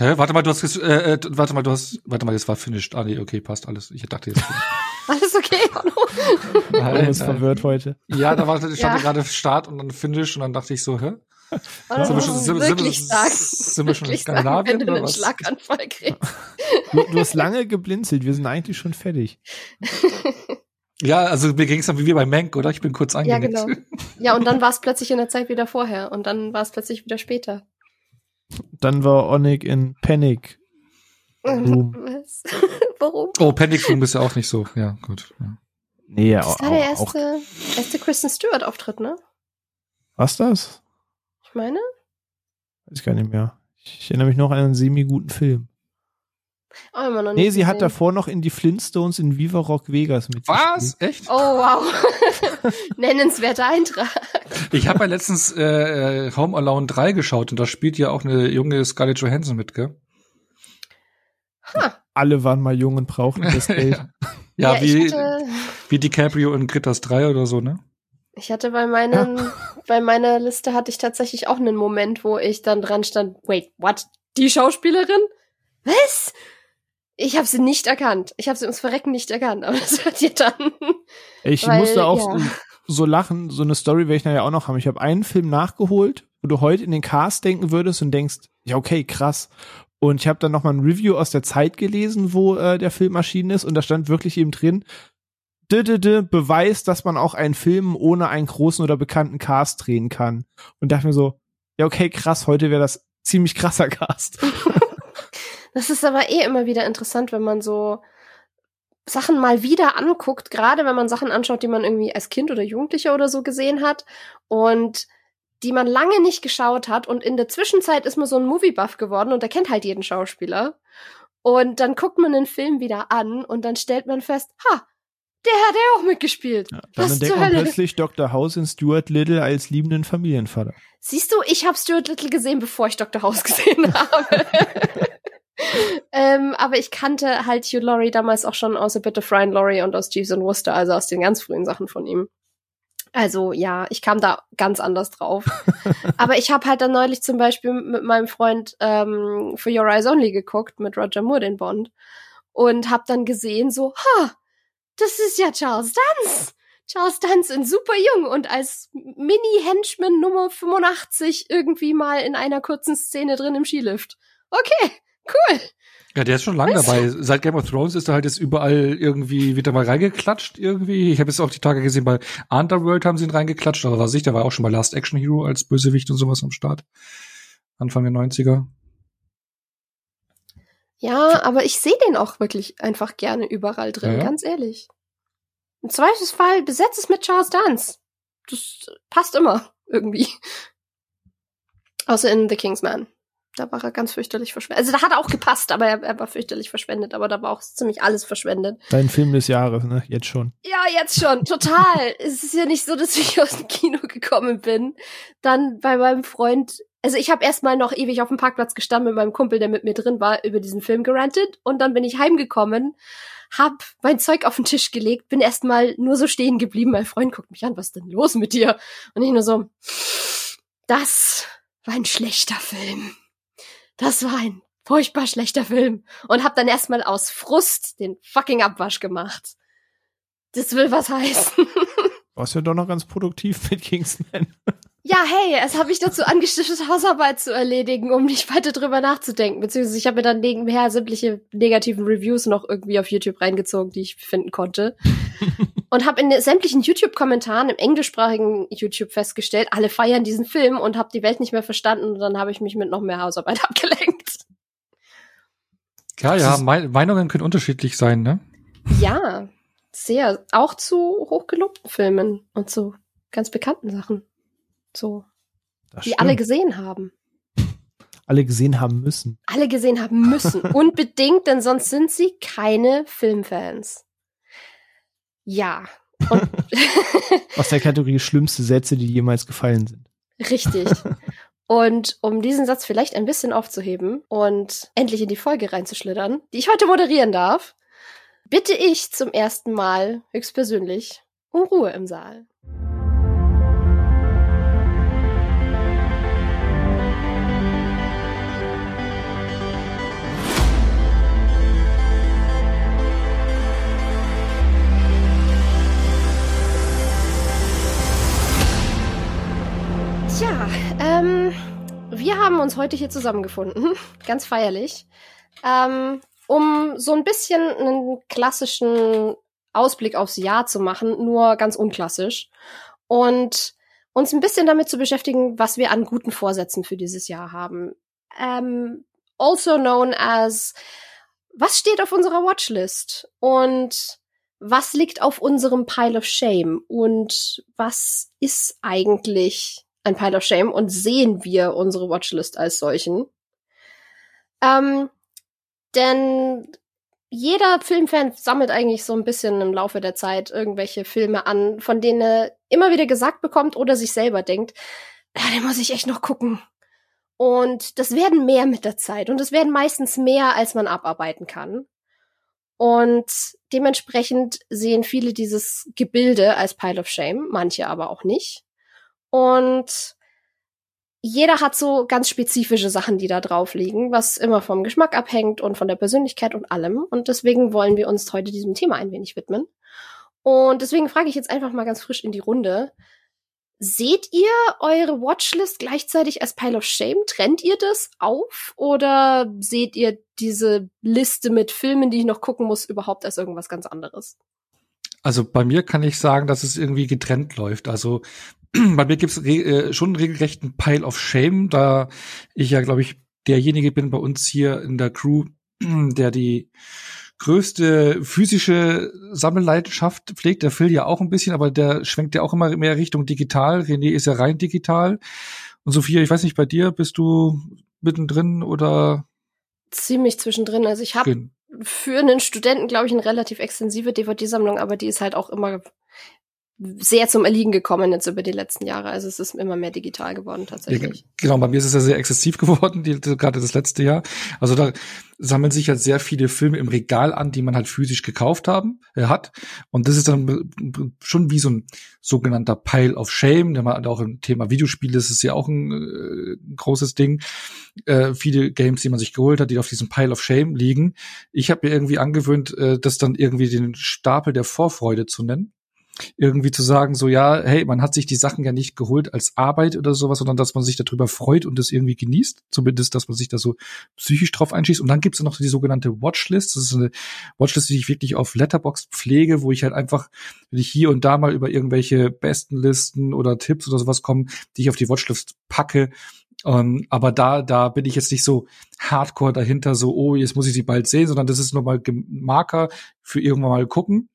Hä? Warte mal, du hast, äh, äh, warte mal, du hast, warte mal, das war finished. Ah, nee, okay, passt alles. Ich dachte jetzt. alles okay, Hallo. ist verwirrt heute. Ja, da war, ich stand ja. gerade Start und dann Finish und dann dachte ich so, hä? Oh, sind wir schon, sind, wirklich sind, sagen. sind wir schon in Skandinavien sagen, wenn du einen Schlaganfall kriegst. Du, du, hast lange geblinzelt, wir sind eigentlich schon fertig. Ja, also mir ging es dann wie bei Mank, oder? Ich bin kurz angenickt. Ja, genau. Ja, und dann war es plötzlich in der Zeit wieder vorher und dann war es plötzlich wieder später. Dann war Onik in Panic. Room. Was? Warum? Oh, Panic Room ist ja auch nicht so. Ja, gut. Ja. Nee, das auch, war der erste, auch. erste Kristen Stewart-Auftritt, ne? Was das? Ich meine? Weiß ich gar nicht mehr. Ich erinnere mich noch an einen semi-guten Film. Oh, immer noch nicht nee, sie gesehen. hat davor noch in die Flintstones in Viva Rock Vegas mit. Was? Echt? Oh, wow. Nennenswerter Eintrag. Ich habe ja letztens äh, äh, Home Alone 3 geschaut und da spielt ja auch eine junge Scarlett Johansson mit, gell? Huh. Alle waren mal jung und brauchen das Geld. ja, ja, wie, wie DiCaprio in Critters 3 oder so, ne? Ich hatte bei meinen, ja. bei meiner Liste hatte ich tatsächlich auch einen Moment, wo ich dann dran stand, wait, what? Die Schauspielerin? Was? Ich habe sie nicht erkannt. Ich habe sie ums Verrecken nicht erkannt, aber das hört ihr dann. Ich weil, musste auch ja. so lachen, so eine Story werde ich nachher auch noch haben. Ich habe einen Film nachgeholt, wo du heute in den Cast denken würdest und denkst, ja okay, krass. Und ich habe dann noch mal ein Review aus der Zeit gelesen, wo äh, der Film erschienen ist und da stand wirklich eben drin, Beweis, dass man auch einen Film ohne einen großen oder bekannten Cast drehen kann. Und dachte mir so, ja okay, krass, heute wäre das ziemlich krasser Cast. Das ist aber eh immer wieder interessant, wenn man so Sachen mal wieder anguckt, gerade wenn man Sachen anschaut, die man irgendwie als Kind oder Jugendlicher oder so gesehen hat und die man lange nicht geschaut hat und in der Zwischenzeit ist man so ein Movie-Buff geworden und er kennt halt jeden Schauspieler. Und dann guckt man den Film wieder an und dann stellt man fest, ha, der hat ja auch mitgespielt. Ja, dann entdeckt man plötzlich Dr. House in Stuart Little als liebenden Familienvater. Siehst du, ich habe Stuart Little gesehen, bevor ich Dr. House gesehen habe. Ähm, aber ich kannte halt Hugh Laurie damals auch schon aus A Bit of Ryan Laurie und aus Jeeves and Worcester, also aus den ganz frühen Sachen von ihm. Also ja, ich kam da ganz anders drauf. aber ich habe halt dann neulich zum Beispiel mit meinem Freund ähm, For Your Eyes Only geguckt, mit Roger Moore, den Bond. Und habe dann gesehen, so, ha, das ist ja Charles Dance. Charles Dance in super jung und als Mini-Henchman Nummer 85 irgendwie mal in einer kurzen Szene drin im Skilift. Okay, Cool. Ja, der ist schon lange dabei. Seit Game of Thrones ist er halt jetzt überall irgendwie wieder mal reingeklatscht irgendwie. Ich habe jetzt auch die Tage gesehen, bei Underworld haben sie ihn reingeklatscht, aber was ich, der war auch schon bei Last Action Hero als Bösewicht und sowas am Start. Anfang der 90er. Ja, aber ich sehe den auch wirklich einfach gerne überall drin, ja, ja. ganz ehrlich. Im Zweifelsfall besetzt es mit Charles Dance. Das passt immer irgendwie. Außer in The King's Man. Da war er ganz fürchterlich verschwendet. Also da hat er auch gepasst, aber er, er, war fürchterlich verschwendet. Aber da war auch ziemlich alles verschwendet. Dein Film des Jahres, ne? Jetzt schon. Ja, jetzt schon. Total. es ist ja nicht so, dass ich aus dem Kino gekommen bin. Dann bei meinem Freund. Also ich habe erstmal noch ewig auf dem Parkplatz gestanden mit meinem Kumpel, der mit mir drin war, über diesen Film gerantet. Und dann bin ich heimgekommen, hab mein Zeug auf den Tisch gelegt, bin erstmal nur so stehen geblieben. Mein Freund guckt mich an, was ist denn los mit dir? Und ich nur so, das war ein schlechter Film das war ein furchtbar schlechter Film und hab dann erstmal aus Frust den fucking Abwasch gemacht. Das will was heißen. Warst ja doch noch ganz produktiv mit Kingsman. Ja, hey, es habe ich dazu angestiftet, Hausarbeit zu erledigen, um nicht weiter drüber nachzudenken. Beziehungsweise ich habe mir dann nebenher sämtliche negativen Reviews noch irgendwie auf YouTube reingezogen, die ich finden konnte. und habe in sämtlichen YouTube-Kommentaren im englischsprachigen YouTube festgestellt, alle feiern diesen Film und habe die Welt nicht mehr verstanden. Und dann habe ich mich mit noch mehr Hausarbeit abgelenkt. Klar, ja, Meinungen können unterschiedlich sein, ne? Ja, sehr. Auch zu hochgelobten Filmen und zu ganz bekannten Sachen. So. Das die stimmt. alle gesehen haben. Alle gesehen haben müssen. Alle gesehen haben müssen. Unbedingt, denn sonst sind sie keine Filmfans. Ja. Aus der Kategorie schlimmste Sätze, die jemals gefallen sind. Richtig. Und um diesen Satz vielleicht ein bisschen aufzuheben und endlich in die Folge reinzuschlittern, die ich heute moderieren darf, bitte ich zum ersten Mal höchstpersönlich um Ruhe im Saal. Uns heute hier zusammengefunden, ganz feierlich, ähm, um so ein bisschen einen klassischen Ausblick aufs Jahr zu machen, nur ganz unklassisch. Und uns ein bisschen damit zu beschäftigen, was wir an guten Vorsätzen für dieses Jahr haben. Ähm, also known as, was steht auf unserer Watchlist? Und was liegt auf unserem Pile of Shame? Und was ist eigentlich ein Pile of Shame? Und sehen wir unsere Watchlist als solchen? Ähm, denn jeder Filmfan sammelt eigentlich so ein bisschen im Laufe der Zeit irgendwelche Filme an, von denen er immer wieder gesagt bekommt oder sich selber denkt, ja, den muss ich echt noch gucken. Und das werden mehr mit der Zeit und es werden meistens mehr, als man abarbeiten kann. Und dementsprechend sehen viele dieses Gebilde als Pile of Shame, manche aber auch nicht. Und jeder hat so ganz spezifische Sachen, die da drauf liegen, was immer vom Geschmack abhängt und von der Persönlichkeit und allem. Und deswegen wollen wir uns heute diesem Thema ein wenig widmen. Und deswegen frage ich jetzt einfach mal ganz frisch in die Runde. Seht ihr eure Watchlist gleichzeitig als Pile of Shame? Trennt ihr das auf? Oder seht ihr diese Liste mit Filmen, die ich noch gucken muss, überhaupt als irgendwas ganz anderes? Also bei mir kann ich sagen, dass es irgendwie getrennt läuft. Also bei mir gibt's re äh, schon einen regelrechten Pile of Shame, da ich ja, glaube ich, derjenige bin bei uns hier in der Crew, der die größte physische Sammelleidenschaft pflegt. Der Phil ja auch ein bisschen, aber der schwenkt ja auch immer mehr Richtung digital. René ist ja rein digital. Und Sophia, ich weiß nicht, bei dir bist du mittendrin oder? Ziemlich zwischendrin. Also ich habe für einen Studenten, glaube ich, eine relativ extensive DVD-Sammlung, aber die ist halt auch immer sehr zum Erliegen gekommen jetzt über die letzten Jahre. Also es ist immer mehr digital geworden tatsächlich. Genau, bei mir ist es ja sehr exzessiv geworden, die, gerade das letzte Jahr. Also da sammeln sich halt sehr viele Filme im Regal an, die man halt physisch gekauft haben, äh, hat. Und das ist dann schon wie so ein sogenannter Pile of Shame, der man auch im Thema Videospiele, das ist ja auch ein, äh, großes Ding. Äh, viele Games, die man sich geholt hat, die auf diesem Pile of Shame liegen. Ich habe mir irgendwie angewöhnt, äh, das dann irgendwie den Stapel der Vorfreude zu nennen irgendwie zu sagen, so ja, hey, man hat sich die Sachen ja nicht geholt als Arbeit oder sowas, sondern dass man sich darüber freut und das irgendwie genießt. Zumindest, dass man sich da so psychisch drauf einschießt. Und dann gibt's noch die sogenannte Watchlist. Das ist eine Watchlist, die ich wirklich auf Letterbox pflege, wo ich halt einfach, wenn ich hier und da mal über irgendwelche besten Listen oder Tipps oder sowas komme, die ich auf die Watchlist packe, um, ähm, aber da, da bin ich jetzt nicht so hardcore dahinter, so, oh, jetzt muss ich sie bald sehen, sondern das ist nochmal Marker für irgendwann mal gucken.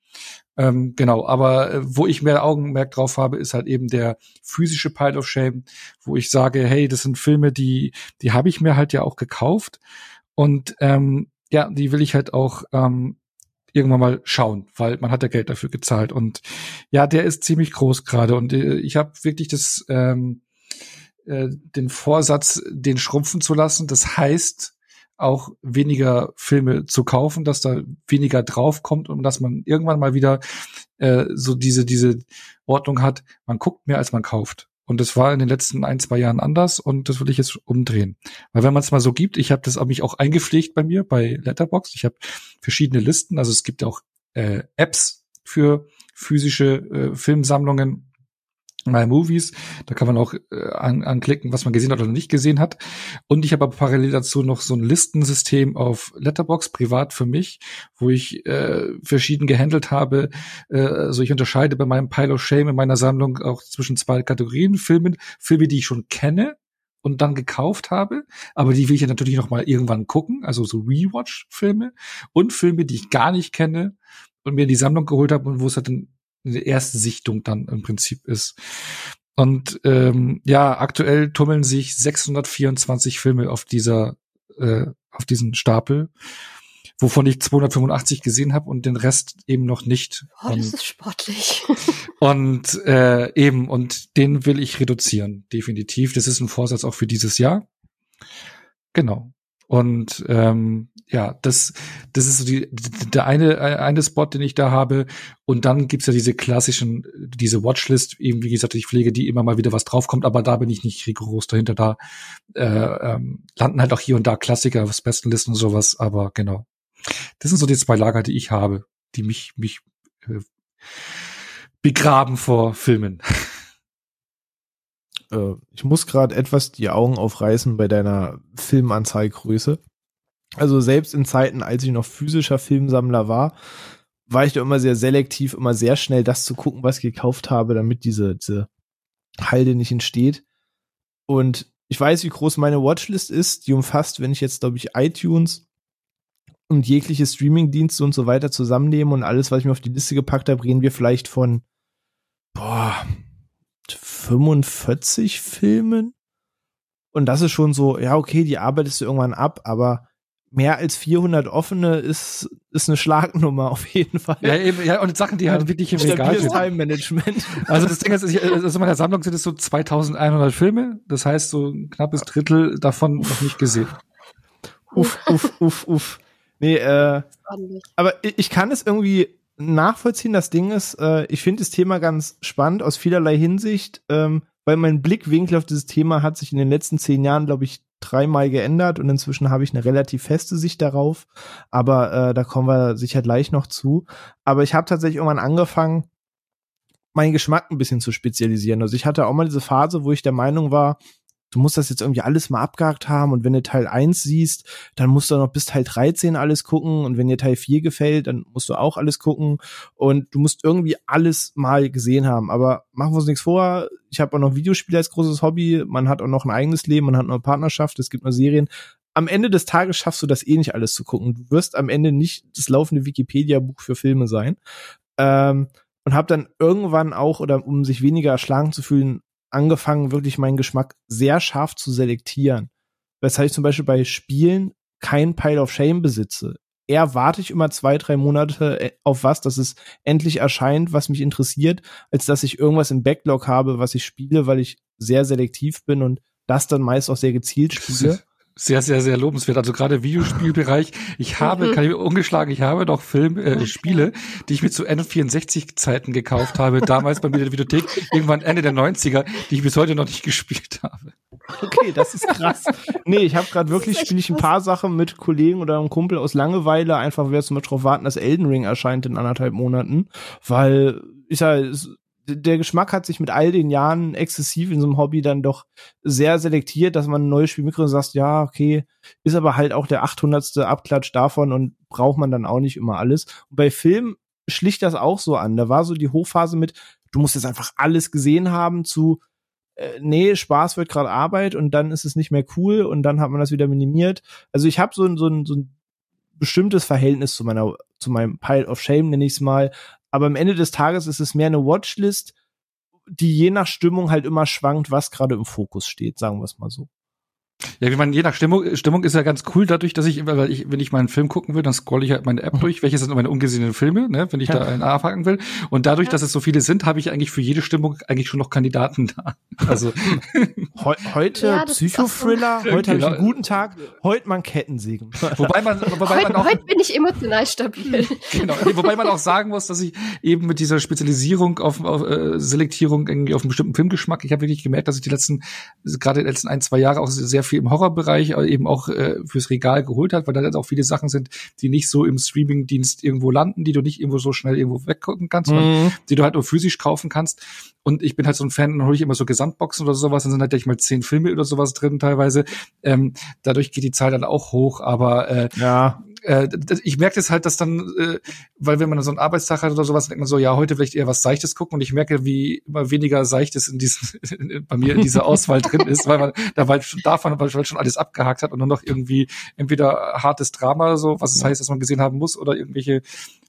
Ähm, genau, aber äh, wo ich mehr Augenmerk drauf habe, ist halt eben der physische Pile of Shame, wo ich sage, hey, das sind Filme, die, die habe ich mir halt ja auch gekauft und ähm, ja, die will ich halt auch ähm, irgendwann mal schauen, weil man hat ja Geld dafür gezahlt und ja, der ist ziemlich groß gerade und äh, ich habe wirklich das ähm, äh, den Vorsatz, den schrumpfen zu lassen. Das heißt, auch weniger Filme zu kaufen, dass da weniger draufkommt und dass man irgendwann mal wieder äh, so diese diese Ordnung hat, man guckt mehr als man kauft. Und das war in den letzten ein, zwei Jahren anders und das will ich jetzt umdrehen. Weil wenn man es mal so gibt, ich habe das mich auch eingepflegt bei mir, bei Letterboxd. Ich habe verschiedene Listen, also es gibt auch äh, Apps für physische äh, Filmsammlungen My Movies. Da kann man auch äh, an, anklicken, was man gesehen hat oder nicht gesehen hat. Und ich habe parallel dazu noch so ein Listensystem auf Letterbox privat für mich, wo ich äh, verschieden gehandelt habe. Äh, also ich unterscheide bei meinem Pile of Shame in meiner Sammlung auch zwischen zwei Kategorien Filmen, Filme, die ich schon kenne und dann gekauft habe, aber die will ich ja natürlich noch mal irgendwann gucken, also so Rewatch-Filme und Filme, die ich gar nicht kenne und mir in die Sammlung geholt habe und wo es halt dann eine erste Sichtung dann im Prinzip ist. Und ähm, ja, aktuell tummeln sich 624 Filme auf dieser äh, auf diesen Stapel, wovon ich 285 gesehen habe und den Rest eben noch nicht. Oh, das und, ist sportlich. und äh, eben und den will ich reduzieren, definitiv. Das ist ein Vorsatz auch für dieses Jahr. Genau. Und ähm, ja, das, das ist so die, der eine, eine Spot, den ich da habe. Und dann gibt's ja diese klassischen, diese Watchlist, eben wie gesagt, ich pflege die immer mal wieder was draufkommt, aber da bin ich nicht rigoros dahinter. Da äh, ähm, landen halt auch hier und da Klassiker, was Bestenlisten und sowas, aber genau. Das sind so die zwei Lager, die ich habe, die mich, mich äh, begraben vor Filmen. äh, ich muss gerade etwas die Augen aufreißen bei deiner Filmanzeiggröße. Also selbst in Zeiten, als ich noch physischer Filmsammler war, war ich da immer sehr selektiv, immer sehr schnell das zu gucken, was ich gekauft habe, damit diese, diese Halde nicht entsteht. Und ich weiß, wie groß meine Watchlist ist. Die umfasst, wenn ich jetzt, glaube ich, iTunes und jegliche Streamingdienste und so weiter zusammennehme und alles, was ich mir auf die Liste gepackt habe, reden wir vielleicht von boah, 45 Filmen. Und das ist schon so, ja, okay, die arbeitest du irgendwann ab, aber mehr als 400 offene ist, ist eine Schlagnummer auf jeden Fall. Ja, eben, ja, und Sachen, die halt wirklich im Regal sind. Time Management. Also das Ding ist, ich, also in meiner Sammlung sind es so 2100 Filme. Das heißt, so ein knappes Drittel davon noch nicht gesehen. Uff, uff, uff, uff. Nee, äh, aber ich kann es irgendwie nachvollziehen. Das Ding ist, äh, ich finde das Thema ganz spannend aus vielerlei Hinsicht, ähm, weil mein Blickwinkel auf dieses Thema hat sich in den letzten zehn Jahren, glaube ich, dreimal geändert und inzwischen habe ich eine relativ feste Sicht darauf. Aber äh, da kommen wir sicher gleich noch zu. Aber ich habe tatsächlich irgendwann angefangen, meinen Geschmack ein bisschen zu spezialisieren. Also ich hatte auch mal diese Phase, wo ich der Meinung war, du musst das jetzt irgendwie alles mal abgehakt haben und wenn du Teil 1 siehst, dann musst du noch bis Teil 13 alles gucken und wenn dir Teil 4 gefällt, dann musst du auch alles gucken und du musst irgendwie alles mal gesehen haben. Aber machen wir uns nichts vor, ich habe auch noch Videospiele als großes Hobby, man hat auch noch ein eigenes Leben, man hat noch eine Partnerschaft, es gibt noch Serien. Am Ende des Tages schaffst du das eh nicht alles zu gucken. Du wirst am Ende nicht das laufende Wikipedia-Buch für Filme sein. Ähm, und habe dann irgendwann auch, oder um sich weniger erschlagen zu fühlen, angefangen, wirklich meinen Geschmack sehr scharf zu selektieren. Weshalb ich zum Beispiel bei Spielen kein Pile of Shame besitze. Eher warte ich immer zwei, drei Monate äh, auf was, dass es endlich erscheint, was mich interessiert, als dass ich irgendwas im Backlog habe, was ich spiele, weil ich sehr selektiv bin und das dann meist auch sehr gezielt spiele. Sehr, sehr, sehr lobenswert. Also gerade Videospielbereich. Ich habe, mhm. kann ich ungeschlagen, ich habe noch Film, äh, Spiele, die ich mir zu N64-Zeiten gekauft habe, damals bei mir in der Videothek, irgendwann Ende der 90er, die ich bis heute noch nicht gespielt habe. Okay, das ist krass. nee, ich habe gerade wirklich, spiele ich ein paar Sachen mit Kollegen oder einem Kumpel aus Langeweile, einfach wer zum Beispiel drauf warten, dass Elden Ring erscheint in anderthalb Monaten, weil ich sag, der Geschmack hat sich mit all den Jahren exzessiv in so einem Hobby dann doch sehr selektiert, dass man ein neues Spiel mitkriegt und sagt, ja, okay, ist aber halt auch der 800. Abklatsch davon und braucht man dann auch nicht immer alles. Und bei Film schlicht das auch so an. Da war so die Hochphase mit, du musst jetzt einfach alles gesehen haben zu, äh, nee, Spaß wird gerade Arbeit und dann ist es nicht mehr cool und dann hat man das wieder minimiert. Also ich habe so ein, so ein, so ein bestimmtes Verhältnis zu meiner, zu meinem Pile of Shame, nenne ich es mal, aber am Ende des Tages ist es mehr eine Watchlist, die je nach Stimmung halt immer schwankt, was gerade im Fokus steht, sagen wir es mal so. Ja, wie man je nach Stimmung, Stimmung ist ja ganz cool dadurch, dass ich, weil ich, wenn ich mal einen Film gucken will, dann scroll ich halt meine App mhm. durch, welche sind meine ungesehenen Filme, ne, wenn ich ja. da einen abhaken will. Und dadurch, ja. dass es so viele sind, habe ich eigentlich für jede Stimmung eigentlich schon noch Kandidaten da. Also He heute ja, Psychothriller, so. heute genau. habe ich einen guten Tag, heute mal Kettensägen. Wobei man, wobei heute, man auch, heute bin ich emotional stabil. Genau, wobei man auch sagen muss, dass ich eben mit dieser Spezialisierung auf, auf äh, Selektierung irgendwie auf einen bestimmten Filmgeschmack, ich habe wirklich gemerkt, dass ich die letzten, gerade die letzten ein, zwei Jahre auch sehr viel im Horrorbereich eben auch äh, fürs Regal geholt hat, weil da jetzt auch viele Sachen sind, die nicht so im Streamingdienst irgendwo landen, die du nicht irgendwo so schnell irgendwo weggucken kannst, mhm. die du halt nur physisch kaufen kannst. Und ich bin halt so ein Fan, dann hole ich immer so Gesamtboxen oder sowas, dann sind halt gleich mal zehn Filme oder sowas drin teilweise. Ähm, dadurch geht die Zahl dann auch hoch, aber äh, ja äh, ich merke das halt, dass dann, äh, weil wenn man so einen Arbeitstag hat oder sowas, denkt man so, ja, heute vielleicht eher was Seichtes gucken und ich merke, wie immer weniger Seichtes in diesen, bei mir in dieser Auswahl drin ist, weil man da weil schon davon weil schon alles abgehakt hat und nur noch irgendwie entweder hartes Drama, so, was es ja. heißt, dass man gesehen haben muss, oder irgendwelche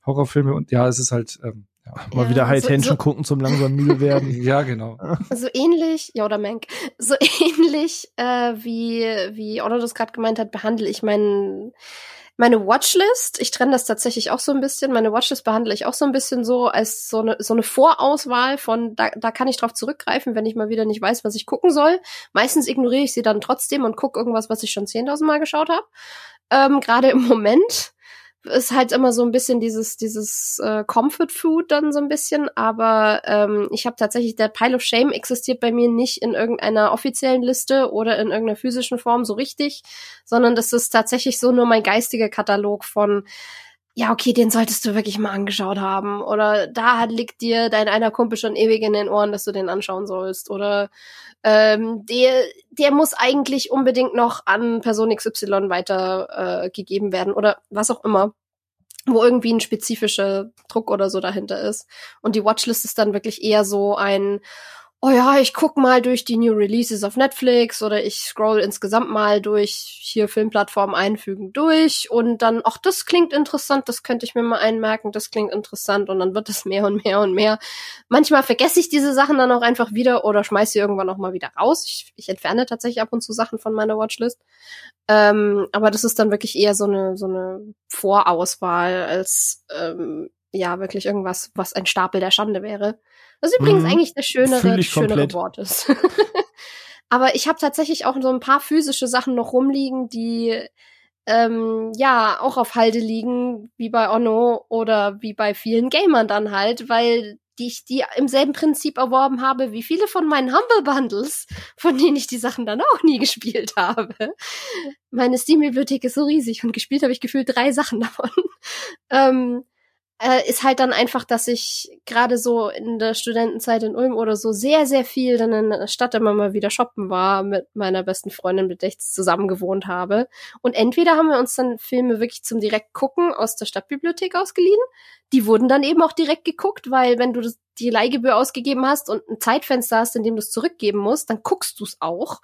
Horrorfilme und ja, es ist halt, ähm. Mal ja, wieder High so, Tension so, gucken zum langsam müde werden. ja, genau. So ähnlich, ja oder Mank, so ähnlich äh, wie wie Otto das gerade gemeint hat, behandle ich meinen meine Watchlist, ich trenne das tatsächlich auch so ein bisschen, meine Watchlist behandle ich auch so ein bisschen so als so eine, so eine Vorauswahl von, da, da kann ich drauf zurückgreifen, wenn ich mal wieder nicht weiß, was ich gucken soll. Meistens ignoriere ich sie dann trotzdem und gucke irgendwas, was ich schon 10.000 Mal geschaut habe. Ähm, Gerade im Moment ist halt immer so ein bisschen dieses dieses äh, Comfort Food dann so ein bisschen, aber ähm, ich habe tatsächlich der Pile of Shame existiert bei mir nicht in irgendeiner offiziellen Liste oder in irgendeiner physischen Form so richtig, sondern das ist tatsächlich so nur mein geistiger Katalog von ja, okay, den solltest du wirklich mal angeschaut haben. Oder da liegt dir dein einer Kumpel schon ewig in den Ohren, dass du den anschauen sollst. Oder ähm, der, der muss eigentlich unbedingt noch an Person XY weitergegeben äh, werden oder was auch immer wo irgendwie ein spezifischer Druck oder so dahinter ist. Und die Watchlist ist dann wirklich eher so ein, oh ja, ich guck mal durch die New Releases auf Netflix oder ich scroll insgesamt mal durch hier Filmplattformen einfügen durch und dann, ach, das klingt interessant, das könnte ich mir mal einmerken, das klingt interessant und dann wird es mehr und mehr und mehr. Manchmal vergesse ich diese Sachen dann auch einfach wieder oder schmeiße sie irgendwann auch mal wieder raus. Ich, ich entferne tatsächlich ab und zu Sachen von meiner Watchlist. Ähm, aber das ist dann wirklich eher so eine, so eine Vorauswahl als ähm, ja wirklich irgendwas, was ein Stapel der Schande wäre. Was übrigens mhm. eigentlich der schönere, schönere Wort ist. Aber ich habe tatsächlich auch so ein paar physische Sachen noch rumliegen, die ähm, ja auch auf Halde liegen, wie bei Onno oder wie bei vielen Gamern dann halt, weil die ich die im selben Prinzip erworben habe wie viele von meinen Humble Bundles, von denen ich die Sachen dann auch nie gespielt habe. Meine Steam-Bibliothek ist so riesig und gespielt habe ich gefühlt drei Sachen davon. ähm, äh, ist halt dann einfach, dass ich gerade so in der Studentenzeit in Ulm oder so sehr, sehr viel dann in der Stadt immer mal wieder shoppen war mit meiner besten Freundin, mit der ich zusammen gewohnt habe. Und entweder haben wir uns dann Filme wirklich zum direkt gucken aus der Stadtbibliothek ausgeliehen. Die wurden dann eben auch direkt geguckt, weil wenn du die Leihgebühr ausgegeben hast und ein Zeitfenster hast, in dem du es zurückgeben musst, dann guckst du es auch.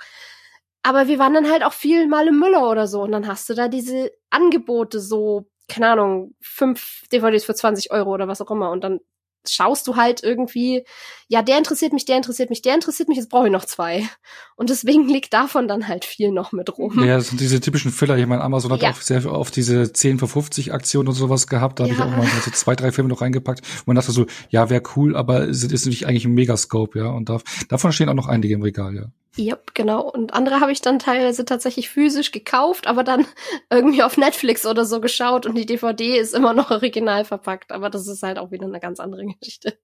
Aber wir waren dann halt auch viel mal im Müller oder so und dann hast du da diese Angebote so keine Ahnung, fünf DVDs für 20 Euro oder was auch immer. Und dann schaust du halt irgendwie, ja, der interessiert mich, der interessiert mich, der interessiert mich, jetzt brauche ich noch zwei. Und deswegen liegt davon dann halt viel noch mit rum. Ja, das sind diese typischen Filler. Ich meine, Amazon hat ja. auch sehr oft diese 10 für 50 Aktionen und sowas gehabt. Da ja. habe ich auch mal so zwei, drei Filme noch reingepackt. Und man dachte so, ja, wäre cool, aber es ist nicht eigentlich ein Megascope, ja. Und da, davon stehen auch noch einige im Regal, ja. Yep, genau. Und andere habe ich dann teilweise tatsächlich physisch gekauft, aber dann irgendwie auf Netflix oder so geschaut und die DVD ist immer noch original verpackt. Aber das ist halt auch wieder eine ganz andere Geschichte.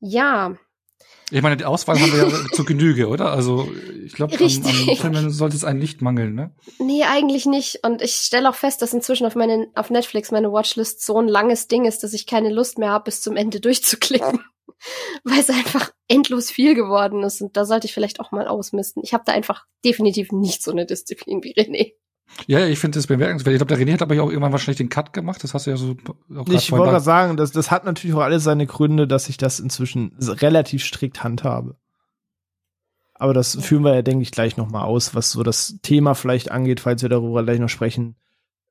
Ja. Ich meine, die Auswahl haben wir ja zu Genüge, oder? Also ich glaube, an, an Filmen sollte es einen nicht mangeln, ne? Nee, eigentlich nicht. Und ich stelle auch fest, dass inzwischen auf, meine, auf Netflix meine Watchlist so ein langes Ding ist, dass ich keine Lust mehr habe, bis zum Ende durchzuklicken weil es einfach endlos viel geworden ist und da sollte ich vielleicht auch mal ausmisten. Ich habe da einfach definitiv nicht so eine Disziplin wie René. Ja, ich finde das bemerkenswert. Ich glaube, der René hat aber ja auch irgendwann wahrscheinlich den Cut gemacht. Das hast du ja so auch Ich wollte gerade sagen, das, das hat natürlich auch alles seine Gründe, dass ich das inzwischen relativ strikt handhabe. Aber das führen wir ja, denke ich, gleich nochmal aus, was so das Thema vielleicht angeht, falls wir darüber gleich noch sprechen,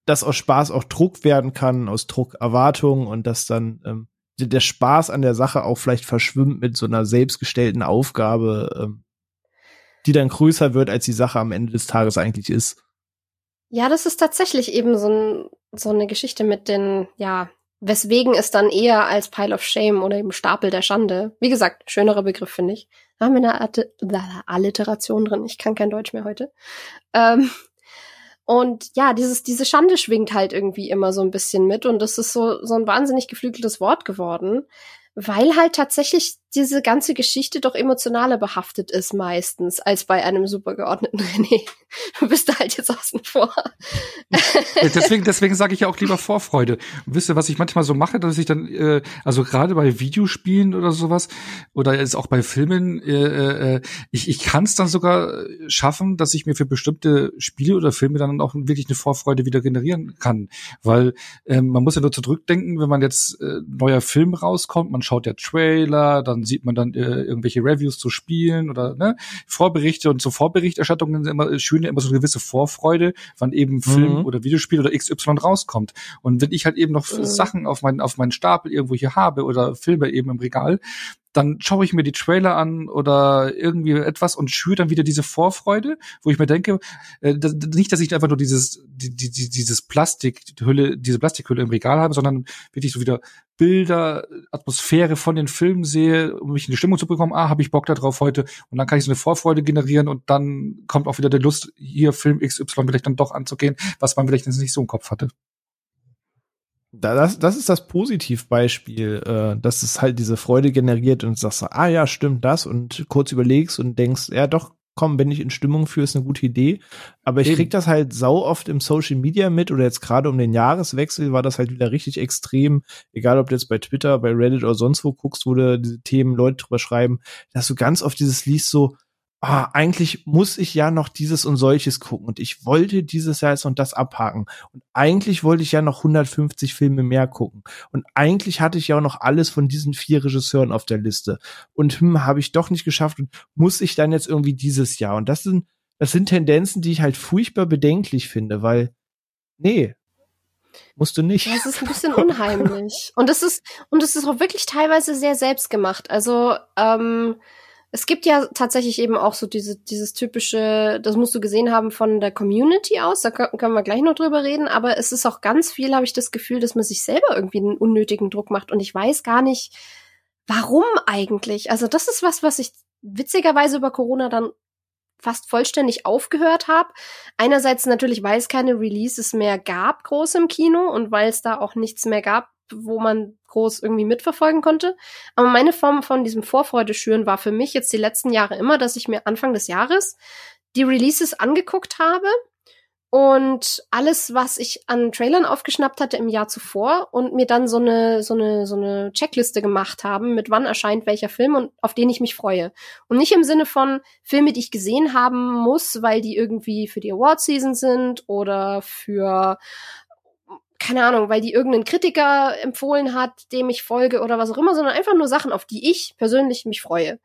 dass aus Spaß auch Druck werden kann, aus Druck Erwartungen und dass dann ähm, der Spaß an der Sache auch vielleicht verschwimmt mit so einer selbstgestellten Aufgabe, ähm, die dann größer wird, als die Sache am Ende des Tages eigentlich ist. Ja, das ist tatsächlich eben so, ein, so eine Geschichte mit den, ja, weswegen es dann eher als Pile of Shame oder eben Stapel der Schande. Wie gesagt, schönerer Begriff, finde ich. Da haben wir eine Alliteration drin. Ich kann kein Deutsch mehr heute. Ähm, und ja, dieses, diese Schande schwingt halt irgendwie immer so ein bisschen mit und das ist so, so ein wahnsinnig geflügeltes Wort geworden weil halt tatsächlich diese ganze Geschichte doch emotionaler behaftet ist meistens als bei einem supergeordneten René. Du bist da halt jetzt außen vor. deswegen deswegen sage ich ja auch lieber Vorfreude. Und wisst ihr, was ich manchmal so mache, dass ich dann, äh, also gerade bei Videospielen oder sowas oder jetzt auch bei Filmen, äh, äh, ich, ich kann es dann sogar schaffen, dass ich mir für bestimmte Spiele oder Filme dann auch wirklich eine Vorfreude wieder generieren kann. Weil äh, man muss ja nur zurückdenken, wenn man jetzt äh, neuer Film rauskommt, man schaut der Trailer, dann sieht man dann äh, irgendwelche Reviews zu Spielen oder ne, Vorberichte und so Vorberichterstattungen sind immer schön immer so eine gewisse Vorfreude, wann eben Film mhm. oder Videospiel oder XY rauskommt. Und wenn ich halt eben noch mhm. Sachen auf meinen auf meinen Stapel irgendwo hier habe oder Filme eben im Regal, dann schaue ich mir die Trailer an oder irgendwie etwas und schüre dann wieder diese Vorfreude, wo ich mir denke, äh, das, nicht, dass ich einfach nur dieses, die, die, dieses Plastik, die Hülle, diese Plastikhülle im Regal habe, sondern wirklich so wieder Bilder, Atmosphäre von den Filmen sehe, um mich in die Stimmung zu bekommen, ah, habe ich Bock da drauf heute? Und dann kann ich so eine Vorfreude generieren und dann kommt auch wieder der Lust, hier Film XY vielleicht dann doch anzugehen, was man vielleicht nicht so im Kopf hatte das, das ist das Positivbeispiel, äh, dass es halt diese Freude generiert und sagst, ah ja, stimmt das und kurz überlegst und denkst, ja doch, komm, bin ich in Stimmung für, ist eine gute Idee. Aber ich Eben. krieg das halt sau oft im Social Media mit oder jetzt gerade um den Jahreswechsel war das halt wieder richtig extrem. Egal, ob du jetzt bei Twitter, bei Reddit oder sonst wo guckst, wo da diese Themen Leute drüber schreiben, dass du ganz oft dieses liest so, ah, eigentlich muss ich ja noch dieses und solches gucken und ich wollte dieses Jahr jetzt und das abhaken. Und eigentlich wollte ich ja noch 150 Filme mehr gucken. Und eigentlich hatte ich ja auch noch alles von diesen vier Regisseuren auf der Liste. Und hm, habe ich doch nicht geschafft und muss ich dann jetzt irgendwie dieses Jahr? Und das sind das sind Tendenzen, die ich halt furchtbar bedenklich finde, weil nee, musst du nicht. Das ist ein bisschen unheimlich. Und das ist und es ist auch wirklich teilweise sehr selbstgemacht. Also ähm, es gibt ja tatsächlich eben auch so diese, dieses typische, das musst du gesehen haben von der Community aus, da können wir gleich noch drüber reden, aber es ist auch ganz viel, habe ich das Gefühl, dass man sich selber irgendwie einen unnötigen Druck macht und ich weiß gar nicht, warum eigentlich. Also das ist was, was ich witzigerweise über Corona dann fast vollständig aufgehört habe. Einerseits natürlich, weil es keine Releases mehr gab, groß im Kino und weil es da auch nichts mehr gab, wo man groß irgendwie mitverfolgen konnte. Aber meine Form von diesem Vorfreude schüren war für mich jetzt die letzten Jahre immer, dass ich mir Anfang des Jahres die Releases angeguckt habe und alles, was ich an Trailern aufgeschnappt hatte im Jahr zuvor und mir dann so eine, so eine, so eine Checkliste gemacht haben, mit wann erscheint welcher Film und auf den ich mich freue. Und nicht im Sinne von Filme, die ich gesehen haben muss, weil die irgendwie für die Award Season sind oder für keine Ahnung, weil die irgendeinen Kritiker empfohlen hat, dem ich folge oder was auch immer, sondern einfach nur Sachen, auf die ich persönlich mich freue.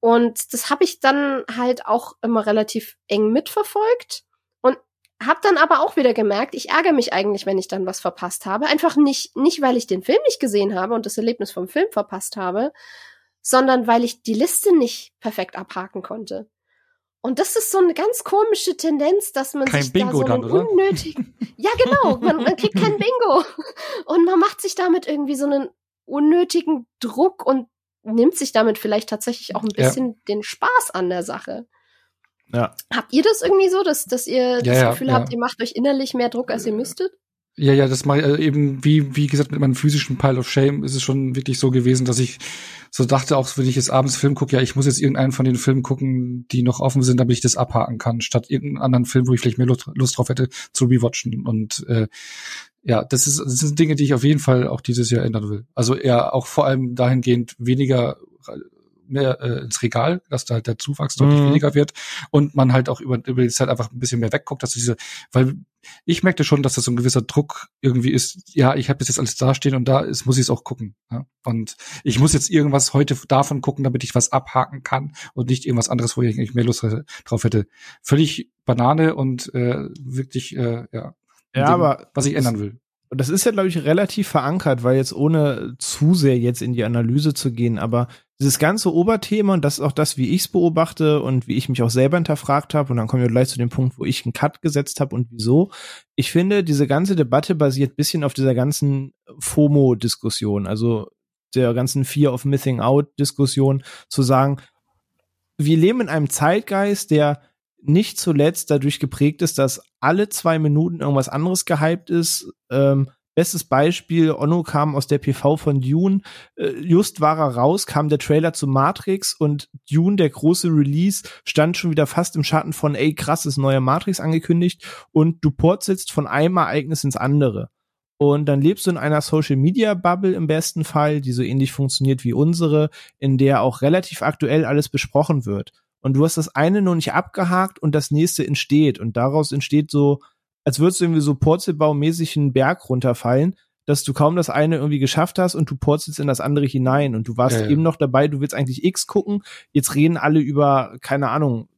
Und das habe ich dann halt auch immer relativ eng mitverfolgt und habe dann aber auch wieder gemerkt, ich ärgere mich eigentlich, wenn ich dann was verpasst habe. Einfach nicht, nicht, weil ich den Film nicht gesehen habe und das Erlebnis vom Film verpasst habe, sondern weil ich die Liste nicht perfekt abhaken konnte. Und das ist so eine ganz komische Tendenz, dass man kein sich Bingo da so einen dann, unnötigen, ja genau, man, man kriegt kein Bingo und man macht sich damit irgendwie so einen unnötigen Druck und nimmt sich damit vielleicht tatsächlich auch ein bisschen ja. den Spaß an der Sache. Ja. Habt ihr das irgendwie so, dass, dass ihr das ja, Gefühl habt, ihr macht euch innerlich mehr Druck, als ihr müsstet? Ja, ja, das mache ich also eben, wie, wie gesagt, mit meinem physischen Pile of Shame ist es schon wirklich so gewesen, dass ich so dachte, auch wenn ich jetzt abends Film gucke, ja, ich muss jetzt irgendeinen von den Filmen gucken, die noch offen sind, damit ich das abhaken kann, statt irgendeinen anderen Film, wo ich vielleicht mehr Lust, Lust drauf hätte, zu rewatchen. Und äh, ja, das, ist, das sind Dinge, die ich auf jeden Fall auch dieses Jahr ändern will. Also eher auch vor allem dahingehend weniger mehr äh, ins Regal, dass da halt der Zuwachs deutlich mhm. weniger wird und man halt auch über, über die Zeit einfach ein bisschen mehr wegguckt, dass diese, weil ich merkte schon, dass das so ein gewisser Druck irgendwie ist, ja, ich habe das jetzt alles dastehen und da ist, muss ich es auch gucken. Ja? Und ich muss jetzt irgendwas heute davon gucken, damit ich was abhaken kann und nicht irgendwas anderes, wo ich eigentlich mehr Lust drauf hätte. Völlig Banane und äh, wirklich, äh, ja, ja, dem, aber was ich ändern will. Und das ist ja, glaube ich, relativ verankert, weil jetzt ohne zu sehr jetzt in die Analyse zu gehen, aber dieses ganze Oberthema, und das ist auch das, wie ich es beobachte und wie ich mich auch selber hinterfragt habe, und dann kommen wir gleich zu dem Punkt, wo ich einen Cut gesetzt habe und wieso. Ich finde, diese ganze Debatte basiert bisschen auf dieser ganzen FOMO-Diskussion, also der ganzen Fear of Missing Out-Diskussion, zu sagen, wir leben in einem Zeitgeist, der nicht zuletzt dadurch geprägt ist, dass alle zwei Minuten irgendwas anderes gehypt ist. Ähm, bestes Beispiel, Onno kam aus der PV von Dune. Äh, just war er raus, kam der Trailer zu Matrix und Dune, der große Release, stand schon wieder fast im Schatten von, ey, krasses neue Matrix angekündigt und du portsetzt von einem Ereignis ins andere. Und dann lebst du in einer Social Media Bubble im besten Fall, die so ähnlich funktioniert wie unsere, in der auch relativ aktuell alles besprochen wird und du hast das eine noch nicht abgehakt und das nächste entsteht und daraus entsteht so, als würdest du irgendwie so Porzelbaumäßig einen Berg runterfallen, dass du kaum das eine irgendwie geschafft hast und du porzelst in das andere hinein und du warst ja, ja. eben noch dabei, du willst eigentlich X gucken, jetzt reden alle über, keine Ahnung,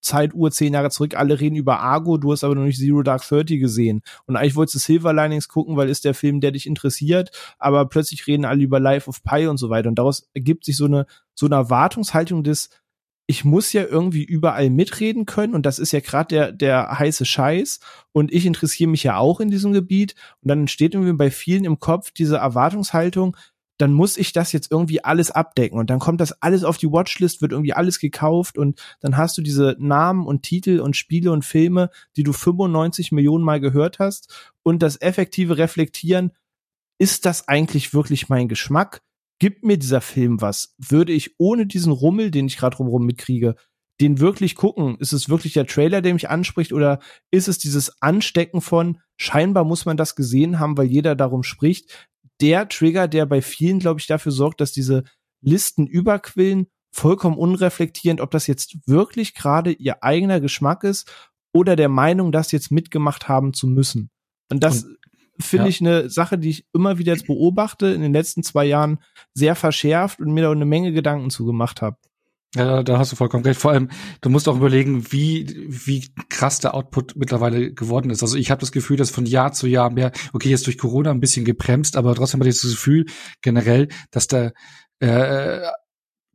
Zeituhr zehn Jahre zurück, alle reden über Argo, du hast aber noch nicht Zero Dark Thirty gesehen. Und eigentlich wolltest du Silver Linings gucken, weil ist der Film, der dich interessiert, aber plötzlich reden alle über Life of Pi und so weiter. Und daraus ergibt sich so eine, so eine Erwartungshaltung des, ich muss ja irgendwie überall mitreden können und das ist ja gerade der, der heiße Scheiß und ich interessiere mich ja auch in diesem Gebiet und dann entsteht irgendwie bei vielen im Kopf diese Erwartungshaltung, dann muss ich das jetzt irgendwie alles abdecken und dann kommt das alles auf die Watchlist, wird irgendwie alles gekauft und dann hast du diese Namen und Titel und Spiele und Filme, die du 95 Millionen Mal gehört hast und das effektive Reflektieren, ist das eigentlich wirklich mein Geschmack? Gibt mir dieser Film was? Würde ich ohne diesen Rummel, den ich gerade rumrum mitkriege, den wirklich gucken? Ist es wirklich der Trailer, der mich anspricht oder ist es dieses Anstecken von scheinbar muss man das gesehen haben, weil jeder darum spricht? Der Trigger, der bei vielen, glaube ich, dafür sorgt, dass diese Listen überquillen, vollkommen unreflektierend, ob das jetzt wirklich gerade ihr eigener Geschmack ist oder der Meinung, das jetzt mitgemacht haben zu müssen. Und das finde ja. ich eine Sache, die ich immer wieder jetzt beobachte, in den letzten zwei Jahren sehr verschärft und mir da eine Menge Gedanken zugemacht habe. Ja, da hast du vollkommen recht. Vor allem, du musst auch überlegen, wie, wie krass der Output mittlerweile geworden ist. Also ich habe das Gefühl, dass von Jahr zu Jahr mehr, okay, jetzt durch Corona ein bisschen gebremst, aber trotzdem habe ich das Gefühl generell, dass der, äh,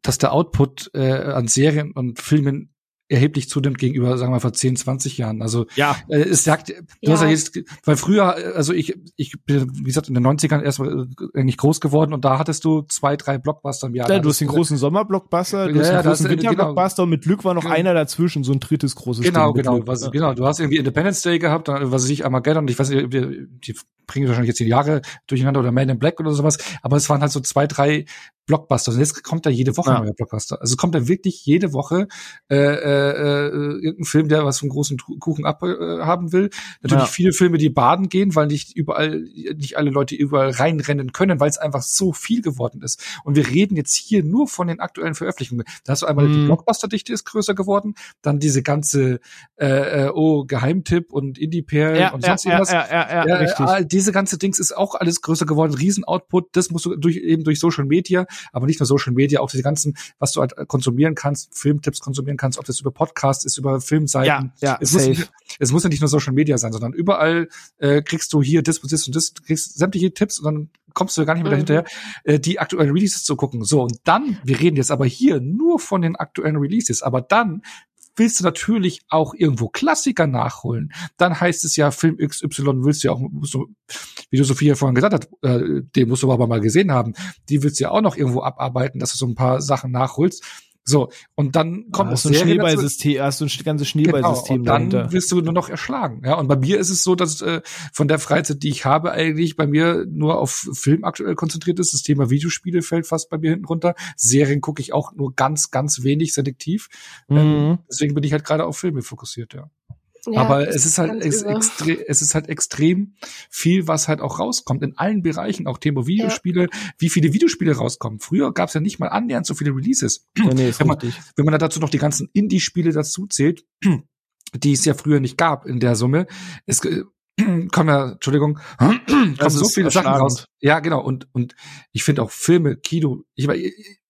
dass der Output äh, an Serien und Filmen erheblich zunimmt gegenüber, sagen wir mal, vor 10, 20 Jahren. Also ja. äh, es sagt, du ja. hast ja jetzt, weil früher, also ich, ich bin, wie gesagt, in den 90ern erst mal äh, eigentlich groß geworden und da hattest du zwei, drei Blockbuster im Jahr. Ja, du hast den großen Sommerblockbuster, du ja, hast den großen äh, Winterblockbuster genau. und mit Glück war noch genau. einer dazwischen, so ein drittes großes Genau, genau, was, genau. Du hast irgendwie Independence Day gehabt, was ich Armageddon, ich weiß nicht, die, die bringen wahrscheinlich jetzt die Jahre durcheinander oder Man in Black oder sowas, aber es waren halt so zwei, drei Blockbuster. Und jetzt kommt da jede Woche ja. ein neuer Blockbuster. Also kommt da wirklich jede Woche äh, äh, irgendein Film, der was vom großen Kuchen abhaben äh, will. Natürlich ja. viele Filme, die baden gehen, weil nicht überall, nicht alle Leute überall reinrennen können, weil es einfach so viel geworden ist. Und wir reden jetzt hier nur von den aktuellen Veröffentlichungen. Da hast du einmal mhm. die Blockbuster-Dichte ist größer geworden, dann diese ganze äh, äh, oh Geheimtipp und Indie-Perlen ja, und sonst ja, irgendwas. Ja, ja, ja, ja, richtig. Äh, diese ganze Dings ist auch alles größer geworden, Riesen-Output. Das musst du durch eben durch Social Media aber nicht nur Social Media, auch diese ganzen, was du halt konsumieren kannst, Filmtipps konsumieren kannst, ob das über Podcasts ist, über Filmseiten. Ja, ja, es, muss, es muss ja nicht nur Social Media sein, sondern überall äh, kriegst du hier das, das und das, kriegst sämtliche Tipps und dann kommst du gar nicht mehr mhm. dahinter, äh, die aktuellen Releases zu gucken. So, und dann, wir reden jetzt aber hier nur von den aktuellen Releases, aber dann willst du natürlich auch irgendwo Klassiker nachholen. Dann heißt es ja, Film XY willst du ja auch, du, wie du Sophia vorhin gesagt hast, äh, den musst du aber mal gesehen haben, die willst du ja auch noch irgendwo abarbeiten, dass du so ein paar Sachen nachholst. So, und dann kommt ja, hast du ein Schneeballsystem, hast du ein ganzes Schneeballsystem genau, und dann dahinter. wirst du nur noch erschlagen. Ja, und bei mir ist es so, dass äh, von der Freizeit, die ich habe, eigentlich bei mir nur auf Film aktuell konzentriert ist. Das Thema Videospiele fällt fast bei mir hinten runter. Serien gucke ich auch nur ganz, ganz wenig selektiv. Ähm, mhm. Ähm, deswegen bin ich halt gerade auf Filme fokussiert, ja. Ja, aber es ist halt es, extre es ist halt extrem viel, was halt auch rauskommt in allen Bereichen, auch Thema Videospiele, ja. wie viele Videospiele rauskommen. Früher gab es ja nicht mal annähernd so viele Releases. Ja, nee, wenn, man, wenn man dazu noch die ganzen Indie-Spiele dazu zählt, die es ja früher nicht gab in der Summe, es äh, kommen ja, Entschuldigung, kommen so viele Sachen raus. Ja, genau. Und und ich finde auch Filme, Kino. Ich,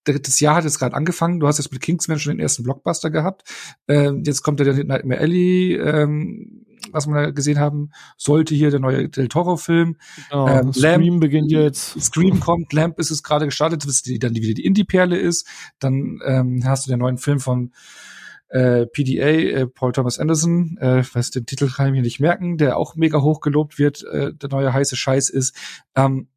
das Jahr hat jetzt gerade angefangen. Du hast jetzt mit Kingsman schon den ersten Blockbuster gehabt. Ähm, jetzt kommt der Nightmare Alley, ähm, was wir da gesehen haben, sollte hier der neue Del Toro-Film. Oh, ähm, Scream Lamp, beginnt jetzt. Scream kommt, Lamp ist es gerade gestartet, bis die dann wieder die Indie-Perle ist. Dann ähm, hast du den neuen Film von äh, PDA, äh, Paul Thomas Anderson, äh, weiß den Titel kann ich mir nicht merken, der auch mega hoch gelobt wird, äh, der neue heiße Scheiß ist. Ähm,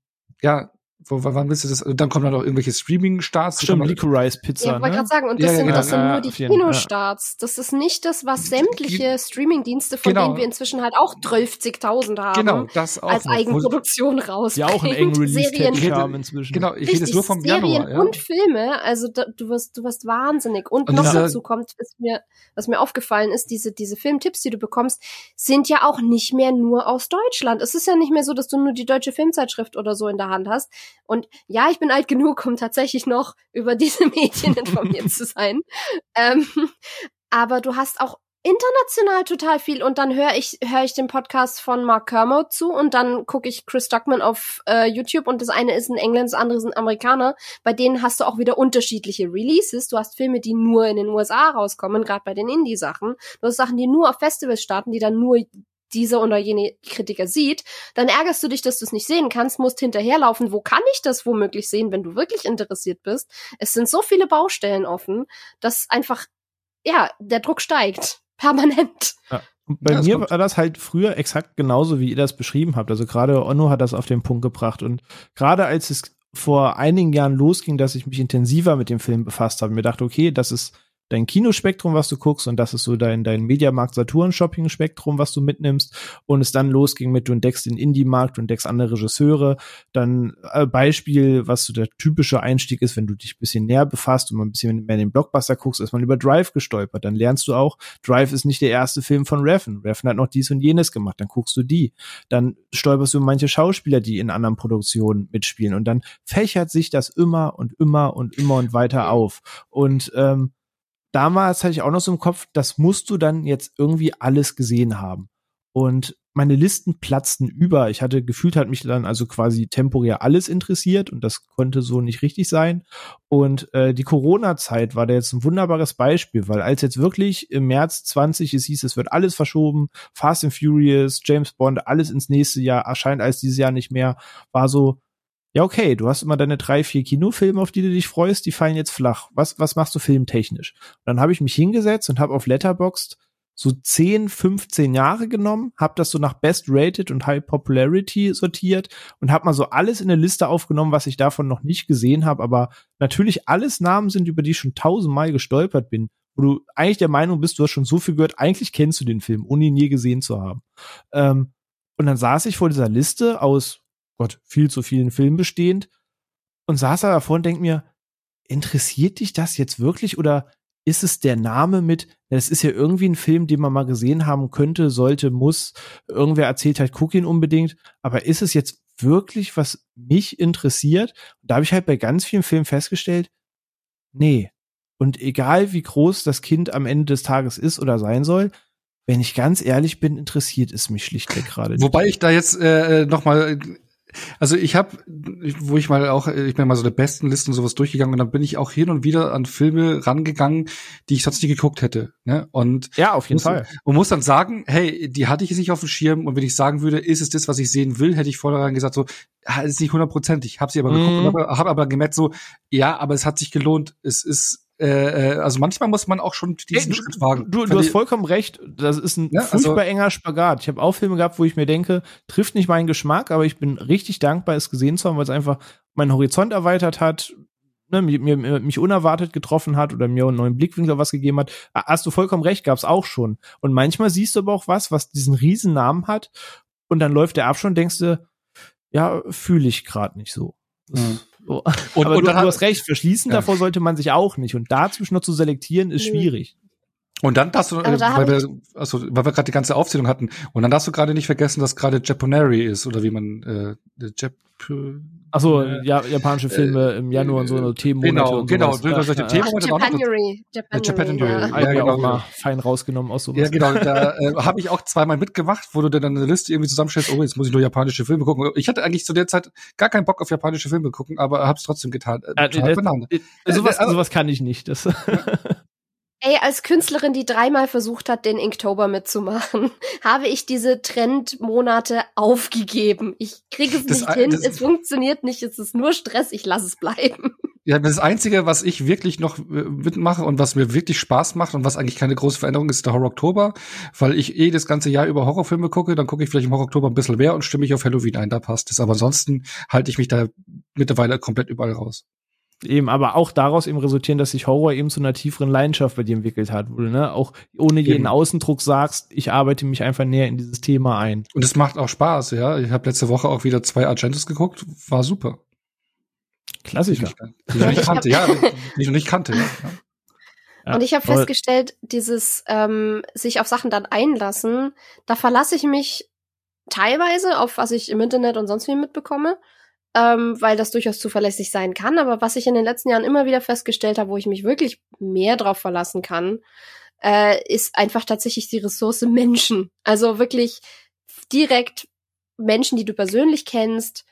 ja, wo, wann willst du das? Dann kommen dann noch irgendwelche Streaming-Starts. Stimmt, Licorice Pizza. Ja, ich wollte ne? gerade sagen, und das ja, sind, genau. das sind nur die Kinostarts. Das ist nicht das, was sämtliche Streaming-Dienste, von genau. denen wir inzwischen halt auch 12.000 haben, genau, das auch als noch. Eigenproduktion raus. Ja, auch einen engen Release haben inzwischen. Genau, ich rede jetzt nur vom Serien Januar. Ja. und Filme, also da, du wirst, du wirst wahnsinnig. Und, und noch dazu kommt, was mir, was mir aufgefallen ist, diese, diese Filmtipps, die du bekommst, sind ja auch nicht mehr nur aus Deutschland. Es ist ja nicht mehr so, dass du nur die deutsche Filmzeitschrift oder so in der Hand hast. Und ja, ich bin alt genug, um tatsächlich noch über diese Medien informiert zu sein. Ähm, aber du hast auch international total viel und dann höre ich höre ich den Podcast von Mark Kermode zu und dann gucke ich Chris Duckman auf äh, YouTube und das eine ist ein Engländer, das andere ist ein Amerikaner. Bei denen hast du auch wieder unterschiedliche Releases. Du hast Filme, die nur in den USA rauskommen, gerade bei den Indie-Sachen. Du hast Sachen, die nur auf Festivals starten, die dann nur dieser oder jene Kritiker sieht, dann ärgerst du dich, dass du es nicht sehen kannst, musst hinterherlaufen, wo kann ich das womöglich sehen, wenn du wirklich interessiert bist. Es sind so viele Baustellen offen, dass einfach, ja, der Druck steigt. Permanent. Ja. bei ja, mir war das halt früher exakt genauso, wie ihr das beschrieben habt. Also gerade Onno hat das auf den Punkt gebracht. Und gerade als es vor einigen Jahren losging, dass ich mich intensiver mit dem Film befasst habe, mir dachte, okay, das ist dein Kinospektrum, was du guckst und das ist so dein, dein Mediamarkt Saturn Shopping Spektrum, was du mitnimmst und es dann losging mit, du entdeckst den Indie-Markt, du entdeckst andere Regisseure, dann äh, Beispiel, was so der typische Einstieg ist, wenn du dich ein bisschen näher befasst und mal ein bisschen mehr in den Blockbuster guckst, ist man über Drive gestolpert, dann lernst du auch, Drive ist nicht der erste Film von Reffen, Reffen hat noch dies und jenes gemacht, dann guckst du die, dann stolperst du manche Schauspieler, die in anderen Produktionen mitspielen. Und dann fächert sich das immer und immer und immer und weiter auf. Und ähm, damals hatte ich auch noch so im Kopf, das musst du dann jetzt irgendwie alles gesehen haben. Und meine Listen platzten über. Ich hatte gefühlt, hat mich dann also quasi temporär alles interessiert und das konnte so nicht richtig sein. Und äh, die Corona-Zeit war da jetzt ein wunderbares Beispiel, weil als jetzt wirklich im März 20 es hieß, es wird alles verschoben, Fast and Furious, James Bond, alles ins nächste Jahr, erscheint als dieses Jahr nicht mehr, war so, ja, okay, du hast immer deine drei, vier Kinofilme, auf die du dich freust, die fallen jetzt flach. Was, was machst du filmtechnisch? Und dann habe ich mich hingesetzt und habe auf Letterboxd so 10, 15 Jahre genommen, habe das so nach Best Rated und High Popularity sortiert und habe mal so alles in eine Liste aufgenommen, was ich davon noch nicht gesehen habe, aber natürlich alles Namen sind, über die ich schon tausendmal gestolpert bin, wo du eigentlich der Meinung bist, du hast schon so viel gehört, eigentlich kennst du den Film, ohne ihn je gesehen zu haben. Ähm, und dann saß ich vor dieser Liste aus Gott, viel zu vielen Filmen bestehend und saß da davor und denkt mir, interessiert dich das jetzt wirklich oder ist es der Name mit, das ist ja irgendwie ein Film, den man mal gesehen haben könnte, sollte, muss, irgendwer erzählt halt, guck ihn unbedingt, aber ist es jetzt wirklich, was mich interessiert? Und da habe ich halt bei ganz vielen Filmen festgestellt, nee. Und egal wie groß das Kind am Ende des Tages ist oder sein soll, wenn ich ganz ehrlich bin, interessiert es mich schlichtweg gerade. Wobei ich da jetzt äh, noch mal also ich habe, wo ich mal auch, ich bin mal so der besten Listen und sowas durchgegangen und dann bin ich auch hin und wieder an Filme rangegangen, die ich sonst nicht geguckt hätte. Ne? Und ja, auf jeden muss, Fall. Und muss dann sagen, hey, die hatte ich jetzt nicht auf dem Schirm und wenn ich sagen würde, ist es das, was ich sehen will, hätte ich vorher gesagt so, ja, ist nicht hundertprozentig. Habe sie aber geguckt, mhm. habe hab aber gemerkt so, ja, aber es hat sich gelohnt. Es ist äh, äh, also manchmal muss man auch schon diesen Ey, Schritt wagen. Du, du hast vollkommen recht. Das ist ein ja, furchtbar also, enger Spagat. Ich habe auch Filme gehabt, wo ich mir denke, trifft nicht meinen Geschmack, aber ich bin richtig dankbar, es gesehen zu haben, weil es einfach meinen Horizont erweitert hat, ne, mir, mir, mich unerwartet getroffen hat oder mir einen neuen Blickwinkel was gegeben hat. Hast du vollkommen recht, gab's auch schon. Und manchmal siehst du aber auch was, was diesen riesen Namen hat und dann läuft der ab schon, denkst du, ja, fühle ich gerade nicht so. Mhm. So. Und, Aber und du, du hast recht, verschließen ja. davor sollte man sich auch nicht. Und dazwischen noch zu selektieren ist schwierig. Und dann darfst du, äh, da weil, wir, also, weil wir gerade die ganze Aufzählung hatten, und dann darfst du gerade nicht vergessen, dass gerade Japonary ist, oder wie man äh, Jap Achso, äh, ja, japanische Filme äh, im Januar und so eine Themenmonate Genau, und genau, ja, solche ja. Themenmonate Japanuary. Japanuary, ja. ja, ja, genau. mal fein rausgenommen aus sowas. Ja, genau, da äh, habe ich auch zweimal mitgemacht, wo du dann eine Liste irgendwie zusammenstellst, oh, jetzt muss ich nur japanische Filme gucken. Ich hatte eigentlich zu der Zeit gar keinen Bock auf japanische Filme gucken, aber hab's trotzdem getan. Äh, äh, äh, sowas, äh, sowas kann ich nicht. Das Ey, als Künstlerin, die dreimal versucht hat, den Inktober mitzumachen, habe ich diese Trendmonate aufgegeben. Ich kriege es das nicht hin, es funktioniert nicht, es ist nur Stress, ich lasse es bleiben. Ja, das Einzige, was ich wirklich noch äh, mitmache und was mir wirklich Spaß macht und was eigentlich keine große Veränderung ist, ist der Horror Oktober, weil ich eh das ganze Jahr über Horrorfilme gucke, dann gucke ich vielleicht im Horror Oktober ein bisschen mehr und stimme mich auf Halloween ein, da passt es. Aber ansonsten halte ich mich da mittlerweile komplett überall raus. Eben, aber auch daraus eben resultieren, dass sich Horror eben zu einer tieferen Leidenschaft bei dir entwickelt hat, wo du ne, auch ohne jeden eben. Außendruck sagst, ich arbeite mich einfach näher in dieses Thema ein. Und es macht auch Spaß, ja. Ich habe letzte Woche auch wieder zwei Argentos geguckt, war super. Klassiker. Die ich noch nicht kannte, ja, die ich noch nicht kannte, ja. Ja, und ich habe festgestellt, dieses ähm, sich auf Sachen dann einlassen, da verlasse ich mich teilweise auf was ich im Internet und sonst wie mitbekomme ähm, weil das durchaus zuverlässig sein kann. Aber was ich in den letzten Jahren immer wieder festgestellt habe, wo ich mich wirklich mehr drauf verlassen kann, äh, ist einfach tatsächlich die Ressource Menschen. Also wirklich direkt Menschen, die du persönlich kennst,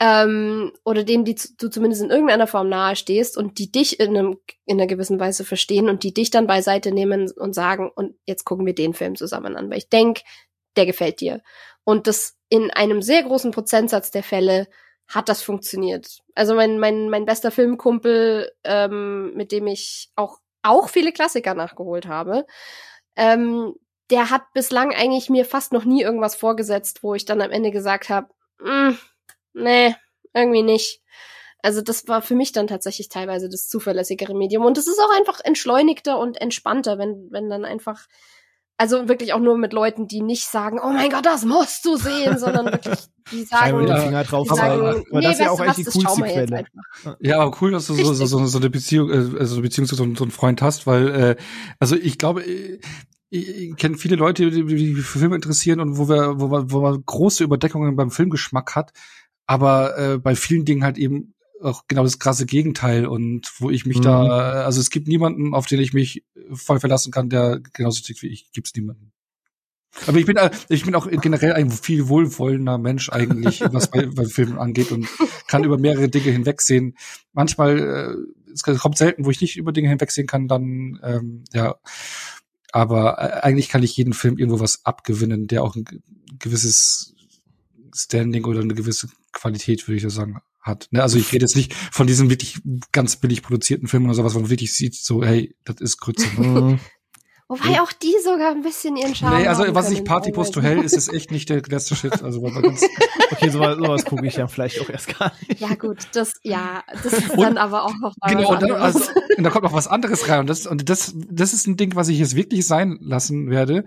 ähm, oder denen, die du zumindest in irgendeiner Form nahe stehst und die dich in, einem, in einer gewissen Weise verstehen und die dich dann beiseite nehmen und sagen, und jetzt gucken wir den Film zusammen an, weil ich denk, der gefällt dir. Und das in einem sehr großen Prozentsatz der Fälle hat das funktioniert. Also mein, mein, mein bester Filmkumpel, ähm, mit dem ich auch, auch viele Klassiker nachgeholt habe, ähm, der hat bislang eigentlich mir fast noch nie irgendwas vorgesetzt, wo ich dann am Ende gesagt habe, mm, nee, irgendwie nicht. Also das war für mich dann tatsächlich teilweise das zuverlässigere Medium. Und es ist auch einfach entschleunigter und entspannter, wenn, wenn dann einfach, also wirklich auch nur mit Leuten, die nicht sagen, oh mein Gott, das musst du sehen, sondern wirklich, die sagen, ja, Finger drauf die sagen aber, nee, das ist ja auch was, echt die coolste wir Quelle. Ja, aber cool, dass du so, so, so, so eine Beziehung, äh, also eine Beziehung zu so, so einem Freund hast, weil, äh, also ich glaube, äh, ich, ich kenne viele Leute, die, die für Filme interessieren und wo wir, wo man, wo man große Überdeckungen beim Filmgeschmack hat, aber äh, bei vielen Dingen halt eben auch genau das krasse Gegenteil und wo ich mich Mhm. da, also es gibt niemanden, auf den ich mich voll verlassen kann, der genauso tickt wie ich, gibt's niemanden. Aber ich bin, äh, ich bin auch generell ein viel wohlwollender Mensch eigentlich, was bei, bei Filmen angeht und kann über mehrere Dinge hinwegsehen. Manchmal, äh, es kommt selten, wo ich nicht über Dinge hinwegsehen kann, dann, ähm, ja. Aber äh, eigentlich kann ich jeden Film irgendwo was abgewinnen, der auch ein ge- gewisses Standing oder eine gewisse Qualität, würde ich so sagen, hat. Ne? Also ich rede jetzt nicht von diesen wirklich ganz billig produzierten Filmen oder sowas, wo man wirklich sieht, so, hey, das ist Grütze. Mhm. Wobei auch die sogar ein bisschen ihren Charme Nee, also haben was ich können Party Post to. Hell ist, ist echt nicht der letzte Shit. Also ganz, Okay, sowas, sowas gucke ich ja vielleicht auch erst gar nicht. Ja gut, das, ja, das ist Und- dann aber auch noch mal genau, was und, dann, also, und da kommt noch was anderes rein. Und das, und das, das ist ein Ding, was ich jetzt wirklich sein lassen werde.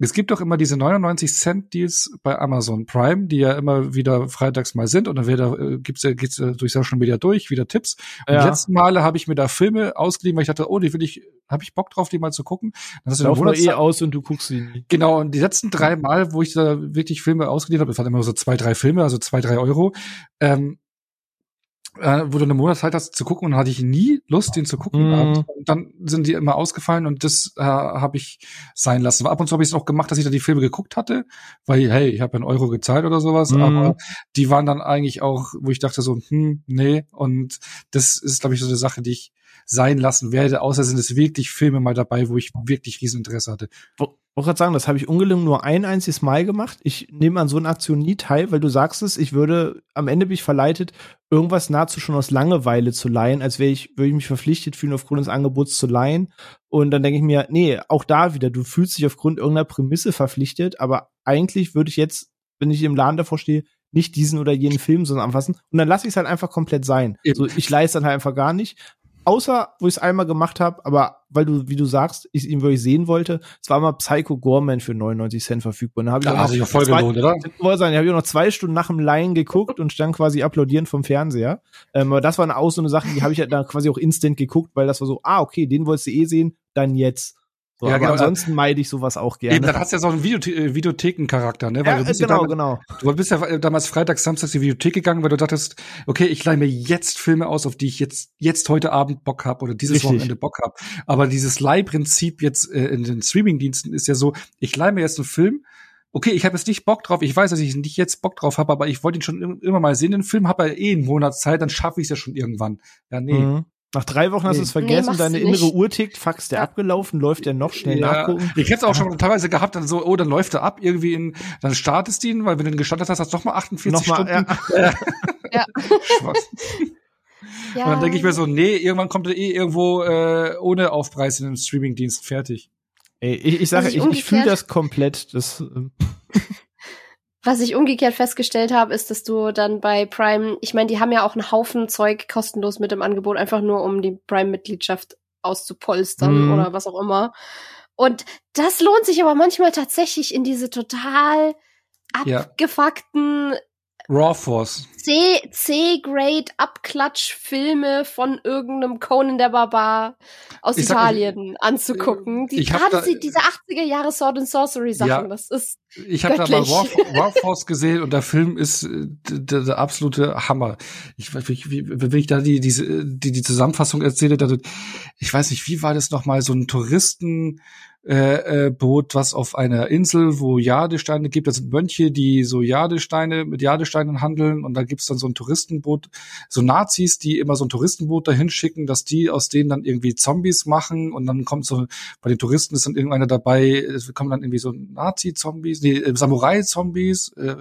Es gibt doch immer diese 99 Cent Deals bei Amazon Prime, die ja immer wieder freitags mal sind. Und dann wird da, äh, gibt's, äh, geht's äh, durch Social Media durch, wieder Tipps. Und Ja. die letzten Male habe ich mir da Filme ausgeliehen, weil ich dachte, oh, die will ich, habe ich Bock drauf, die mal zu gucken. Dann hast du Lauf eh aus und du guckst sie nie. Genau, und die letzten drei Mal, wo ich da wirklich Filme ausgeliehen habe, das waren immer so zwei, drei Filme, also zwei, drei Euro, ähm, äh, wo du eine Monatszeit hast zu gucken und dann hatte ich nie Lust, den zu gucken. Mhm. Und dann sind die immer ausgefallen und das äh, habe ich sein lassen. Ab und zu habe ich es auch gemacht, dass ich da die Filme geguckt hatte, weil, hey, ich habe einen Euro gezahlt oder sowas, Mhm. aber die waren dann eigentlich auch, wo ich dachte so, hm, nee. Und das ist, glaube ich, so eine Sache, die ich sein lassen werde, außer sind es wirklich Filme mal dabei, wo ich wirklich Rieseninteresse hatte. wollte gerade sagen, das habe ich ungelungen nur ein einziges Mal gemacht. Ich nehme an so einer Aktion nie teil, weil du sagst es, ich würde, am Ende bin ich verleitet, irgendwas nahezu schon aus Langeweile zu leihen, als wäre ich, würde ich mich verpflichtet fühlen, aufgrund des Angebots zu leihen. Und dann denke ich mir, nee, auch da wieder, du fühlst dich aufgrund irgendeiner Prämisse verpflichtet, aber eigentlich würde ich jetzt, wenn ich im Laden davor stehe, nicht diesen oder jenen Film sondern anfassen. Und dann lasse ich es halt einfach komplett sein. Eben. So, ich leiste dann halt einfach gar nicht. Außer, wo ich es einmal gemacht habe, aber weil du, wie du sagst, ich ihn wirklich sehen wollte, es war mal Psycho Gorman für 99 Cent verfügbar. Und Da habe ich auch auch voll zwei- gelohnt, oder? ich wollte sagen, habe ich auch noch zwei Stunden nach dem Laien geguckt und stand quasi applaudierend vom Fernseher. Ähm, aber das war auch so eine Sache, die habe ich ja dann quasi auch instant geguckt, weil das war so, ah, okay, den wolltest du eh sehen, dann jetzt. So, Ja, aber genau. ansonsten meide ich sowas auch gerne. Eben, dann hast du ja so einen Videothe äh, Videothekencharakter, ne? Weil ja, du bist ja genau, damals, genau. Du bist ja äh, damals freitags, samstags in die Videothek gegangen, weil du dachtest, okay, ich leih mir jetzt Filme aus, auf die ich jetzt jetzt heute Abend Bock hab oder dieses Richtig. Wochenende Bock hab. Aber dieses Leihprinzip jetzt äh, in den Streamingdiensten ist ja so, ich leih mir jetzt einen Film. Okay, ich habe jetzt nicht Bock drauf. Ich weiß, dass ich nicht jetzt Bock drauf habe, aber ich wollte ihn schon im- immer mal sehen. Den Film habe ja eh einen Monat Zeit, dann schaffe ich es ja schon irgendwann. Ja, nee. Mhm. Nach drei Wochen hast du Nee. es vergessen, machst deine du innere nicht. Uhr tickt, fax der Ja. abgelaufen, läuft der noch schnell Ja, nachgucken. ich hätte es auch schon teilweise gehabt, dann so, oh, dann läuft er ab, irgendwie in, dann startest du ihn, weil wenn du ihn gestartet hast, hast du noch mal 48 Nochmal, Stunden. ja. Ja. Ja. Und dann denke ich mir so, nee, irgendwann kommt er eh irgendwo äh, ohne Aufpreis in den Streamingdienst fertig. Ey, ich, ich sage, ich ich, ich fühle das komplett. Das, ähm, Was ich umgekehrt festgestellt habe, ist, dass du dann bei Prime, ich meine, die haben ja auch einen Haufen Zeug kostenlos mit im Angebot, einfach nur um die Prime-Mitgliedschaft auszupolstern Mhm. oder was auch immer. Und das lohnt sich aber manchmal tatsächlich in diese total Ja. Raw Force. C, C-Grade Abklatsch-Filme von irgendeinem Conan der Barbar aus Ich sag- Italien anzugucken. Die, ich gerade da- die, diese 80er Jahre Sword and Sorcery Sachen, Ja. das ist, Ich habe da mal. Raw, Force gesehen und der Film ist äh, der, der absolute Hammer. Ich weiß nicht, wie, wenn ich da die diese die die Zusammenfassung erzähle, da, ich weiß nicht, wie war das noch mal so ein Touristen äh, äh, Boot, was auf einer Insel, wo Jadesteine gibt. Das sind Mönche, die so Jadesteine mit Jadesteinen handeln. Und da gibt's dann so ein Touristenboot, so Nazis, die immer so ein Touristenboot dahin schicken, dass die aus denen dann irgendwie Zombies machen. Und dann kommt so bei den Touristen ist dann irgendeiner dabei, es kommen dann irgendwie so Nazi-Zombies, nee, äh, Samurai-Zombies äh,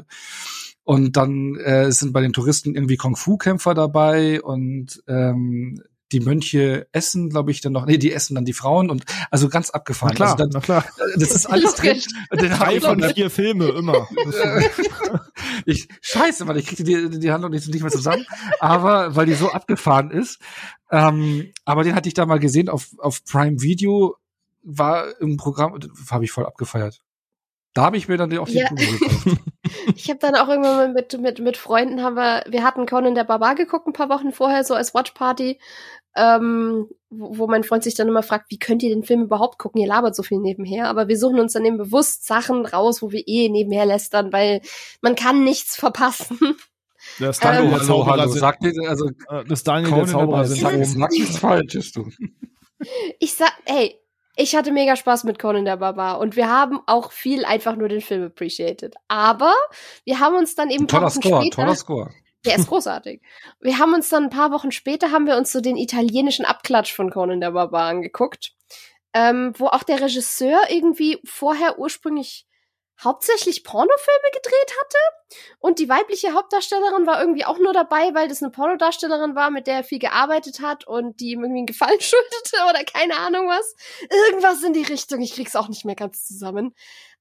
und dann äh, sind bei den Touristen irgendwie Kung-Fu-Kämpfer dabei. Und ähm, die Mönche essen, glaube ich, dann noch, nee, die essen dann die Frauen und also ganz na abgefahren. klar, Also na klar. dann, das ist alles drin. Den Drei von dann- vier Filme immer. Ich, scheiße, weil ich kriege die, die Handlung nicht, nicht mehr zusammen, aber weil die so abgefahren ist. Ähm, aber den hatte ich da mal gesehen auf, auf Prime Video, war im Programm, habe ich voll abgefeiert. Da habe ich mir dann auch die ja. gekauft. ich habe dann auch irgendwann mit, mit, mit Freunden haben wir, wir hatten Conan der Barbar geguckt ein paar Wochen vorher, so als Watchparty, ähm, wo, wo mein Freund sich dann immer fragt, wie könnt ihr den Film überhaupt gucken? Ihr labert so viel nebenher. Aber wir suchen uns dann eben bewusst Sachen raus, wo wir eh nebenher lästern, weil man kann nichts verpassen. Das Daniel ähm, der Zauberer hallo, sagt dir, also äh, das Daniel Conan der Zauberer sind sag, nichts Falsches, du. Ich sag, ey, ich hatte mega Spaß mit Conan der Barbar und wir haben auch viel einfach nur den Film appreciated. Aber wir haben uns dann eben toller Score, später, toller Score. Der ist großartig. wir haben uns dann ein paar Wochen später haben wir uns so den italienischen Abklatsch von Conan der Barbar angeguckt, ähm, wo auch der Regisseur irgendwie vorher ursprünglich hauptsächlich Pornofilme gedreht hatte. Und die weibliche Hauptdarstellerin war irgendwie auch nur dabei, weil das eine Pornodarstellerin war, mit der er viel gearbeitet hat und die ihm irgendwie einen Gefallen schuldete oder keine Ahnung was. Irgendwas in die Richtung. Ich krieg's auch nicht mehr ganz zusammen.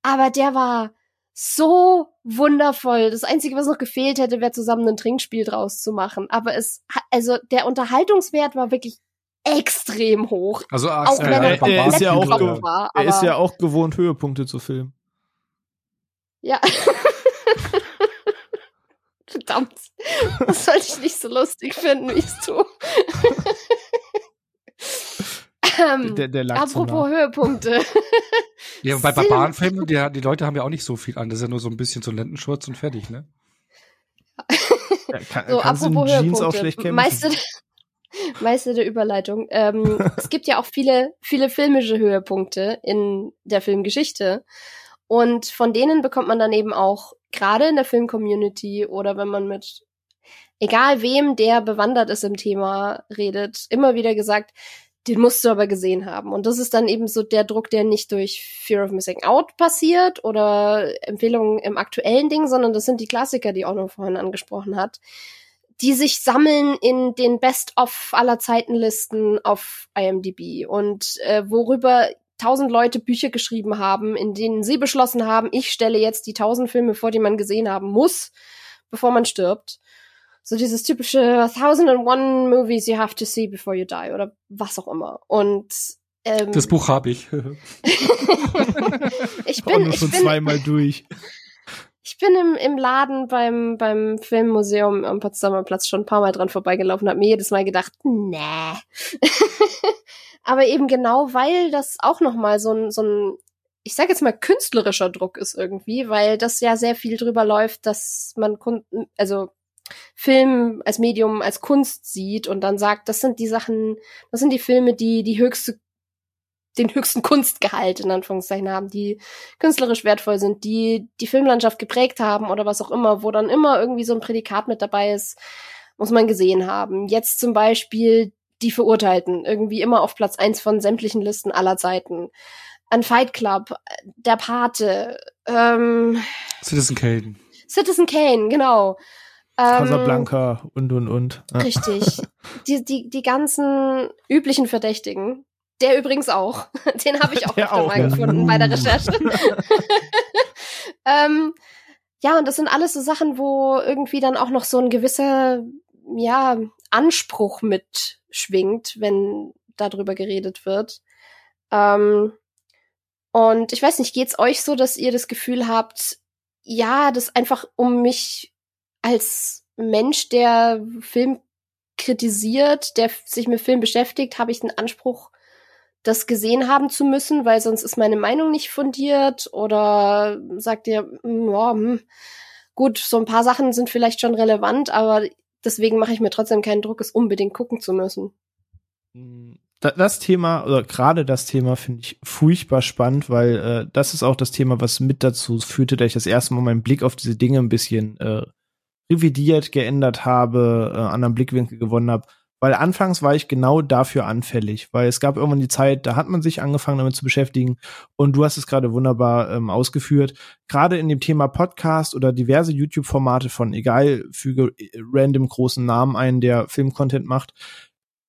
Aber der war so wundervoll. Das Einzige, was noch gefehlt hätte, wäre zusammen ein Trinkspiel draus zu machen. Aber es, also der Unterhaltungswert war wirklich extrem hoch. Also auch wenn er, er, ist ja auch, war, er ist ja auch gewohnt, Höhepunkte zu filmen. Ja. Verdammt. Das sollte ich nicht so lustig finden, wie ich es tue. Ähm, der, der apropos Höhepunkte. ja, bei Barbarenfilmen, die, die Leute haben ja auch nicht so viel an. Das ist ja nur so ein bisschen so Lendenschurz und fertig, ne? Ja, kann, so, apropos Jeans auch schlecht kämpfen. Meister, Meister der Überleitung. Ähm, es gibt ja auch viele, viele filmische Höhepunkte in der Filmgeschichte. Und von denen bekommt man dann eben auch gerade in der Filmcommunity oder wenn man mit egal wem, der bewandert ist im Thema, redet, immer wieder gesagt, den musst du aber gesehen haben. Und das ist dann eben so der Druck, der nicht durch Fear of Missing Out passiert oder Empfehlungen im aktuellen Ding, sondern das sind die Klassiker, die noch vorhin angesprochen hat, die sich sammeln in den Best-of aller Zeitenlisten auf IMDb und äh, worüber tausend Leute Bücher geschrieben haben, in denen sie beschlossen haben, ich stelle jetzt die tausend Filme vor, die man gesehen haben muss, bevor man stirbt. So dieses typische Thousand and One Movies you have to see before you die oder was auch immer. Und ähm, das Buch habe ich. ich bin nur schon ich bin, zweimal durch. Ich bin im, im Laden beim, beim Filmmuseum am Potsdamer Platz schon ein paar Mal dran vorbeigelaufen, habe mir jedes Mal gedacht, nee. aber eben genau, weil das auch noch mal so ein, so ein ich sage jetzt mal künstlerischer Druck ist irgendwie, weil das ja sehr viel drüber läuft, dass man Kunden, also Film als Medium, als Kunst sieht und dann sagt, das sind die Sachen, das sind die Filme, die die höchste, den höchsten Kunstgehalt in Anführungszeichen haben, die künstlerisch wertvoll sind, die die Filmlandschaft geprägt haben oder was auch immer, wo dann immer irgendwie so ein Prädikat mit dabei ist, muss man gesehen haben. Jetzt zum Beispiel die Verurteilten, irgendwie immer auf Platz eins von sämtlichen Listen aller Zeiten. Ein Fight Club, der Pate, ähm, Citizen Kane. Citizen Kane, genau. Ähm, Casablanca und und und. Ja. Richtig. Die, die, die ganzen üblichen Verdächtigen. Der übrigens auch. Den habe ich auch öfter auch, mal ja. gefunden bei der Recherche. ähm, ja, und das sind alles so Sachen, wo irgendwie dann auch noch so ein gewisser, ja, Anspruch mitschwingt, wenn darüber geredet wird. Ähm, und ich weiß nicht, geht's euch so, dass ihr das Gefühl habt, ja, das einfach um mich als Mensch, der Film kritisiert, der sich mit Film beschäftigt, habe ich den Anspruch, das gesehen haben zu müssen, weil sonst ist meine Meinung nicht fundiert oder sagt ihr, hm, ja, hm, gut, so ein paar Sachen sind vielleicht schon relevant, aber deswegen mache ich mir trotzdem keinen Druck, es unbedingt gucken zu müssen. Das Thema, oder gerade das Thema finde ich furchtbar spannend, weil äh, das ist auch das Thema, was mit dazu führte, dass ich das erste Mal meinen Blick auf diese Dinge ein bisschen äh, revidiert, geändert habe, äh, anderen Blickwinkel gewonnen habe. Weil anfangs war ich genau dafür anfällig, weil es gab irgendwann die Zeit, da hat man sich angefangen damit zu beschäftigen und du hast es gerade wunderbar ähm, ausgeführt. Gerade in dem Thema Podcast oder diverse YouTube-Formate von, egal, füge random großen Namen ein, der Filmcontent macht.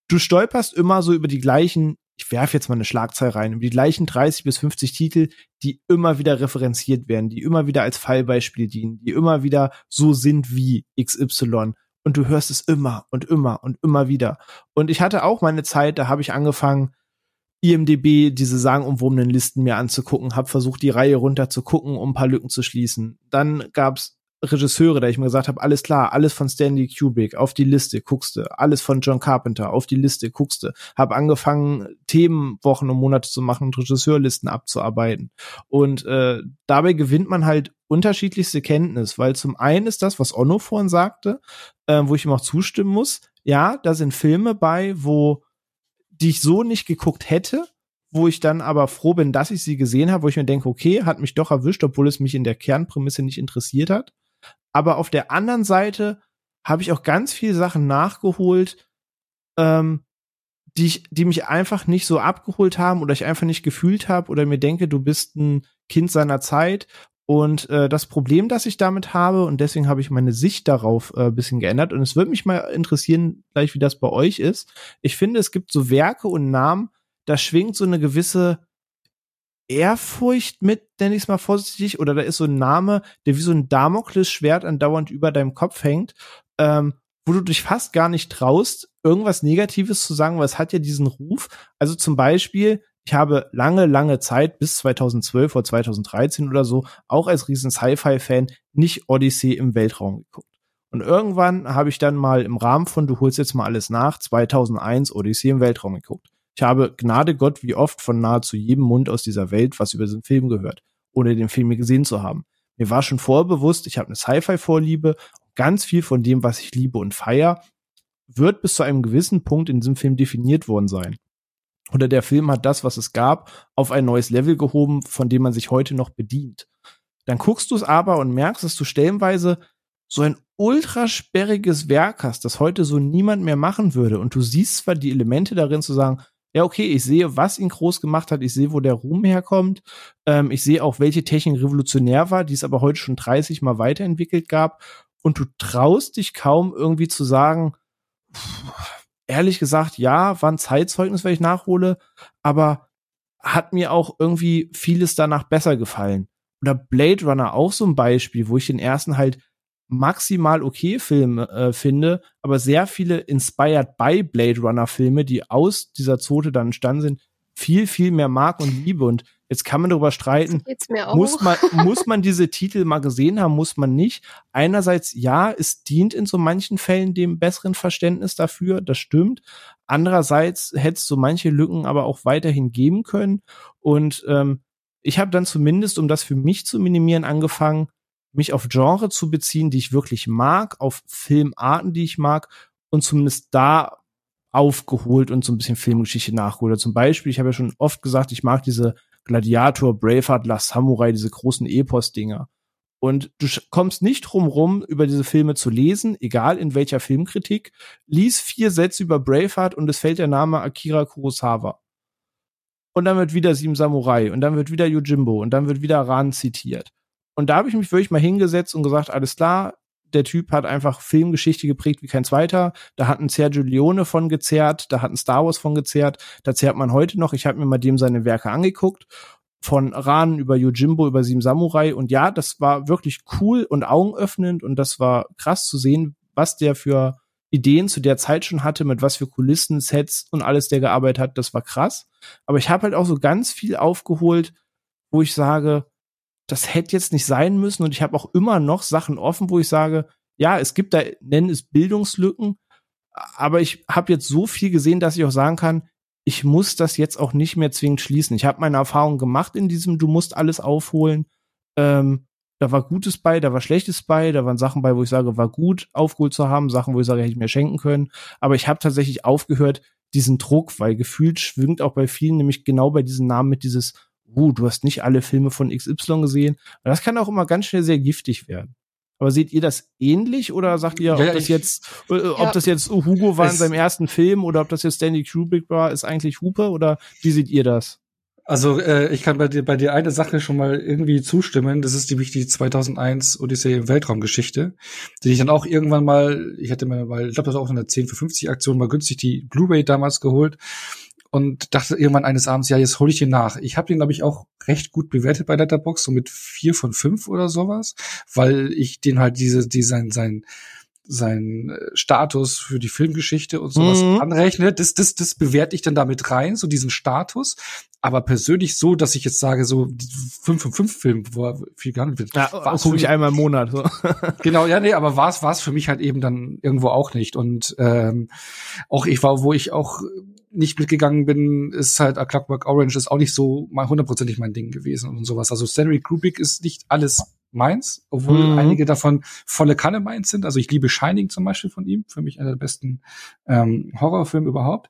Du stolperst immer so über die gleichen ich werfe jetzt mal eine Schlagzeile rein, über die gleichen 30 bis 50 Titel, die immer wieder referenziert werden, die immer wieder als Fallbeispiel dienen, die immer wieder so sind wie XY. Und du hörst es immer und immer und immer wieder. Und ich hatte auch meine Zeit, da habe ich angefangen, IMDB diese sagenumwobenen Listen mir anzugucken, habe versucht, die Reihe runter zu gucken, um ein paar Lücken zu schließen. Dann gab's Regisseure, da ich mir gesagt habe, alles klar, alles von Stanley Kubrick auf die Liste guckste, alles von John Carpenter auf die Liste guckste, habe angefangen Themenwochen und Monate zu machen und Regisseurlisten abzuarbeiten und äh, dabei gewinnt man halt unterschiedlichste Kenntnis, weil zum einen ist das, was Onno vorhin sagte, äh, wo ich ihm auch zustimmen muss, ja, da sind Filme bei, wo die ich so nicht geguckt hätte, wo ich dann aber froh bin, dass ich sie gesehen habe, wo ich mir denke, okay, hat mich doch erwischt, obwohl es mich in der Kernprämisse nicht interessiert hat. Aber auf der anderen Seite habe ich auch ganz viele Sachen nachgeholt, ähm, die, ich, die mich einfach nicht so abgeholt haben oder ich einfach nicht gefühlt habe oder mir denke, du bist ein Kind seiner Zeit. Und äh, das Problem, das ich damit habe, und deswegen habe ich meine Sicht darauf äh, bisschen geändert. Und es würde mich mal interessieren, gleich wie das bei euch ist. Ich finde, es gibt so Werke und Namen, da schwingt so eine gewisse Ehrfurcht mit, nenne ich es mal vorsichtig, oder da ist so ein Name, der wie so ein Damoklesschwert andauernd über deinem Kopf hängt, ähm, wo du dich fast gar nicht traust, irgendwas Negatives zu sagen, weil es hat ja diesen Ruf. Also zum Beispiel, ich habe lange, lange Zeit, bis 2012 oder 2013 oder so, auch als riesen Sci-Fi-Fan, nicht Odyssey im Weltraum geguckt. Und irgendwann habe ich dann mal im Rahmen von Du holst jetzt mal alles nach, 2001 Odyssey im Weltraum geguckt. Ich habe Gnade Gott wie oft von nahezu jedem Mund aus dieser Welt was über diesen Film gehört, ohne den Film gesehen zu haben. Mir war schon vorbewusst, ich habe eine Sci-Fi-Vorliebe. Ganz viel von dem, was ich liebe und feier, wird bis zu einem gewissen Punkt in diesem Film definiert worden sein. Oder der Film hat das, was es gab, auf ein neues Level gehoben, von dem man sich heute noch bedient. Dann guckst du es aber und merkst, dass du stellenweise so ein ultra sperriges Werk hast, das heute so niemand mehr machen würde. Und du siehst zwar die Elemente darin zu sagen, ja, okay, ich sehe, was ihn groß gemacht hat, ich sehe, wo der Ruhm herkommt, ähm, ich sehe auch, welche Technik revolutionär war, die es aber heute schon 30 Mal weiterentwickelt gab. Und du traust dich kaum irgendwie zu sagen, ehrlich gesagt, ja, war ein Zeitzeugnis, wenn ich nachhole, aber hat mir auch irgendwie vieles danach besser gefallen. Oder Blade Runner auch so ein Beispiel, wo ich den ersten halt maximal okay Filme äh, finde, aber sehr viele inspired by Blade Runner Filme, die aus dieser Zote dann entstanden sind, viel, viel mehr mag und liebe. Und jetzt kann man darüber streiten, muss man, muss man diese Titel mal gesehen haben, muss man nicht. Einerseits, ja, es dient in so manchen Fällen dem besseren Verständnis dafür, das stimmt. Andererseits hätte es so manche Lücken aber auch weiterhin geben können. Und ähm, ich habe dann zumindest, um das für mich zu minimieren, angefangen, mich auf Genre zu beziehen, die ich wirklich mag, auf Filmarten, die ich mag und zumindest da aufgeholt und so ein bisschen Filmgeschichte nachgeholt. Zum Beispiel, ich habe ja schon oft gesagt, ich mag diese Gladiator, Braveheart, Last Samurai, diese großen Epos-Dinger. Und du kommst nicht drum rum, über diese Filme zu lesen, egal in welcher Filmkritik. Lies vier Sätze über Braveheart und es fällt der Name Akira Kurosawa. Und dann wird wieder Sieben Samurai und dann wird wieder Yojimbo und dann wird wieder Ran zitiert. Und da habe ich mich wirklich mal hingesetzt und gesagt, alles klar, der Typ hat einfach Filmgeschichte geprägt wie kein zweiter. Da hat ein Sergio Leone von gezerrt, da hat ein Star Wars von gezerrt, da zerrt man heute noch. Ich habe mir mal dem seine Werke angeguckt. Von Ran über Yojimbo, über Sieben Samurai. Und ja, das war wirklich cool und augenöffnend und das war krass zu sehen, was der für Ideen zu der Zeit schon hatte, mit was für Kulissen, Sets und alles der gearbeitet hat. Das war krass. Aber ich habe halt auch so ganz viel aufgeholt, wo ich sage, das hätte jetzt nicht sein müssen und ich habe auch immer noch Sachen offen, wo ich sage, ja, es gibt da, nennen es Bildungslücken, aber ich habe jetzt so viel gesehen, dass ich auch sagen kann, ich muss das jetzt auch nicht mehr zwingend schließen. Ich habe meine Erfahrung gemacht in diesem, du musst alles aufholen. Ähm, da war Gutes bei, da war Schlechtes bei, da waren Sachen bei, wo ich sage, war gut, aufgeholt zu haben, Sachen, wo ich sage, hätte ich mir schenken können. Aber ich habe tatsächlich aufgehört, diesen Druck, weil gefühlt schwingt auch bei vielen nämlich genau bei diesen Namen mit dieses, uh, du hast nicht alle Filme von XY gesehen. Und das kann auch immer ganz schnell sehr giftig werden. Aber seht ihr das ähnlich oder sagt ihr, ob ja, das jetzt, äh, ob ja. das jetzt Hugo war in seinem ersten Film oder ob das jetzt Stanley Kubrick war, ist eigentlich Hupe oder wie seht ihr das? Also äh, ich kann bei dir bei dir eine Sache schon mal irgendwie zustimmen. Das ist nämlich die 2001 Odyssee im Weltraumgeschichte, die ich dann auch irgendwann mal, ich hätte mir mal, ich glaube das war auch in der 10 für 50 Aktion mal günstig die Blu-ray damals geholt und dachte irgendwann eines Abends, ja, jetzt hole ich ihn nach. Ich habe den, glaube ich, auch recht gut bewertet bei Letterbox, so mit vier von fünf oder sowas, weil ich den halt diese, die sein, sein, sein äh, Status für die Filmgeschichte und sowas mhm. anrechne, das, das, das bewerte ich dann damit rein, so diesen Status. Aber persönlich so, dass ich jetzt sage, so 5 von 5 Film, wo er viel gehandelt wird. Ja, gucke ich einmal im Monat. So. genau, ja, nee, aber war es war es für mich halt eben dann irgendwo auch nicht. Und ähm, auch ich war, wo ich auch nicht mitgegangen bin, ist halt A Clockwork Orange ist auch nicht so mal hundertprozentig mein Ding gewesen und sowas. Also Stanley Kubrick ist nicht alles meins, obwohl mhm. einige davon volle Kanne meins sind. Also ich liebe Shining zum Beispiel von ihm, für mich einer der besten ähm, Horrorfilme überhaupt.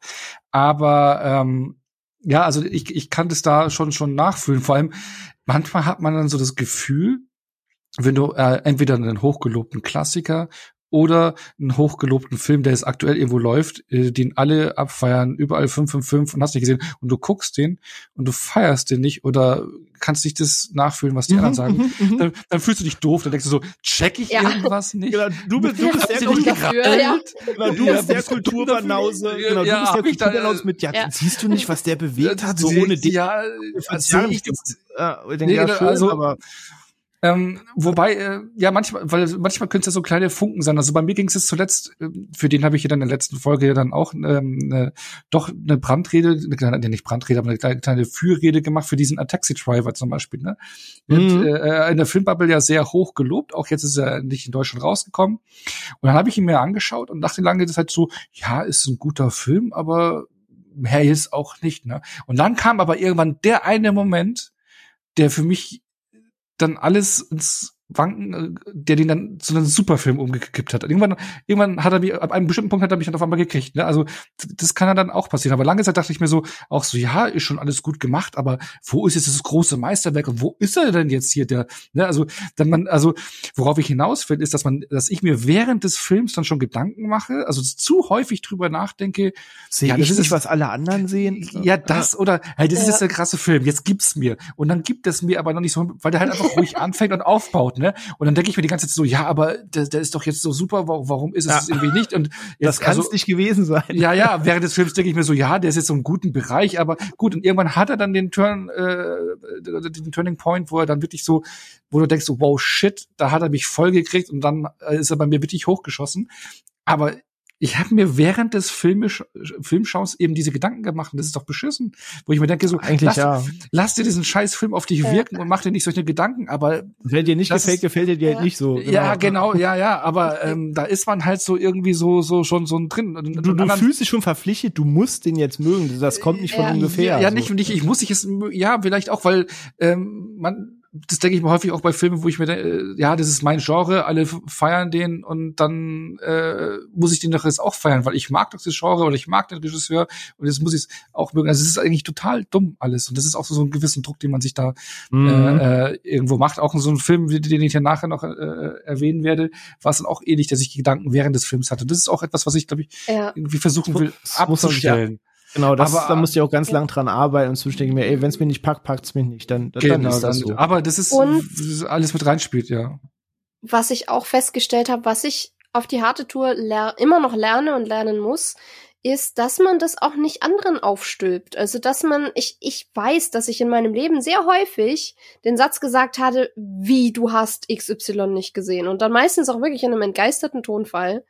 Aber ähm, ja, also ich, ich kann das da schon schon nachfühlen. Vor allem manchmal hat man dann so das Gefühl, wenn du äh, entweder einen hochgelobten Klassiker oder einen hochgelobten Film, der jetzt aktuell irgendwo läuft, äh, den alle abfeiern, überall 555 und hast nicht gesehen und du guckst den und du feierst den nicht oder kannst nicht das nachfühlen, was die mhm, anderen sagen, mhm, mhm. dann, dann, fühlst du dich doof, dann denkst du so, check ich ja. irgendwas nicht? Genau, du bist, du bist der Kulturbanause, ja. genau, du bist der Kulturbanause, genau, du bist der Kulturbanause mit, ja, ja, siehst du nicht, was der bewegt hat, so ohne dich. Ja, also, ich, ja, nee, ja, schön, also, aber ähm, wobei, äh, ja, manchmal, weil manchmal können es ja so kleine Funken sein. Also bei mir ging es zuletzt, äh, für den habe ich ja dann in der letzten Folge ja dann auch ähm, ne, doch eine Brandrede, eine kleine, nicht Brandrede, aber eine kleine, kleine Fürrede gemacht für diesen A Taxi Driver zum Beispiel. Ne? Mhm. Und, äh, in der Filmbubble ja sehr hoch gelobt, auch jetzt ist er nicht in Deutschland rausgekommen. Und dann habe ich ihn mir angeschaut und dachte lange, das ist halt so, ja, ist ein guter Film, aber mehr ist auch nicht. Ne? Und dann kam aber irgendwann der eine Moment, der für mich dann alles ins Wanken, äh, der den dann zu einem Superfilm umgekippt hat. Irgendwann, irgendwann hat er mich, ab einem bestimmten Punkt hat er mich dann auf einmal gekriegt. Ne? Also das kann er dann auch passieren. Aber lange Zeit dachte ich mir so, auch so, ja, ist schon alles gut gemacht, aber wo ist jetzt das große Meisterwerk und wo ist er denn jetzt hier der? Ne? Also, dann man, also worauf ich hinaus will, ist, dass man, dass ich mir während des Films dann schon Gedanken mache, also zu häufig drüber nachdenke. Sehe ja, das ist nicht, was alle anderen sehen. Ja, das oder hey, das ja. ist jetzt der krasse Film. Jetzt gibt's mir und dann gibt es mir aber noch nicht so, weil der halt einfach ruhig anfängt und aufbaut ne? Und dann denke ich mir die ganze Zeit so, ja, aber der, der ist doch jetzt so super, warum ist es ja. irgendwie nicht? Und jetzt, das kann es also, nicht gewesen sein. Ja, ja, während des Films denke ich mir so, ja, der ist jetzt so im guten Bereich, aber gut, und irgendwann hat er dann den Turn, äh, den Turning Point, wo er dann wirklich so, wo du denkst, so, wow, shit, da hat er mich voll gekriegt und dann äh, ist er bei mir wirklich hochgeschossen. Aber ich habe mir während des Filmisch, Filmschaus eben diese Gedanken gemacht und das ist doch beschissen, wo ich mir denke so, eigentlich lass, ja. lass dir diesen scheiß Film auf dich wirken und mach dir nicht solche Gedanken, aber wenn dir nicht gefällt, ist, gefällt dir ja. halt nicht so. Genau. Ja, genau, ja, ja, aber ähm, da ist man halt so irgendwie so so schon so drin. Du, du fühlst dich schon verpflichtet, du musst den jetzt mögen, das kommt nicht von ja, ungefähr. Ja, ja nicht und ich, ich muss dich jetzt ja, vielleicht auch, weil ähm, man das denke ich mir häufig auch bei Filmen, wo ich mir denke, äh, ja, das ist mein Genre, alle feiern den und dann äh, muss ich den doch jetzt auch feiern, weil ich mag das Genre oder ich mag den Regisseur und jetzt muss ich es auch mögen. Also es ist eigentlich total dumm alles und das ist auch so, so ein gewissen Druck, den man sich da mhm. äh, äh irgendwo macht. Auch in so einem Film, den ich ja nachher noch äh, erwähnen werde, war es dann auch ähnlich, dass ich Gedanken während des Films hatte. Und das ist auch etwas, was ich, glaube ich, ja. irgendwie versuchen will abzustellen. Genau, das, aber, da musst du auch ganz lang dran arbeiten und ich mir, ey, wenn es mir nicht packt, packt es mich nicht. Dann, genau, dann ist das so. Aber das ist, und alles mit reinspielt, ja. Was ich auch festgestellt habe, was ich auf die harte Tour immer noch lerne und lernen muss, ist, dass man das auch nicht anderen aufstülpt. Also, dass man, ich, ich weiß, dass ich in meinem Leben sehr häufig den Satz gesagt hatte, wie du hast XY nicht gesehen. Und dann meistens auch wirklich in einem entgeisterten Tonfall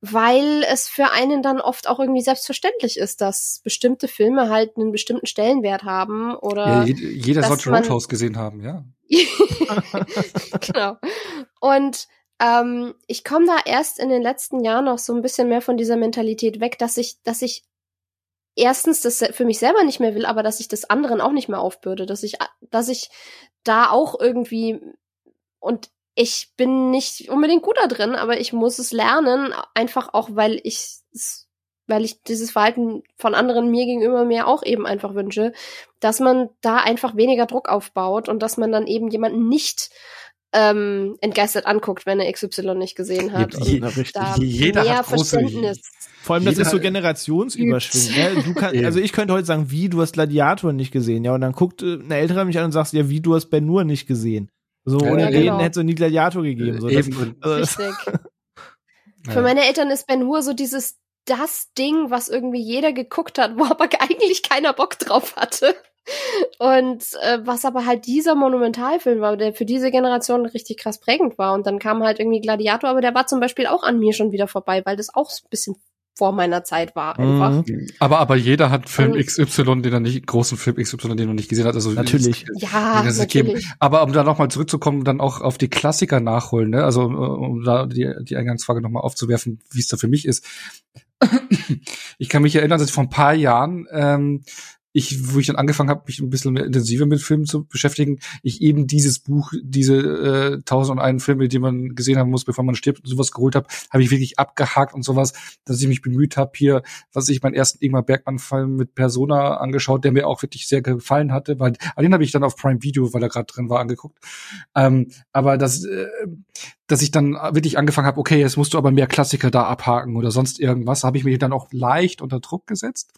weil es für einen dann oft auch irgendwie selbstverständlich ist, dass bestimmte Filme halt einen bestimmten Stellenwert haben oder ja, jeder sollte Roadhouse gesehen haben, ja. genau. Und ähm, ich komme da erst in den letzten Jahren noch so ein bisschen mehr von dieser Mentalität weg, dass ich, dass ich erstens das für mich selber nicht mehr will, aber dass ich das anderen auch nicht mehr aufbürde, dass ich, dass ich da auch irgendwie und ich bin nicht unbedingt gut da drin, aber ich muss es lernen, einfach auch, weil ich weil ich dieses Verhalten von anderen mir gegenüber mir auch eben einfach wünsche, dass man da einfach weniger Druck aufbaut und dass man dann eben jemanden nicht ähm, entgeistert anguckt, wenn er XY nicht gesehen hat. Je, da jeder mehr hat Verständnis. Vor allem, das ist so generationsüberschwingend. Ne? Du kann, also ich könnte heute sagen, wie, du hast Gladiator nicht gesehen, ja, und dann guckt äh, eine Ältere mich an und sagt, ja, wie, du hast Ben Nur nicht gesehen. So ja, ohne ja, den genau. hätte es so nie Gladiator gegeben. So, das, Richtig. Für meine Eltern ist Ben Hur so dieses das Ding, was irgendwie jeder geguckt hat, wo aber eigentlich keiner Bock drauf hatte. Und äh, was aber halt dieser Monumentalfilm war, der für diese Generation richtig krass prägend war. Und dann kam halt irgendwie Gladiator, aber der war zum Beispiel auch an mir schon wieder vorbei, weil das auch ein bisschen vor meiner Zeit war einfach. Mhm. Aber aber jeder hat Film XY, den er nicht großen Film XY, den er nicht gesehen hat. Also natürlich. Es, ja, natürlich. Geben. Aber um da noch mal zurückzukommen, dann auch auf die Klassiker nachholen. Ne? Also um da die die Eingangsfrage noch mal aufzuwerfen, wie es da für mich ist. Ich kann mich erinnern, dass ich vor ein paar Jahren ähm, ich, wo ich dann angefangen habe, mich ein bisschen mehr intensiver mit Filmen zu beschäftigen, ich eben dieses Buch, diese äh, tausend und einen Filme, die man gesehen haben muss, bevor man stirbt, und sowas geholt habe, habe ich wirklich abgehakt und sowas, dass ich mich bemüht habe, hier, was ich meinen ersten Ingmar Bergmann-Film mit Persona angeschaut, der mir auch wirklich sehr gefallen hatte, weil den habe ich dann auf Prime Video, weil er gerade drin war, angeguckt. Ähm, aber das, äh, dass ich dann wirklich angefangen habe, okay, jetzt musst du aber mehr Klassiker da abhaken oder sonst irgendwas, habe ich mich dann auch leicht unter Druck gesetzt,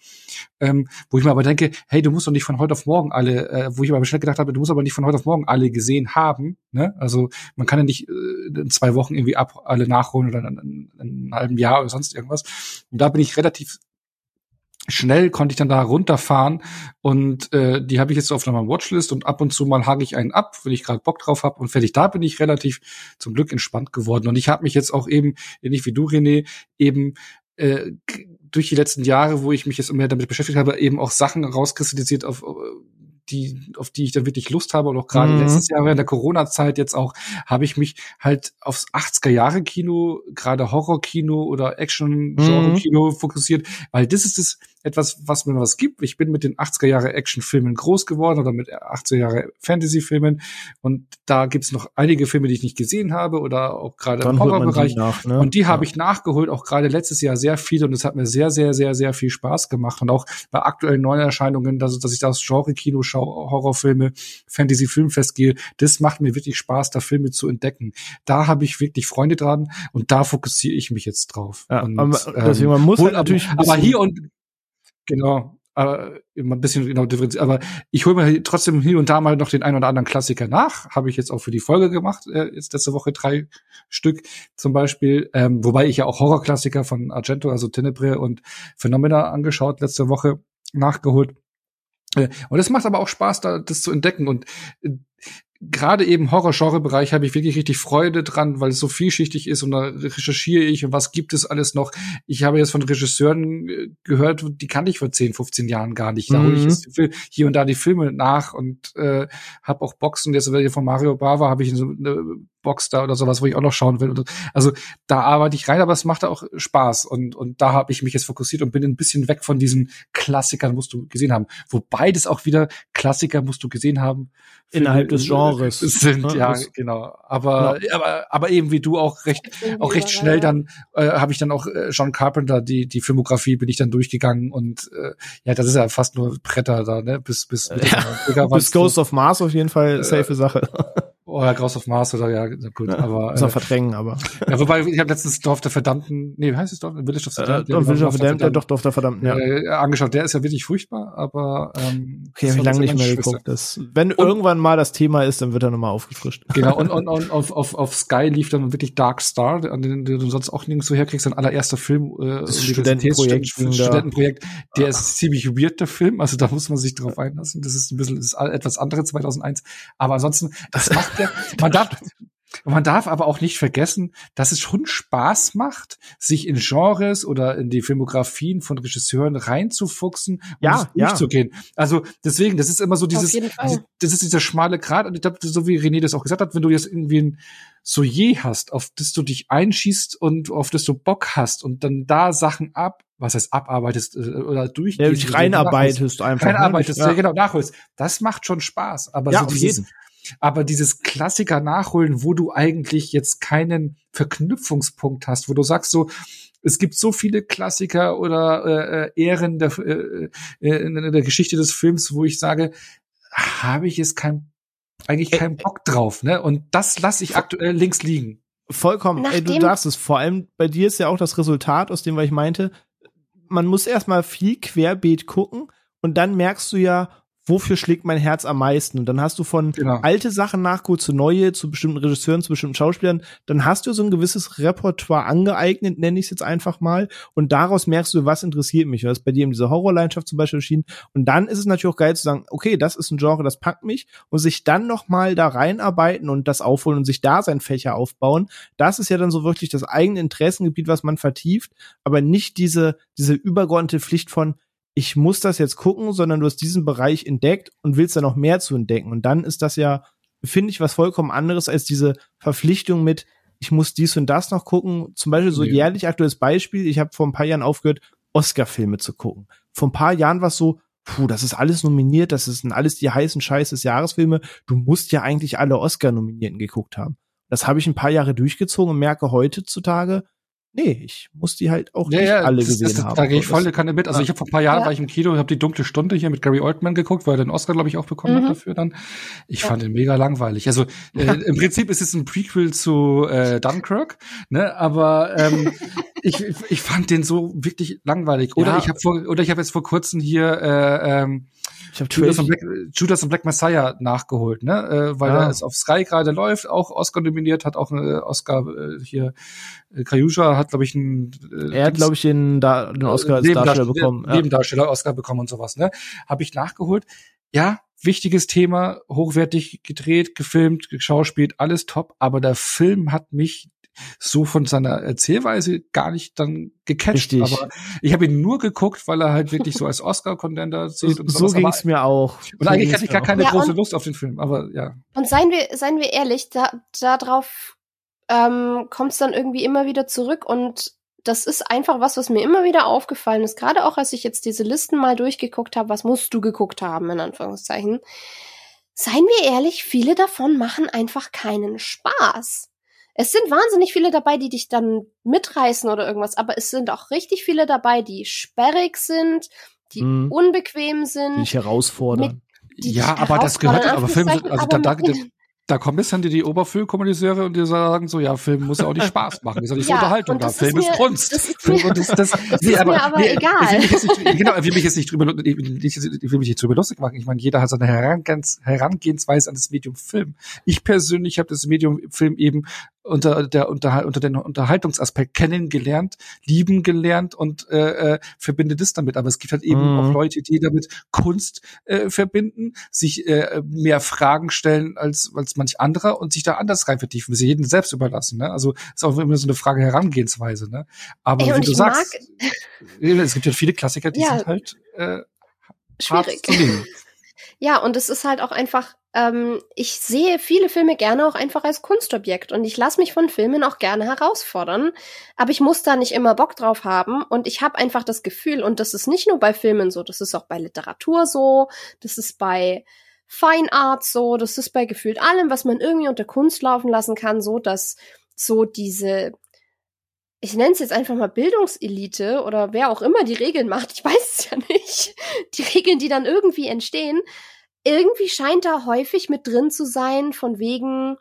ähm, wo ich mir aber denke, hey, du musst doch nicht von heute auf morgen alle, äh, wo ich aber schnell gedacht habe, du musst aber nicht von heute auf morgen alle gesehen haben, ne? Also man kann ja nicht äh, in zwei Wochen irgendwie ab alle nachholen oder in, in, in einem halben Jahr oder sonst irgendwas. Und da bin ich relativ schnell konnte ich dann da runterfahren und äh, die habe ich jetzt auf meiner Watchlist und ab und zu mal hake ich einen ab, wenn ich gerade Bock drauf habe und fertig. Da bin ich relativ zum Glück entspannt geworden und ich habe mich jetzt auch eben, ähnlich wie du René, eben äh, durch die letzten Jahre, wo ich mich jetzt mehr damit beschäftigt habe, eben auch Sachen rauskristallisiert auf die, auf die ich dann wirklich Lust habe und auch gerade mhm. letztes Jahr während der Corona-Zeit jetzt auch, habe ich mich halt aufs 80er-Jahre-Kino, gerade Horror-Kino oder Action-Genre-Kino mhm. fokussiert, weil das ist das, etwas, was mir was gibt. Ich bin mit den 80er Jahre Actionfilmen groß geworden oder mit 80er Jahre Fantasy-Filmen und da gibt's noch einige Filme, die ich nicht gesehen habe oder auch gerade im Horrorbereich. Ne? Und die habe ich nachgeholt, auch gerade letztes Jahr sehr viel und es hat mir sehr, sehr, sehr, sehr viel Spaß gemacht und auch bei aktuellen Neuerscheinungen, dass, dass ich das Genre-Kino schaue, Horrorfilme, Fantasy-Filmfest gehe, das macht mir wirklich Spaß, da Filme zu entdecken. Da habe ich wirklich Freunde dran und da fokussiere ich mich jetzt drauf. Ja, und, aber, ähm, deswegen, man muss halt natürlich aber hier und Genau, aber immer ein bisschen genau differenziert. Aber ich hole mir trotzdem hier und da mal noch den einen oder anderen Klassiker nach. Habe ich jetzt auch für die Folge gemacht, äh, jetzt letzte Woche drei Stück zum Beispiel. Ähm, wobei ich ja auch Horrorklassiker von Argento, also Tenebre und Phenomena angeschaut, letzte Woche nachgeholt. Äh, und es macht aber auch Spaß, da das zu entdecken. Und äh, gerade eben Horror-Genre-Bereich habe ich wirklich richtig Freude dran, weil es so vielschichtig ist und da recherchiere ich und was gibt es alles noch. Ich habe jetzt von Regisseuren äh, gehört, die kannte ich vor 10, 15 Jahren gar nicht. Da mhm. hole ich jetzt hier und da die Filme nach und äh, habe auch Boxen. Jetzt von Mario Bava habe ich eine Box da oder sowas, wo ich auch noch schauen will. Also da arbeite ich rein, aber es macht auch Spaß und und da habe ich mich jetzt fokussiert und bin ein bisschen weg von diesen Klassikern, musst du gesehen haben. Wobei das auch wieder Klassiker musst du gesehen haben. Innerhalb des Genres. Sind, ja, genau. Aber, ja. aber, aber eben wie du auch recht, auch recht schnell dann, äh, habe ich dann auch äh, John Carpenter, die, die Filmografie bin ich dann durchgegangen und äh, ja, das ist ja fast nur Bretter da, ne, bis, bis, ja. bis Ghost of Mars auf jeden Fall äh, safe Sache. Oder Ghost of Mars oder ja, gut, ja, aber. Muss man äh, verdrängen, aber. Ja, wobei, ich habe letztens Dorf der Verdammten, nee, wie heißt es Dorf? Village of the Verdammten. Äh, Village of the Verdammten, doch, Dorf der Verdammten, ja. Äh, angeschaut, der ist ja wirklich furchtbar, aber, ähm. Okay, habe ich lange nicht mehr geguckt. Das, wenn und, irgendwann mal das Thema ist, dann wird er nochmal aufgefrischt. Genau, und, und, und auf, auf, auf Sky lief dann wirklich Dark Star, an den, den du sonst auch nirgendwo herkriegst, sein allererster Film, äh, das Studentenprojekt, Studentenprojekt, der ist ziemlich weird, der Film, also da muss man sich drauf einlassen. Das ist ein bisschen, das ist etwas anderes 2001. Aber ansonsten, das macht der, man darf, man darf aber auch nicht vergessen, dass es schon Spaß macht, sich in Genres oder in die Filmografien von Regisseuren reinzufuchsen und ja, durchzugehen. Ja. Also deswegen, das ist immer so dieses, das ist dieser schmale Grat. Und ich glaube, so wie René das auch gesagt hat, wenn du jetzt irgendwie ein Sujet hast, auf das du dich einschießt und auf das du Bock hast und dann da Sachen ab, was heißt abarbeitest äh, oder durchgehst. Ja, dich reinarbeitest einfach. Ne? Reinarbeitest, ne? ja. genau, nachholst. Das macht schon Spaß. Aber ja, so dieses, jeden. Aber dieses Klassiker nachholen, wo du eigentlich jetzt keinen Verknüpfungspunkt hast, wo du sagst so, es gibt so viele Klassiker oder äh, äh Ehren der, äh, äh, in der Geschichte des Films, wo ich sage, habe ich jetzt kein, eigentlich keinen Bock drauf, ne? Und das lasse ich aktuell links liegen. Vollkommen. Ey, du darfst es. Vor allem bei dir ist ja auch das Resultat, aus dem, was ich meinte, man muss erstmal viel querbeet gucken und dann merkst du ja, wofür schlägt mein Herz am meisten? Und dann hast du von genau. alte Sachen nachgeholt zu neue, zu bestimmten Regisseuren, zu bestimmten Schauspielern. Dann hast du so ein gewisses Repertoire angeeignet, nenne ich es jetzt einfach mal. Und daraus merkst du, was interessiert mich. Was bei dir in dieser Horrorleidenschaft zum Beispiel erschienen. Und dann ist es natürlich auch geil zu sagen, okay, das ist ein Genre, das packt mich. Und sich dann noch mal da reinarbeiten und das aufholen und sich da sein Fächer aufbauen. Das ist ja dann so wirklich das eigene Interessengebiet, was man vertieft. Aber nicht diese, diese übergeordnete Pflicht von, ich muss das jetzt gucken, sondern du hast diesen Bereich entdeckt und willst da noch mehr zu entdecken. Und dann ist das ja, finde ich, was vollkommen anderes als diese Verpflichtung mit, ich muss dies und das noch gucken. Zum Beispiel so ja. jährlich aktuelles Beispiel. Ich habe vor ein paar Jahren aufgehört, Oscar-Filme zu gucken. Vor ein paar Jahren war es so, puh, das ist alles nominiert, das sind alles die heißen Scheiß des Jahresfilme. Du musst ja eigentlich alle Oscar-Nominierten geguckt haben. Das habe ich ein paar Jahre durchgezogen und merke heutzutage, nee, ich muss die halt auch ja, nicht ja, alle das, gesehen das, haben. Da gehe ich voll keine mit. Also ich habe vor ein paar Jahren ja. war ich im Kino, habe die dunkle Stunde hier mit Gary Oldman geguckt, weil er den Oscar glaube ich auch bekommen mhm. hat dafür dann. Ich fand den mega langweilig. Also äh, im Prinzip ist es ein Prequel zu äh, Dunkirk, ne? Aber ähm, ich, ich fand den so wirklich langweilig. Oder ich habe vor oder ich habe jetzt vor kurzem hier äh, ähm, ich habe Judas, und Black, Judas und Black Messiah nachgeholt, ne? Äh, weil ah. er es auf Sky gerade läuft, auch Oscar nominiert, hat auch einen Oscar äh, hier. Äh, Kayusha hat, glaube ich, einen. Äh, er hat, glaube ich, den, da, den Oscar als Darsteller bekommen. Ja. Nebendarsteller Oscar bekommen und sowas, ne? Habe ich nachgeholt. Ja, wichtiges Thema, hochwertig gedreht, gefilmt, geschauspielt, alles top, aber der Film hat mich so von seiner Erzählweise gar nicht dann gecatcht. Richtig. Aber ich habe ihn nur geguckt, weil er halt wirklich so als Oscar-Contender zählt. Und so ging es mir auch. Und so eigentlich hatte ich gar keine ja, große Lust auf den Film, aber ja. Und seien wir, seien wir ehrlich, da, darauf ähm, kommt es dann irgendwie immer wieder zurück und das ist einfach was, was mir immer wieder aufgefallen ist. Gerade auch, als ich jetzt diese Listen mal durchgeguckt habe, was musst du geguckt haben, in Anführungszeichen. Seien wir ehrlich, viele davon machen einfach keinen Spaß. Es sind wahnsinnig viele dabei, die dich dann mitreißen oder irgendwas, aber es sind auch richtig viele dabei, die sperrig sind, die mm. unbequem sind. Die dich herausfordern. Mit, die ja, aber das gehört, aber Film, also da, da, da kommen jetzt dann die, die Oberfüllkommuniseure und die sagen so, ja, Film muss ja auch nicht Spaß machen, ist ja nicht ja, Unterhaltung da. Film ist, mir, Kunst. Das ist, mir, das, das, das nee, ist aber, mir aber nee, egal. Ich will mich jetzt nicht, genau, ich will mich jetzt nicht drüber, ich will mich nicht drüber lustig machen. Ich meine, jeder hat seine Herangehensweise an das Medium Film. Ich persönlich habe das Medium Film eben unter der unter, unter den Unterhaltungsaspekt kennengelernt, lieben gelernt und äh, äh, verbindet es damit. Aber es gibt halt eben mhm. auch Leute, die damit Kunst äh, verbinden, sich äh, mehr Fragen stellen als als manch anderer und sich da anders rein vertiefen, sie jeden selbst überlassen. Ne? Also ist auch immer so eine Frage Herangehensweise. Ne? Aber Ey, wie du sagst, es gibt ja viele Klassiker, die ja. sind halt äh, schwierig. Ja, und es ist halt auch einfach ähm, ich sehe viele Filme gerne auch einfach als Kunstobjekt und ich lasse mich von Filmen auch gerne herausfordern, aber ich muss da nicht immer Bock drauf haben und ich habe einfach das Gefühl, und das ist nicht nur bei Filmen so, das ist auch bei Literatur so, das ist bei Fine Art so, das ist bei gefühlt allem, was man irgendwie unter Kunst laufen lassen kann, so, dass so diese ich nenne es jetzt einfach mal Bildungselite oder wer auch immer die Regeln macht, ich weiß es ja nicht, die Regeln, die dann irgendwie entstehen, irgendwie scheint da häufig mit drin zu sein, von wegen,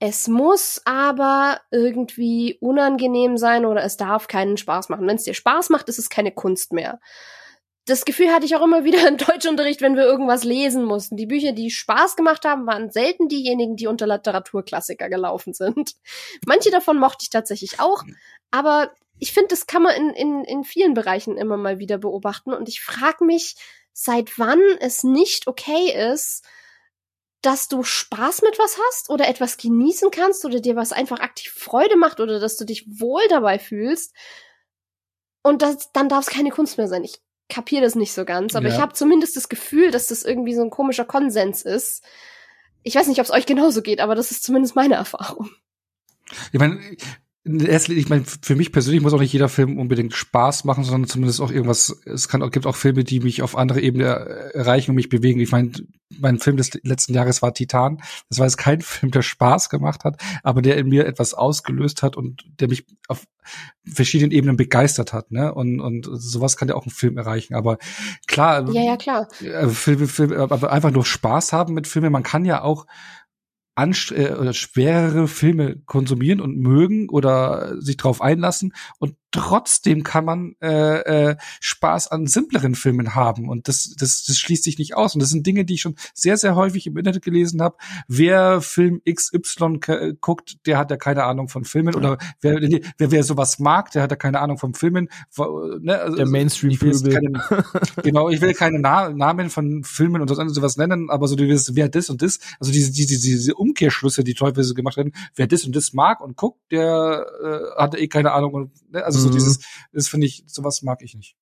es muss aber irgendwie unangenehm sein oder es darf keinen Spaß machen. Wenn es dir Spaß macht, ist es keine Kunst mehr. Das Gefühl hatte ich auch immer wieder im Deutschunterricht, wenn wir irgendwas lesen mussten. Die Bücher, die Spaß gemacht haben, waren selten diejenigen, die unter Literaturklassiker gelaufen sind. Manche davon mochte ich tatsächlich auch, aber ich finde, das kann man in, in, in vielen Bereichen immer mal wieder beobachten und ich frage mich, seit wann es nicht okay ist, dass du Spaß mit was hast oder etwas genießen kannst oder dir was einfach aktiv Freude macht oder dass du dich wohl dabei fühlst. Und das, dann darf es keine Kunst mehr sein. Ich kapiere das nicht so ganz, aber ja. ich habe zumindest das Gefühl, dass das irgendwie so ein komischer Konsens ist. Ich weiß nicht, ob es euch genauso geht, aber das ist zumindest meine Erfahrung. Ich meine, ich meine, für mich persönlich muss auch nicht jeder Film unbedingt Spaß machen, sondern zumindest auch irgendwas, es kann, gibt auch Filme, die mich auf andere Ebene erreichen und mich bewegen. Ich meine, mein Film des letzten Jahres war Titan. Das war jetzt kein Film, der Spaß gemacht hat, aber der in mir etwas ausgelöst hat und der mich auf verschiedenen Ebenen begeistert hat, ne? Und, und sowas kann ja auch ein Film erreichen. Aber klar, ja, ja, klar. Äh, Filme, Filme, aber einfach nur Spaß haben mit Filmen. Man kann ja auch anst äh, schwerere Filme konsumieren und mögen oder sich drauf einlassen. Und trotzdem kann man äh, äh, Spaß an simpleren Filmen haben und das, das, das schließt sich nicht aus. Und das sind Dinge, die ich schon sehr, sehr häufig im Internet gelesen habe. Wer Film XY guckt, der hat ja keine Ahnung von Filmen. Oder wer, wer, wer sowas mag, der hat ja keine Ahnung von Filmen. Ne? Also, der mainstream keine, Genau, ich will keine Na Namen von Filmen und sowas nennen, aber so du wirst, wer das und das, also diese, diese, diese Umkehrschlüsse, die teilweise gemacht werden, wer das und das mag und guckt, der äh, hat eh keine Ahnung. Und, ne? Also so mhm. dieses, das finde ich, sowas mag ich nicht.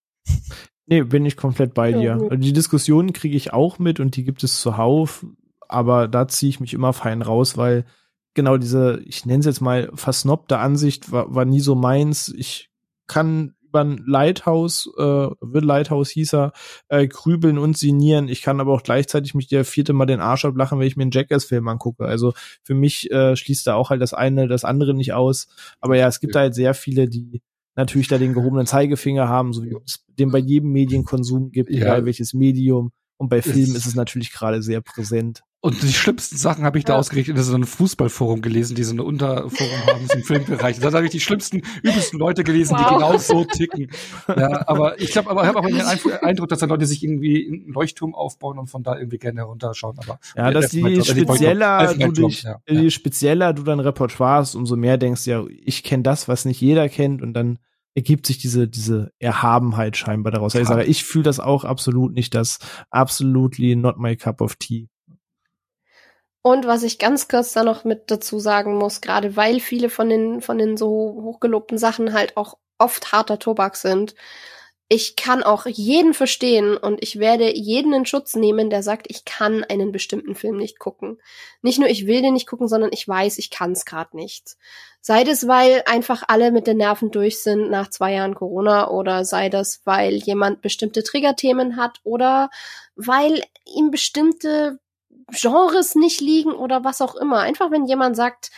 Nee, bin ich komplett bei dir. Also die Diskussionen kriege ich auch mit und die gibt es zuhauf, aber da ziehe ich mich immer fein raus, weil genau diese, ich nenne es jetzt mal versnobte Ansicht war, war nie so meins. Ich kann über ein Lighthouse, äh, The Lighthouse hieß er, äh, grübeln und sinieren. Ich kann aber auch gleichzeitig mich der vierte Mal den Arsch ablachen, wenn ich mir einen Jackass-Film angucke. Also für mich äh, schließt da auch halt das eine, das andere nicht aus. Aber ja, es gibt ja. halt sehr viele, die natürlich da den gehobenen Zeigefinger haben, so wie es den bei jedem Medienkonsum gibt, ja. egal welches Medium. Und bei Filmen ist es natürlich gerade sehr präsent. Und die schlimmsten Sachen habe ich da ja. ausgerechnet in so einem Fußballforum gelesen, die so eine Unterforum haben im Filmbereich. Da habe ich die schlimmsten, übelsten Leute gelesen, wow. die genau so ticken. Ja, aber ich glaube, aber ich habe aber den Eindruck, dass da Leute sich irgendwie einen Leuchtturm aufbauen und von da irgendwie gerne herunterschauen. Aber ja, dass die spezieller du dich, ja. je spezieller du dein Repertoire hast, umso mehr denkst du ja, ich kenne das, was nicht jeder kennt und dann ergibt sich diese diese Erhabenheit scheinbar daraus. Ja. Ich sage, ich fühle das auch absolut nicht, das absolutely not my cup of tea. Und was ich ganz kurz da noch mit dazu sagen muss, gerade weil viele von den, von den so hochgelobten Sachen halt auch oft harter Tobak sind. Ich kann auch jeden verstehen und ich werde jeden in Schutz nehmen, der sagt, ich kann einen bestimmten Film nicht gucken. Nicht nur ich will den nicht gucken, sondern ich weiß, ich kann es gerade nicht. Sei das, weil einfach alle mit den Nerven durch sind nach zwei Jahren Corona oder sei das, weil jemand bestimmte Triggerthemen hat oder weil ihm bestimmte Genres nicht liegen oder was auch immer. Einfach wenn jemand sagt,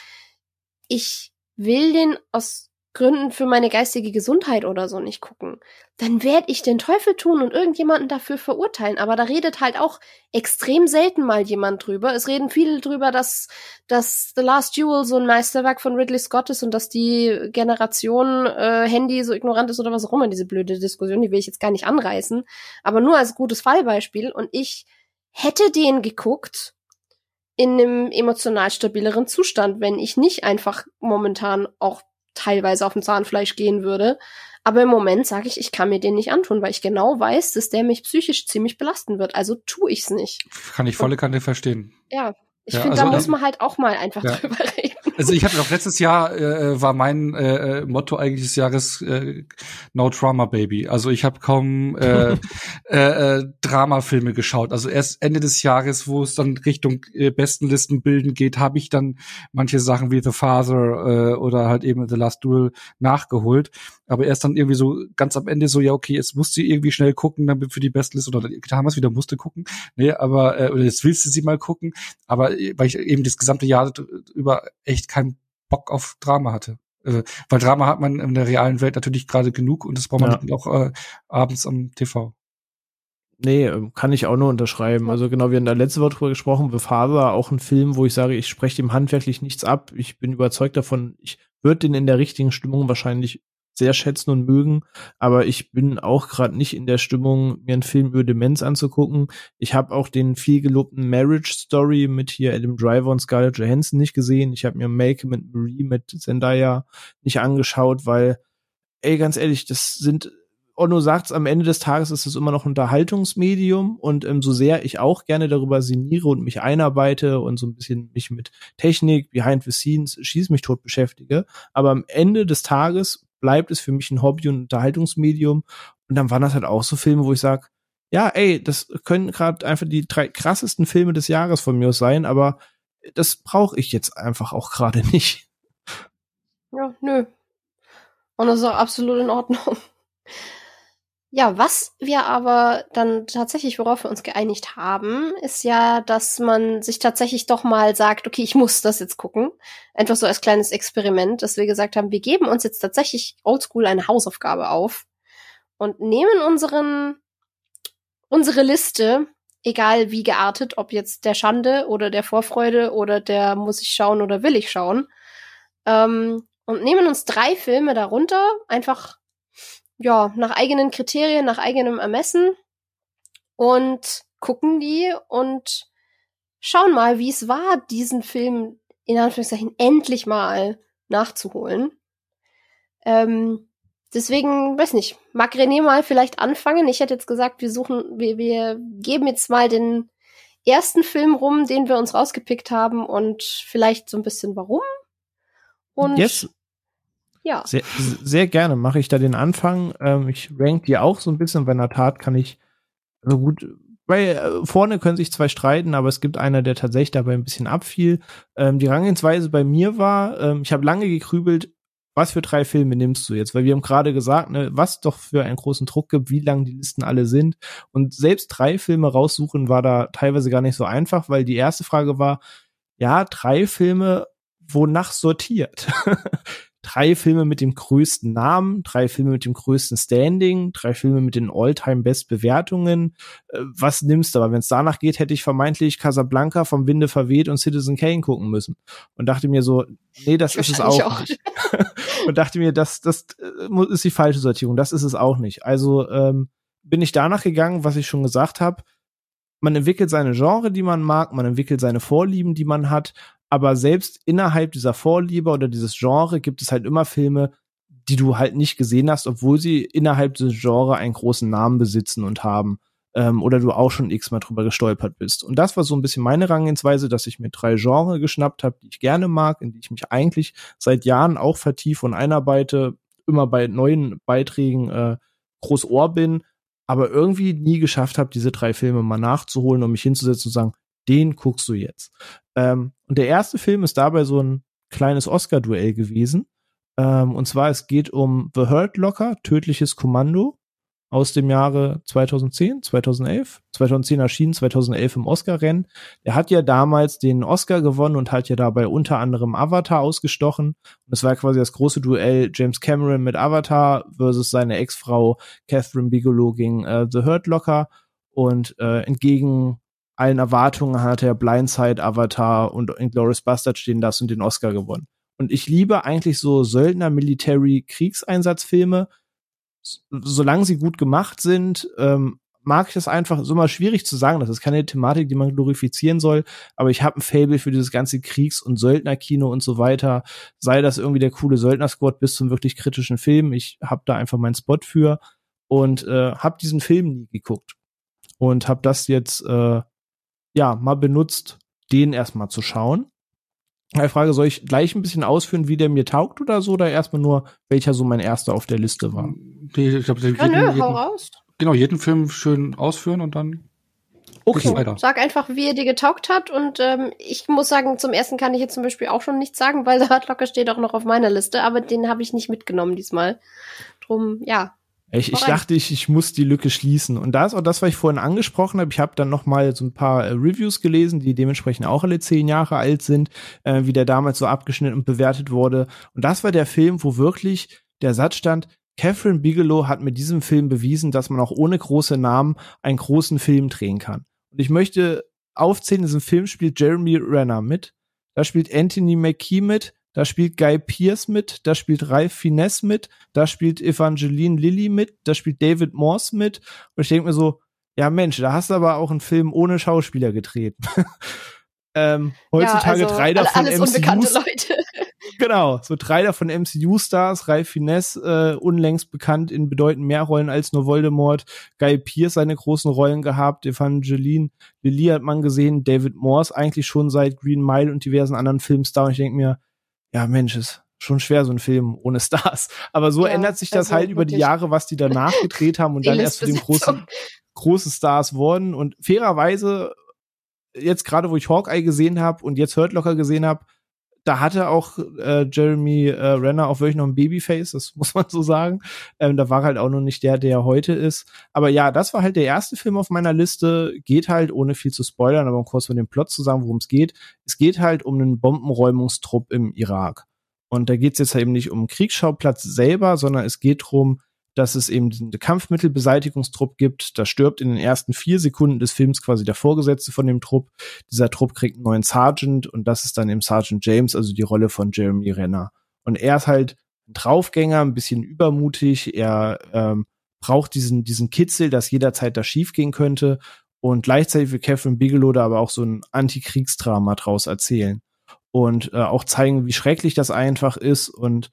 ich will den aus Gründen für meine geistige Gesundheit oder so nicht gucken, dann werde ich den Teufel tun und irgendjemanden dafür verurteilen. Aber da redet halt auch extrem selten mal jemand drüber. Es reden viele drüber, dass, dass The Last Duel so ein Meisterwerk von Ridley Scott ist und dass die Generation äh, Handy so ignorant ist oder was auch immer, diese blöde Diskussion, die will ich jetzt gar nicht anreißen. Aber nur als gutes Fallbeispiel. Und ich hätte den geguckt in einem emotional stabileren Zustand, wenn ich nicht einfach momentan auch teilweise auf dem Zahnfleisch gehen würde. Aber im Moment sage ich, ich kann mir den nicht antun, weil ich genau weiß, dass der mich psychisch ziemlich belasten wird. Also tu ich's nicht. Kann ich volle Kante verstehen. Ja, ich ja, finde, also, da muss man halt auch mal einfach ja. drüber reden. Also ich hatte auch letztes Jahr äh, war mein äh, äh, Motto eigentlich des Jahres äh, No Trauma Baby. Also ich habe kaum äh, äh, äh, Dramafilme geschaut. Also erst Ende des Jahres, wo es dann Richtung äh, Bestenlisten bilden geht, habe ich dann manche Sachen wie The Father äh, oder halt eben The Last Duel nachgeholt. Aber erst dann irgendwie so ganz am Ende so, ja okay, jetzt musst du irgendwie schnell gucken, damit für die Bestenliste oder haben wir es wieder musste gucken. Nee, aber äh, oder jetzt willst du sie mal gucken. Aber äh, weil ich eben das gesamte Jahr über echt keinen Bock auf Drama hatte. Äh, weil Drama hat man in der realen Welt natürlich gerade genug und das braucht man ja. auch äh, abends am TV. Nee, ähm, kann ich auch nur unterschreiben. Also genau, wir haben da letzte Woche drüber gesprochen, The Father, auch ein Film, wo ich sage, ich spreche dem handwerklich nichts ab. Ich bin überzeugt davon, ich würde den in der richtigen Stimmung wahrscheinlich sehr schätzen und mögen, aber ich bin auch gerade nicht in der Stimmung, mir einen Film über Demenz anzugucken. Ich habe auch den viel gelobten Marriage Story mit hier Adam Driver und Scarlett Johansson nicht gesehen. Ich habe mir Make mit Marie mit Zendaya nicht angeschaut, weil, ey, ganz ehrlich, das sind Onno sagt's, am Ende des Tages ist es immer noch ein Unterhaltungsmedium und ähm, so sehr ich auch gerne darüber sinniere und mich einarbeite und so ein bisschen mich mit Technik, Behind the Scenes, schieß mich tot beschäftige, aber am Ende des Tages bleibt es für mich ein Hobby und Unterhaltungsmedium. Und dann waren das halt auch so Filme, wo ich sage, ja, ey, das können gerade einfach die drei krassesten Filme des Jahres von mir sein, aber das brauche ich jetzt einfach auch gerade nicht. Ja, nö. Und das ist auch absolut in Ordnung. Ja, was wir aber dann tatsächlich, worauf wir uns geeinigt haben, ist ja, dass man sich tatsächlich doch mal sagt, okay, ich muss das jetzt gucken. Einfach so als kleines Experiment, dass wir gesagt haben, wir geben uns jetzt tatsächlich oldschool eine Hausaufgabe auf und nehmen unseren, unsere Liste, egal wie geartet, ob jetzt der Schande oder der Vorfreude oder der muss ich schauen oder will ich schauen, ähm, und nehmen uns drei Filme darunter, einfach ja, nach eigenen Kriterien, nach eigenem Ermessen und gucken die und schauen mal, wie es war, diesen Film in Anführungszeichen endlich mal nachzuholen. Ähm, deswegen, weiß nicht, mag René mal vielleicht anfangen? Ich hätte jetzt gesagt, wir suchen, wir, wir geben jetzt mal den ersten Film rum, den wir uns rausgepickt haben und vielleicht so ein bisschen warum. Und yes. Ja. Sehr, sehr gerne mache ich da den Anfang. Ähm, ich rank die auch so ein bisschen, weil in der Tat kann ich also gut weil äh, vorne können sich zwei streiten, aber es gibt einer, der tatsächlich dabei ein bisschen abfiel. Ähm, die Rangehensweise bei mir war, ähm, ich habe lange gekrübelt, was für drei Filme nimmst du jetzt? Weil wir haben gerade gesagt, ne, was doch für einen großen Druck gibt, wie lang die Listen alle sind. Und selbst drei Filme raussuchen war da teilweise gar nicht so einfach, weil die erste Frage war, ja, drei Filme, wonach sortiert? drei Filme mit dem größten Namen, drei Filme mit dem größten Standing, drei Filme mit den All-Time-Best-Bewertungen. Äh, was nimmst du? Aber wenn es danach geht, hätte ich vermeintlich Casablanca vom Winde verweht und Citizen Kane gucken müssen. Und dachte mir so, nee, das ist es auch, auch. nicht. und dachte mir, das, das äh, ist die falsche Sortierung. Das ist es auch nicht. Also ähm, bin ich danach gegangen, was ich schon gesagt habe. Man entwickelt seine Genre, die man mag, man entwickelt seine Vorlieben, die man hat aber selbst innerhalb dieser Vorliebe oder dieses Genre gibt es halt immer Filme, die du halt nicht gesehen hast, obwohl sie innerhalb des Genres einen großen Namen besitzen und haben. Ähm, oder du auch schon x-mal drüber gestolpert bist. Und das war so ein bisschen meine Rangehensweise, dass ich mir drei Genres geschnappt habe, die ich gerne mag, in die ich mich eigentlich seit Jahren auch vertiefe und einarbeite, immer bei neuen Beiträgen äh, groß Ohr bin, aber irgendwie nie geschafft habe, diese drei Filme mal nachzuholen und mich hinzusetzen und zu sagen, den guckst du jetzt. Ähm, und der erste Film ist dabei so ein kleines Oscar-Duell gewesen. Ähm, und zwar, es geht um The Hurt Locker, tödliches Kommando aus dem Jahre 2010, 2011. 2010 erschienen, 2011 im Oscar-Rennen. Er hat ja damals den Oscar gewonnen und hat ja dabei unter anderem Avatar ausgestochen. Und es war quasi das große Duell James Cameron mit Avatar versus seine Ex-Frau Catherine Bigelow gegen äh, The Hurt Locker. Und äh, entgegen allen Erwartungen hat er Blindside, Avatar und Inglourious Bastard stehen lassen und den Oscar gewonnen. Und ich liebe eigentlich so Söldner, Military, Kriegseinsatzfilme. Solange sie gut gemacht sind, ähm, mag ich das einfach. Ist immer schwierig zu sagen. Das ist keine Thematik, die man glorifizieren soll. Aber ich habe ein Fable für dieses ganze Kriegs- und Söldnerkino und so weiter. Sei das irgendwie der coole Söldner-Squad bis zum wirklich kritischen Film. Ich habe da einfach meinen Spot für und äh, habe diesen Film nie geguckt und habe das jetzt äh, ja, mal benutzt, den erstmal zu schauen. Die Frage, soll ich gleich ein bisschen ausführen, wie der mir taugt oder so, oder erstmal nur, welcher so mein erster auf der Liste war? Nee, ich glaub, ja, jeden, nö, jeden, hau raus. Genau, jeden Film schön ausführen und dann Okay, weiter. sag einfach, wie er dir getaugt hat. Und ähm, ich muss sagen, zum ersten kann ich jetzt zum Beispiel auch schon nichts sagen, weil der Hardlocker steht auch noch auf meiner Liste, aber den habe ich nicht mitgenommen diesmal. Drum, ja, ich, ich dachte, ich, ich muss die Lücke schließen. Und da ist auch das, was ich vorhin angesprochen habe. Ich habe dann noch mal so ein paar äh, Reviews gelesen, die dementsprechend auch alle zehn Jahre alt sind, äh, wie der damals so abgeschnitten und bewertet wurde. Und das war der Film, wo wirklich der Satz stand, Catherine Bigelow hat mit diesem Film bewiesen, dass man auch ohne große Namen einen großen Film drehen kann. Und ich möchte aufzählen, in diesem Film spielt Jeremy Renner mit. Da spielt Anthony McKee mit, da spielt Guy Pierce mit, da spielt Ralph Finesse mit, da spielt Evangeline Lilly mit, da spielt David Morse mit. Und ich denke mir so, ja Mensch, da hast du aber auch einen Film ohne Schauspieler gedreht. ähm, heutzutage ja, also drei davon alles unbekannte Leute. genau, so drei davon MCU-Stars, Ralph Finesse, äh, unlängst bekannt in bedeutend mehr Rollen als nur Voldemort, Guy Pierce seine großen Rollen gehabt, Evangeline Lilly hat man gesehen, David Morse eigentlich schon seit Green Mile und diversen anderen Filmstars. Und ich denke mir, ja, Mensch, ist schon schwer, so ein Film ohne Stars. Aber so ja, ändert sich das also halt über die Jahre, was die danach gedreht haben und dann erst zu dem großen, großen Stars wurden. Und fairerweise, jetzt gerade, wo ich Hawkeye gesehen habe und jetzt Hurt Locker gesehen habe, da hatte auch äh, Jeremy äh, Renner auch wirklich noch ein Babyface, das muss man so sagen. Ähm, da war halt auch noch nicht der, der er heute ist. Aber ja, das war halt der erste Film auf meiner Liste. Geht halt, ohne viel zu spoilern, aber um kurz von dem Plot zu sagen, worum es geht. Es geht halt um einen Bombenräumungstrupp im Irak. Und da geht es jetzt halt eben nicht um Kriegsschauplatz selber, sondern es geht drum dass es eben den Kampfmittelbeseitigungstrupp gibt. Da stirbt in den ersten vier Sekunden des Films quasi der Vorgesetzte von dem Trupp. Dieser Trupp kriegt einen neuen Sergeant und das ist dann eben Sergeant James, also die Rolle von Jeremy Renner. Und er ist halt Draufgänger, ein bisschen übermutig. Er ähm, braucht diesen, diesen Kitzel, dass jederzeit das schiefgehen könnte. Und gleichzeitig will Catherine Bigelow da aber auch so ein Antikriegsdrama draus erzählen. Und äh, auch zeigen, wie schrecklich das einfach ist und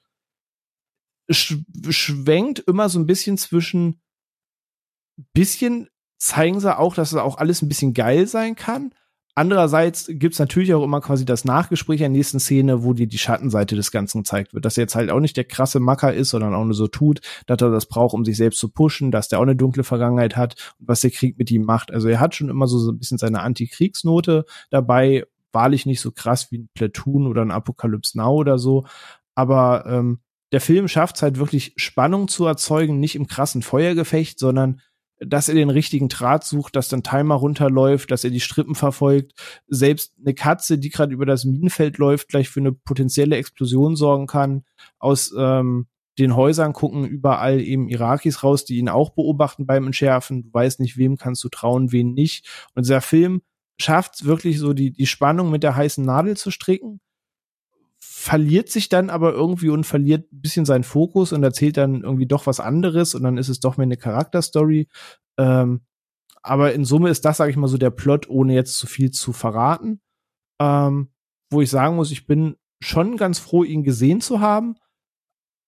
sch schwenkt immer so ein bisschen zwischen bisschen zeigen sie auch, dass es auch alles ein bisschen geil sein kann, Andererseits gibt's natürlich auch immer quasi das Nachgespräch in der nächsten Szene, wo dir die Schattenseite des Ganzen gezeigt wird. Dass er jetzt halt auch nicht der krasse Macker ist, sondern auch nur so tut, dass er das braucht, um sich selbst zu pushen, dass der auch eine dunkle Vergangenheit hat und was der Krieg mit ihm macht. Also er hat schon immer so, so ein bisschen seine Antikriegsnote dabei. Wahrlich nicht so krass wie ein Platoon oder ein Apocalypse Now oder so. Aber ähm, der Film schafft es halt wirklich Spannung zu erzeugen, nicht im krassen Feuergefecht, sondern dass er den richtigen Draht sucht, dass dann Timer runterläuft, dass er die Strippen verfolgt. Selbst eine Katze, die gerade über das Minenfeld läuft, gleich für eine potenzielle Explosion sorgen kann. Aus ähm, den Häusern gucken überall eben Irakis raus, die ihn auch beobachten beim Entschärfen. Du weißt nicht, wem kannst du trauen, wen nicht. Und dieser Film schafft wirklich so die, die Spannung mit der heißen Nadel zu stricken verliert sich dann aber irgendwie und verliert ein bisschen seinen Fokus und erzählt dann irgendwie doch was anderes und dann ist es doch mehr eine Charakterstory. Ähm, aber in Summe ist das, sage ich mal, so der Plot, ohne jetzt zu viel zu verraten. Ähm, wo ich sagen muss, ich bin schon ganz froh, ihn gesehen zu haben.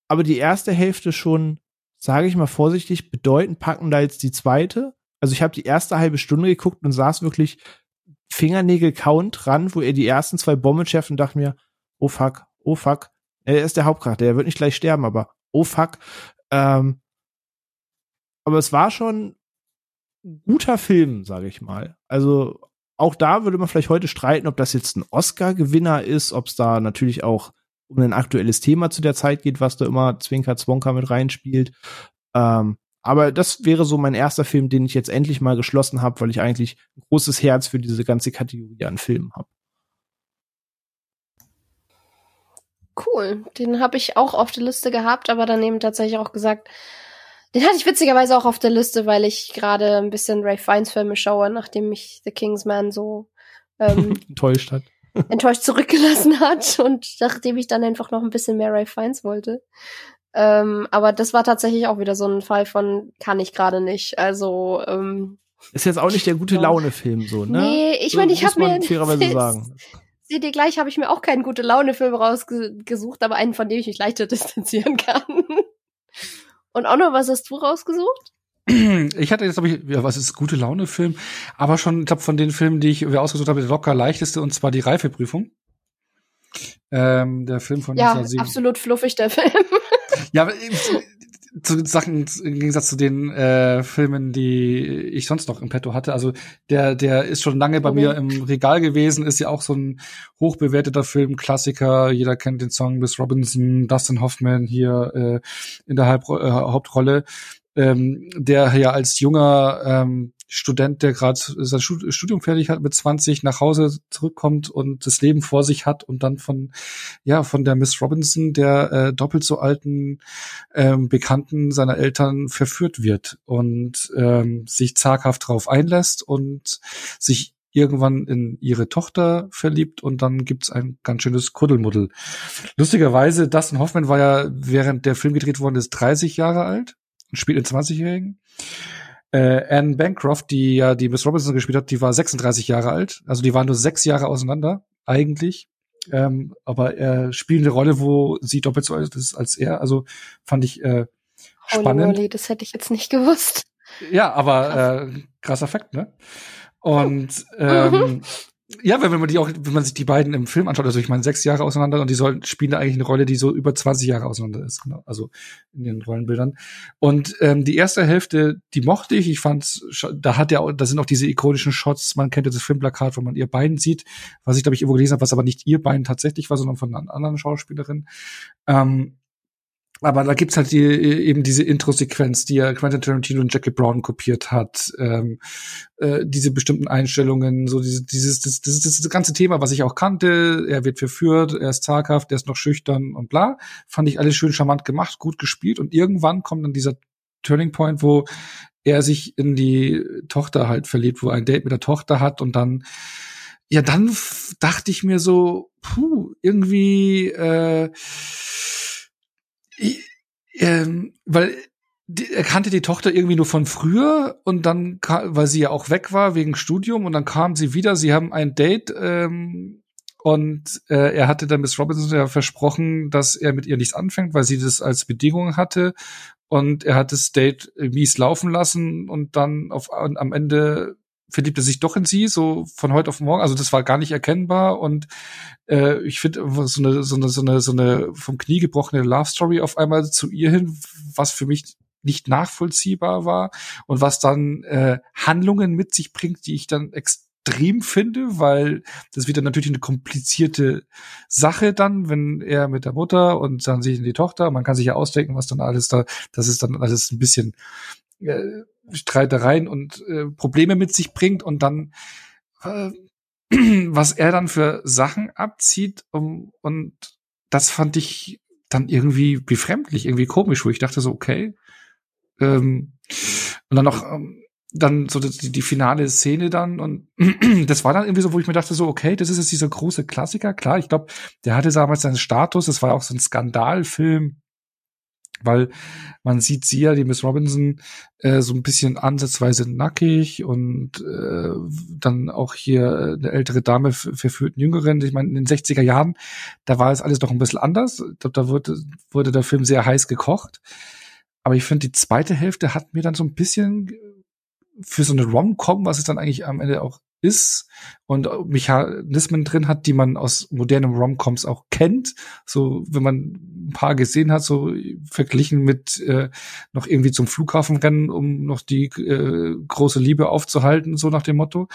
Aber die erste Hälfte schon, sage ich mal vorsichtig, bedeutend packender als die zweite. Also ich habe die erste halbe Stunde geguckt und saß wirklich Fingernägel count dran, wo er die ersten zwei Bomben schärft und dachte mir, oh fuck, oh fuck. Er ist der Hauptcharakter, er wird nicht gleich sterben, aber oh fuck. Ähm, aber es war schon ein guter Film, sage ich mal. Also auch da würde man vielleicht heute streiten, ob das jetzt ein Oscar-Gewinner ist, ob es da natürlich auch um ein aktuelles Thema zu der Zeit geht, was da immer Zwinker Zwonka mit reinspielt. Ähm, aber das wäre so mein erster Film, den ich jetzt endlich mal geschlossen habe, weil ich eigentlich ein großes Herz für diese ganze Kategorie an Filmen habe. Cool. Den habe ich auch auf der Liste gehabt, aber daneben tatsächlich auch gesagt, den hatte ich witzigerweise auch auf der Liste, weil ich gerade ein bisschen Ray Fiennes Filme schaue, nachdem mich The Kingsman so ähm, enttäuscht hat. enttäuscht zurückgelassen hat und nachdem ich dann einfach noch ein bisschen mehr Ray Fiennes wollte. Ähm, aber das war tatsächlich auch wieder so ein Fall von kann ich gerade nicht. Also ähm, ist jetzt auch nicht der gute Laune Film so, ne? Nee, ich meine, ich habe mir fairerweise sagen seht ihr gleich, habe ich mir auch keinen gute Laune-Film rausgesucht, aber einen, von dem ich mich leichter distanzieren kann. Und auch noch, was hast du rausgesucht? Ich hatte jetzt, glaube ich, ja, was ist gute Laune-Film, aber schon, ich glaube, von den Filmen, die ich ausgesucht habe, der locker leichteste, und zwar die Reifeprüfung. Ähm, der Film von Ja, absolut fluffig, der Film. Ja, zu Sachen im Gegensatz zu den äh, Filmen, die ich sonst noch im Petto hatte. Also der, der ist schon lange bei okay. mir im Regal gewesen, ist ja auch so ein hochbewerteter Film, Klassiker. Jeder kennt den Song Miss Robinson, Dustin Hoffman hier äh, in der Halb äh, Hauptrolle, ähm, der ja als junger ähm, Student, der gerade sein Studium fertig hat mit 20, nach Hause zurückkommt und das Leben vor sich hat und dann von ja von der Miss Robinson, der äh, doppelt so alten ähm, Bekannten seiner Eltern verführt wird und ähm, sich zaghaft drauf einlässt und sich irgendwann in ihre Tochter verliebt und dann gibt's ein ganz schönes Kuddelmuddel. Lustigerweise, Dustin Hoffman war ja, während der Film gedreht worden ist, 30 Jahre alt und spielt in 20-Jährigen. Äh, Anne Bancroft, die ja die Miss Robinson gespielt hat, die war 36 Jahre alt. Also die waren nur sechs Jahre auseinander, eigentlich. Ähm, aber er spielt eine Rolle, wo sie doppelt so alt ist als er. Also fand ich äh, spannend. Holy moly, das hätte ich jetzt nicht gewusst. Ja, aber äh, krasser Fakt, ne? Und ähm, ja, wenn man die auch, wenn man sich die beiden im Film anschaut, also ich meine, sechs Jahre auseinander und die sollen, spielen da eigentlich eine Rolle, die so über 20 Jahre auseinander ist, genau, also in den Rollenbildern. Und ähm, die erste Hälfte, die mochte ich. Ich fand, da hat ja, da sind auch diese ikonischen Shots. Man kennt ja das Filmplakat, wo man ihr Bein sieht, was ich glaube ich irgendwo gelesen habe, was aber nicht ihr Bein tatsächlich war, sondern von einer anderen Schauspielerin. Ähm, aber da gibt's halt die, eben diese Intro-Sequenz, die ja Quentin Tarantino und Jackie Brown kopiert hat. Ähm, äh, diese bestimmten Einstellungen, so diese, dieses, das, das, das, das ganze Thema, was ich auch kannte. Er wird verführt, er ist zaghaft, er ist noch schüchtern und bla. Fand ich alles schön charmant gemacht, gut gespielt. Und irgendwann kommt dann dieser Turning Point, wo er sich in die Tochter halt verliebt, wo er ein Date mit der Tochter hat und dann ja, dann dachte ich mir so, puh, irgendwie äh, Ähm, weil die, er kannte die Tochter irgendwie nur von früher und dann, weil sie ja auch weg war wegen Studium und dann kam sie wieder. Sie haben ein Date ähm, und äh, er hatte dann Miss Robinson ja versprochen, dass er mit ihr nichts anfängt, weil sie das als Bedingung hatte. Und er hat das Date mies laufen lassen und dann auf, am Ende verliebt er sich doch in sie, so von heute auf morgen. Also das war gar nicht erkennbar und äh, ich finde so eine, so eine, so eine, so eine vom Knie gebrochene Love Story auf einmal zu ihr hin, was für mich nicht nachvollziehbar war und was dann äh, Handlungen mit sich bringt, die ich dann extrem finde, weil das wird dann natürlich eine komplizierte Sache dann, wenn er mit der Mutter und dann sich in die Tochter, man kann sich ja ausdenken, was dann alles da, das ist dann alles ein bisschen äh, Streitereien und äh, Probleme mit sich bringt und dann äh, was er dann für Sachen abzieht um, und das fand ich dann irgendwie befremdlich, irgendwie komisch, wo ich dachte so, okay, ähm, und dann noch ähm, dann so die, die finale Szene dann und das war dann irgendwie so, wo ich mir dachte so, okay, das ist jetzt dieser große Klassiker. Klar, ich glaube, der hatte damals seinen Status, das war auch so ein Skandalfilm, weil man sieht sie ja, die Miss Robinson, äh, so ein bisschen ansatzweise nackig und äh, dann auch hier eine ältere Dame verführt einen Jüngeren. Ich meine, in den 60er Jahren, da war es alles doch ein bisschen anders. Da, da wurde, wurde der Film sehr heiß gekocht. Aber ich finde, die zweite Hälfte hat mir dann so ein bisschen für so eine Rom-Com, was es dann eigentlich am Ende auch ist und Mechanismen drin hat, die man aus modernen Rom-Coms auch kennt. So, wenn man ein paar gesehen hat, so verglichen mit äh, noch irgendwie zum Flughafen rennen, um noch die äh, große Liebe aufzuhalten, so nach dem Motto.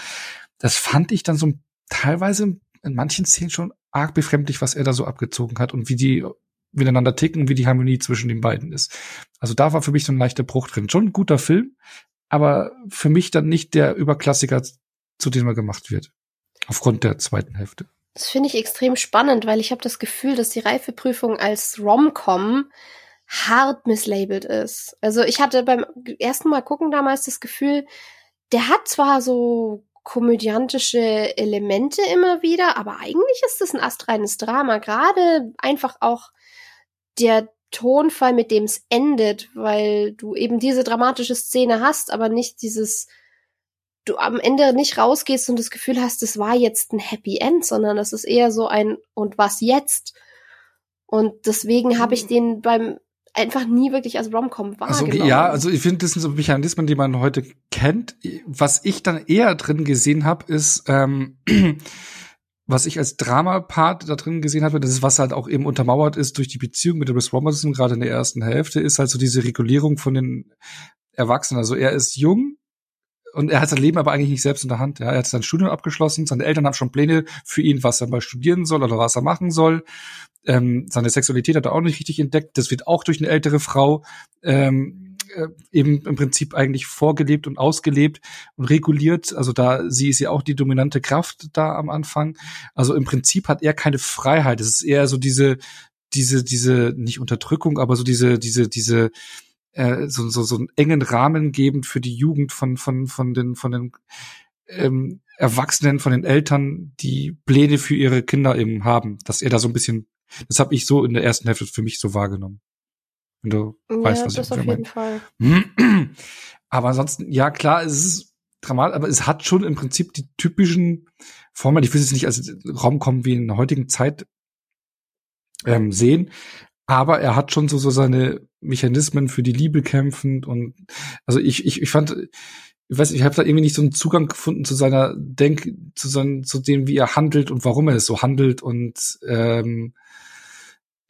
Das fand ich dann so teilweise in manchen Szenen schon arg befremdlich, was er da so abgezogen hat und wie die miteinander ticken, wie die Harmonie zwischen den beiden ist. Also da war für mich so ein leichter Bruch drin. Schon ein guter Film, aber für mich dann nicht der Überklassiker, zu dem er gemacht wird. Aufgrund der zweiten Hälfte. Das finde ich extrem spannend, weil ich habe das Gefühl, dass die Reifeprüfung als Rom-Com hart mislabelt ist. Also ich hatte beim ersten Mal gucken damals das Gefühl, der hat zwar so komödiantische Elemente immer wieder, aber eigentlich ist es ein astreines Drama. Gerade einfach auch der Tonfall, mit dem es endet, weil du eben diese dramatische Szene hast, aber nicht dieses, du am Ende nicht rausgehst und das Gefühl hast, es war jetzt ein Happy End, sondern es ist eher so ein und was jetzt? Und deswegen habe ich mhm. den beim einfach nie wirklich als Romcom wahrgenommen. Also, ja, also ich finde, das sind so Mechanismen, die man heute kennt. Was ich dann eher drin gesehen habe, ist ähm, was ich als Drama-Part da drin gesehen habe, das ist, was halt auch eben untermauert ist durch die Beziehung mit Bruce Robinson, gerade in der ersten Hälfte, ist halt so diese Regulierung von den Erwachsenen. Also er ist jung und er hat sein Leben aber eigentlich nicht selbst in der Hand. Ja, er hat sein Studium abgeschlossen, seine Eltern haben schon Pläne für ihn, was er mal studieren soll oder was er machen soll. Ähm, seine Sexualität hat er auch nicht richtig entdeckt. Das wird auch durch eine ältere Frau ähm, äh, eben im Prinzip eigentlich vorgelebt und ausgelebt und reguliert. Also da, sie ist ja auch die dominante Kraft da am Anfang. Also im Prinzip hat er keine Freiheit. Es ist eher so diese, diese, diese, nicht Unterdrückung, aber so diese, diese, diese, äh, so, so, so einen engen Rahmen geben für die Jugend von, von, von den, von den, ähm, Erwachsenen, von den Eltern, die Pläne für ihre Kinder eben haben, dass er da so ein bisschen, das habe ich so in der ersten Hälfte für mich so wahrgenommen. Wenn du ja, weißt, was das ich auf jeden Fall. Aber ansonsten, ja klar, es ist dramatisch, aber es hat schon im Prinzip die typischen Formen, ich will es nicht als Raum kommen wie in der heutigen Zeit ähm, sehen, aber er hat schon so, so seine Mechanismen für die Liebe kämpfend und also ich, ich, ich fand, ich weiß, ich habe da irgendwie nicht so einen Zugang gefunden zu seiner Denk, zu seinem, zu dem, wie er handelt und warum er es so handelt und ähm,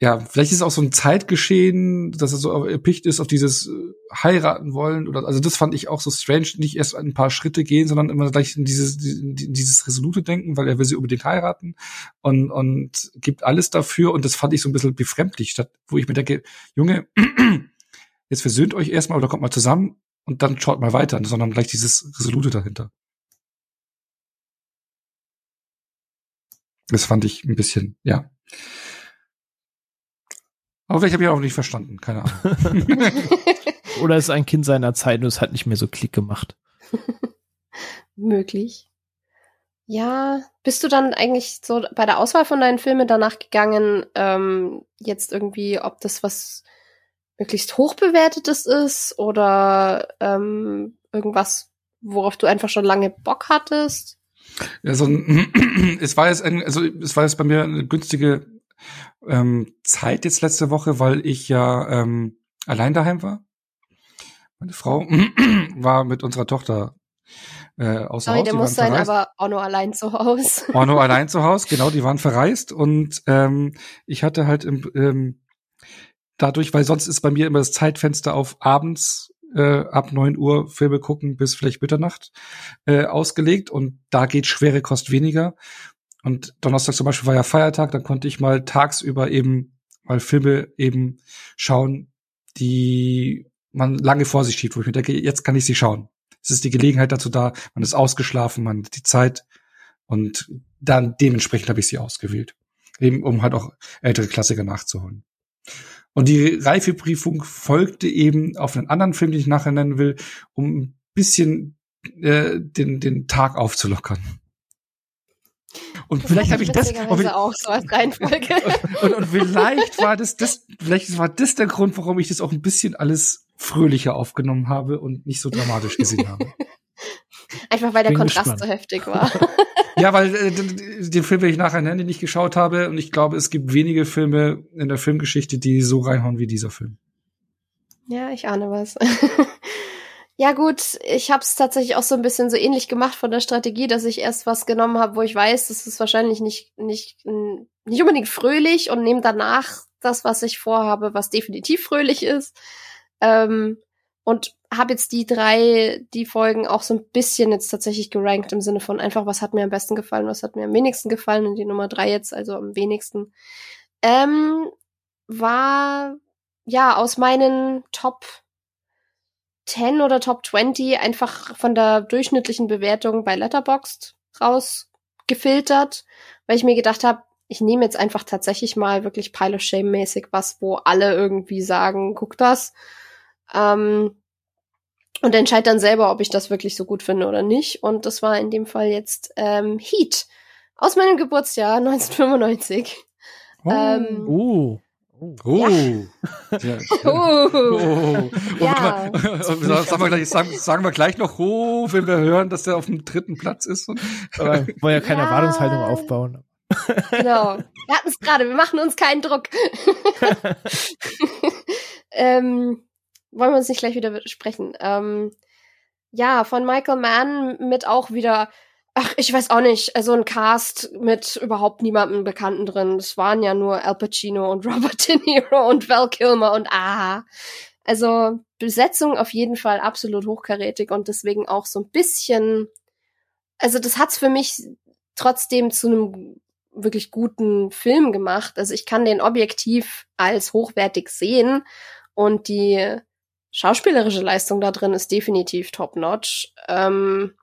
ja, vielleicht ist auch so ein Zeitgeschehen, dass er so erpicht ist auf dieses äh, heiraten wollen oder also das fand ich auch so strange, nicht erst ein paar Schritte gehen, sondern immer gleich in dieses in dieses resolute denken, weil er will sie unbedingt heiraten und und gibt alles dafür und das fand ich so ein bisschen befremdlich, statt wo ich mir denke, Junge, jetzt versöhnt euch erstmal oder kommt mal zusammen und dann schaut mal weiter, sondern gleich dieses resolute dahinter. Das fand ich ein bisschen, ja. Aber vielleicht habe ich auch nicht verstanden, keine Ahnung. Oder ist ein Kind seiner Zeit und es hat nicht mehr so Klick gemacht. Möglich. Ja, bist du dann eigentlich so bei der Auswahl von deinen Filmen danach gegangen, ähm, jetzt irgendwie, ob das was möglichst hoch bewertetes ist oder ähm, irgendwas, worauf du einfach schon lange Bock hattest? Also es war jetzt ein, also es war jetzt bei mir eine günstige ähm, Zeit jetzt letzte Woche, weil ich ja ähm, allein daheim war. Meine Frau war mit unserer Tochter äh, außer Sorry, Haus. der muss sein, verreist. aber auch nur allein zu Hause. War nur allein zu Hause, genau, die waren verreist und ähm, ich hatte halt im, ähm, dadurch, weil sonst ist bei mir immer das Zeitfenster auf abends äh, ab neun Uhr Filme gucken bis vielleicht Mitternacht äh, ausgelegt und da geht schwere Kost weniger. Und Donnerstag zum Beispiel war ja Feiertag, dann konnte ich mal tagsüber eben mal Filme eben schauen, die man lange vor sich schiebt, wo ich mir denke, jetzt kann ich sie schauen. Es ist die Gelegenheit dazu da, man ist ausgeschlafen, man hat die Zeit und dann dementsprechend habe ich sie ausgewählt. Eben um halt auch ältere Klassiker nachzuholen. Und die Reifebriefung folgte eben auf einen anderen Film, den ich nachher nennen will, um ein bisschen äh, den, den Tag aufzulockern. Und vielleicht habe ich das. Und, auch so als Reihenfolge. und, und vielleicht war das, das, vielleicht war das der Grund, warum ich das auch ein bisschen alles fröhlicher aufgenommen habe und nicht so dramatisch gesehen habe. Einfach weil der Bin Kontrast gespannt. so heftig war. Ja, weil äh, den Film, den ich nachher nenne, den ich geschaut habe, und ich glaube, es gibt wenige Filme in der Filmgeschichte, die so reinhauen wie dieser Film. Ja, ich ahne was. Ja gut, ich habe es tatsächlich auch so ein bisschen so ähnlich gemacht von der Strategie, dass ich erst was genommen habe, wo ich weiß, das ist wahrscheinlich nicht nicht nicht unbedingt fröhlich und nehme danach das, was ich vorhabe, was definitiv fröhlich ist. Ähm, und habe jetzt die drei, die Folgen auch so ein bisschen jetzt tatsächlich gerankt im Sinne von einfach, was hat mir am besten gefallen, was hat mir am wenigsten gefallen und die Nummer drei jetzt, also am wenigsten, ähm, war ja aus meinen Top 10 oder Top 20 einfach von der durchschnittlichen Bewertung bei Letterboxd rausgefiltert, weil ich mir gedacht habe, ich nehme jetzt einfach tatsächlich mal wirklich Pile of Shame mäßig was, wo alle irgendwie sagen, guck das. Ähm, und entscheide dann selber, ob ich das wirklich so gut finde oder nicht. Und das war in dem Fall jetzt ähm, Heat aus meinem Geburtsjahr 1995. Oh. Ähm, Oh. Oh. Ja. Uh. Oh. Ja. Sagen, sagen, wir gleich, sagen, sagen wir gleich noch, oh, wenn wir hören, dass der auf dem dritten Platz ist. Und Aber wir wollen ja keine Ja. Erwartungshaltung aufbauen. Genau. Wir hatten es gerade, wir machen uns keinen Druck. ähm, wollen wir uns nicht gleich wieder sprechen. Ähm, ja, von Michael Mann mit auch wieder, ach, ich weiß auch nicht, also ein Cast mit überhaupt niemandem Bekannten drin. Es waren ja nur Al Pacino und Robert De Niro und Val Kilmer und ah. Also Besetzung auf jeden Fall absolut hochkarätig und deswegen auch so ein bisschen, also das hat's für mich trotzdem zu einem wirklich guten Film gemacht. Also ich kann den objektiv als hochwertig sehen und die schauspielerische Leistung da drin ist definitiv top-notch. Ähm,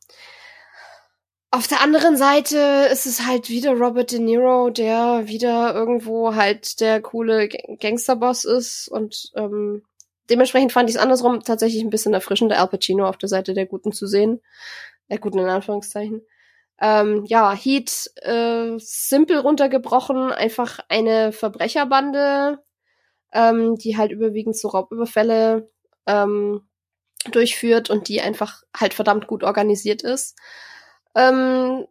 auf der anderen Seite ist es halt wieder Robert De Niro, der wieder irgendwo halt der coole Gangsterboss ist und ähm, dementsprechend fand ich es andersrum tatsächlich ein bisschen erfrischender, Al Pacino auf der Seite der Guten zu sehen. Der Guten in Anführungszeichen. Ähm, ja, Heat, äh, simpel runtergebrochen, einfach eine Verbrecherbande, ähm, die halt überwiegend so Raubüberfälle ähm, durchführt und die einfach halt verdammt gut organisiert ist. Ähm,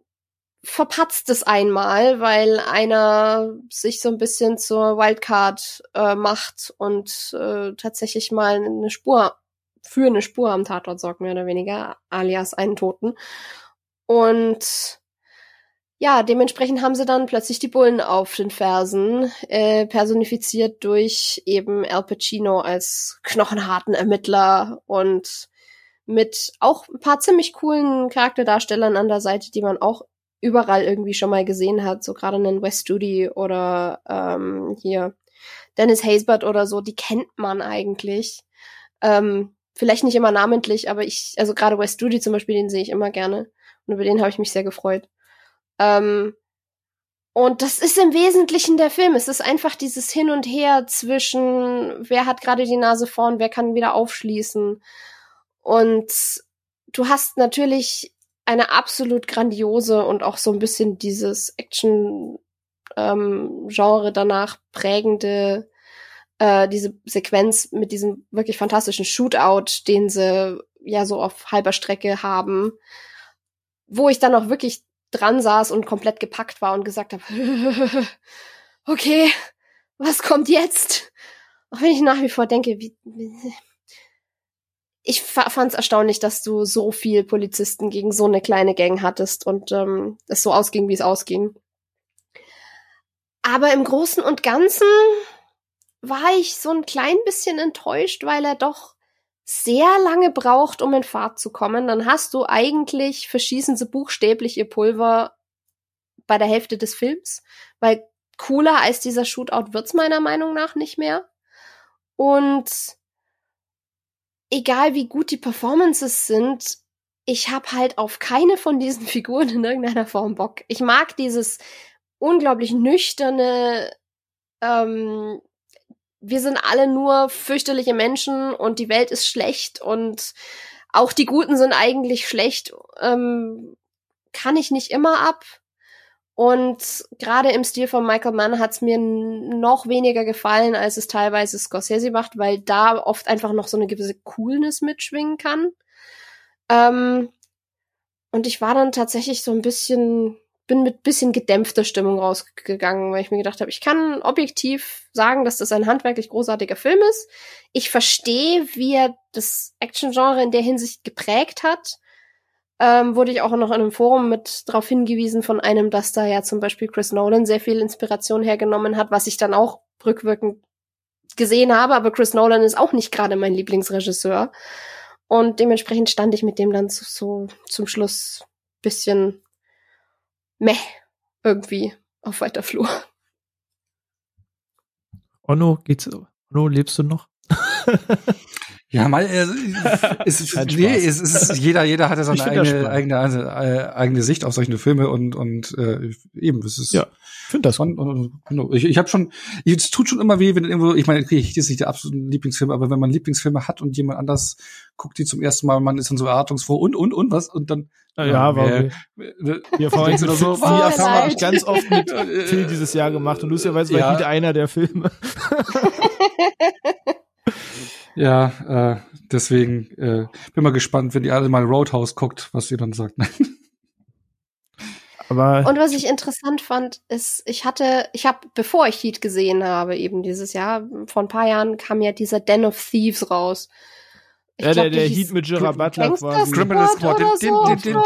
verpatzt es einmal, weil einer sich so ein bisschen zur Wildcard äh, macht und äh, tatsächlich mal eine Spur für eine Spur am Tatort sorgt, mehr oder weniger, alias einen Toten. Und ja, dementsprechend haben sie dann plötzlich die Bullen auf den Fersen, äh, personifiziert durch eben Al Pacino als knochenharten Ermittler und mit auch ein paar ziemlich coolen Charakterdarstellern an der Seite, die man auch überall irgendwie schon mal gesehen hat, so gerade einen Wes Studi oder ähm, hier Dennis Haysbert oder so, die kennt man eigentlich. Ähm, vielleicht nicht immer namentlich, aber ich, also gerade Wes Studi zum Beispiel, den sehe ich immer gerne und über den habe ich mich sehr gefreut. Ähm, und das ist im Wesentlichen der Film. Es ist einfach dieses Hin und Her zwischen, wer hat gerade die Nase vorn, wer kann wieder aufschließen. Und du hast natürlich eine absolut grandiose und auch so ein bisschen dieses Action-Genre danach prägende äh, diese Sequenz mit diesem wirklich fantastischen Shootout, den sie ja so auf halber Strecke haben, wo ich dann auch wirklich dran saß und komplett gepackt war und gesagt habe, okay, was kommt jetzt? Auch wenn ich nach wie vor denke, wie, ich fand es erstaunlich, dass du so viel Polizisten gegen so eine kleine Gang hattest und ähm, es so ausging, wie es ausging. Aber im Großen und Ganzen war ich so ein klein bisschen enttäuscht, weil er doch sehr lange braucht, um in Fahrt zu kommen. Dann hast du eigentlich, verschießen sie buchstäblich ihr Pulver bei der Hälfte des Films, weil cooler als dieser Shootout wird's meiner Meinung nach nicht mehr. Und egal wie gut die Performances sind, ich habe halt auf keine von diesen Figuren in irgendeiner Form Bock. Ich mag dieses unglaublich nüchterne, ähm, wir sind alle nur fürchterliche Menschen und die Welt ist schlecht und auch die Guten sind eigentlich schlecht, ähm, kann ich nicht immer ab. Und gerade im Stil von Michael Mann hat's mir noch weniger gefallen, als es teilweise Scorsese macht, weil da oft einfach noch so eine gewisse Coolness mitschwingen kann. Ähm, und ich war dann tatsächlich so ein bisschen bin mit bisschen gedämpfter Stimmung rausgegangen, weil ich mir gedacht habe, ich kann objektiv sagen, dass das ein handwerklich großartiger Film ist. Ich verstehe, wie er das Action-Genre in der Hinsicht geprägt hat. Ähm, wurde ich auch noch in einem Forum mit darauf hingewiesen von einem, dass da ja zum Beispiel Chris Nolan sehr viel Inspiration hergenommen hat, was ich dann auch rückwirkend gesehen habe. Aber Chris Nolan ist auch nicht gerade mein Lieblingsregisseur. Und dementsprechend stand ich mit dem dann so, so zum Schluss bisschen meh irgendwie auf weiter Flur. Onno, geht's? Onno, lebst du noch? Ja, mal, äh, es, ist, nee, es ist, jeder, jeder hat ja seine eigene, eigene, also, äh, eigene Sicht auf solche Filme und, und äh, eben, es ist. Ja, finde das. Und, und, und, ich ich habe schon, es tut schon immer weh, wenn irgendwo, ich meine, okay, ich ist nicht der absolute Lieblingsfilm, aber wenn man Lieblingsfilme hat und jemand anders guckt die zum ersten Mal, man ist dann so erwartungsfroh und, und, und, was, und dann. Ja, ja war äh, wir, wir Erfahrung oder so. Die Erfahrung habe ich ganz oft mit Phil dieses Jahr gemacht und lustigerweise war ja. ich wieder einer der Filme. Ja, äh, deswegen äh, bin mal gespannt, wenn die alle mal Roadhouse guckt, was sie dann sagt. Aber und was ich interessant fand, ist, ich hatte, ich habe, bevor ich Heat gesehen habe, eben dieses Jahr, vor ein paar Jahren kam ja dieser Den of Thieves raus. Ich ja, glaub, der, der Heat mit Gerard Butler quasi. Criminal Squad, den, den, den, den,